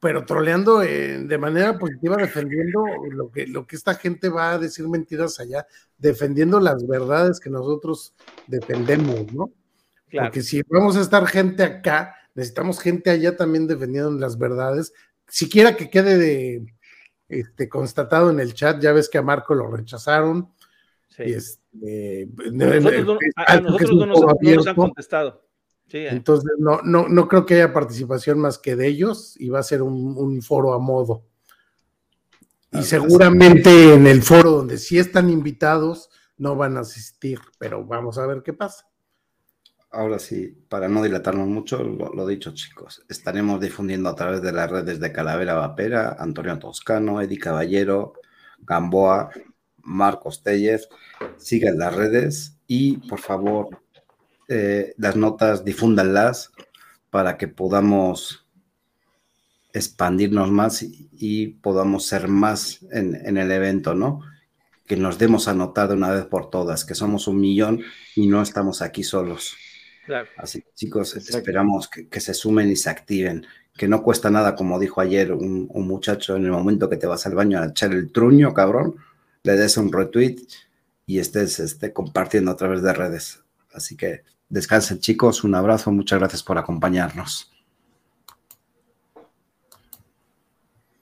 [SPEAKER 3] pero troleando de manera positiva, defendiendo lo que, lo que esta gente va a decir mentiras allá, defendiendo las verdades que nosotros defendemos, ¿no? Porque si vamos a estar gente acá, necesitamos gente allá también defendiendo las verdades, siquiera que quede de, este, constatado en el chat, ya ves que a Marco lo rechazaron. Y este,
[SPEAKER 1] a nosotros, no, nos, han contestado.
[SPEAKER 3] Eh. Entonces, no, no, no creo que haya participación más que de ellos y va a ser un, foro a modo. Y seguramente en el foro donde sí están invitados, no van a asistir, pero vamos a ver qué pasa
[SPEAKER 2] ahora sí, para no dilatarnos mucho, lo, dicho chicos, estaremos difundiendo a través de las redes de Calavera Vapera, Antonio Toscano, Eddie Caballero, Gamboa, Marcos Tellez, sigan las redes y por favor eh, las notas difúndanlas para que podamos expandirnos más y, podamos ser más en, en, el evento, ¿no? que nos demos a notar de una vez por todas, que somos un millón y no estamos aquí solos. Así chicos, esperamos que, se sumen y se activen, que no cuesta nada, como dijo ayer un, muchacho, en el momento que te vas al baño a echar el truño, cabrón, le des un retweet y estés este, compartiendo a través de redes. Así que descansen chicos, un abrazo, muchas gracias por acompañarnos.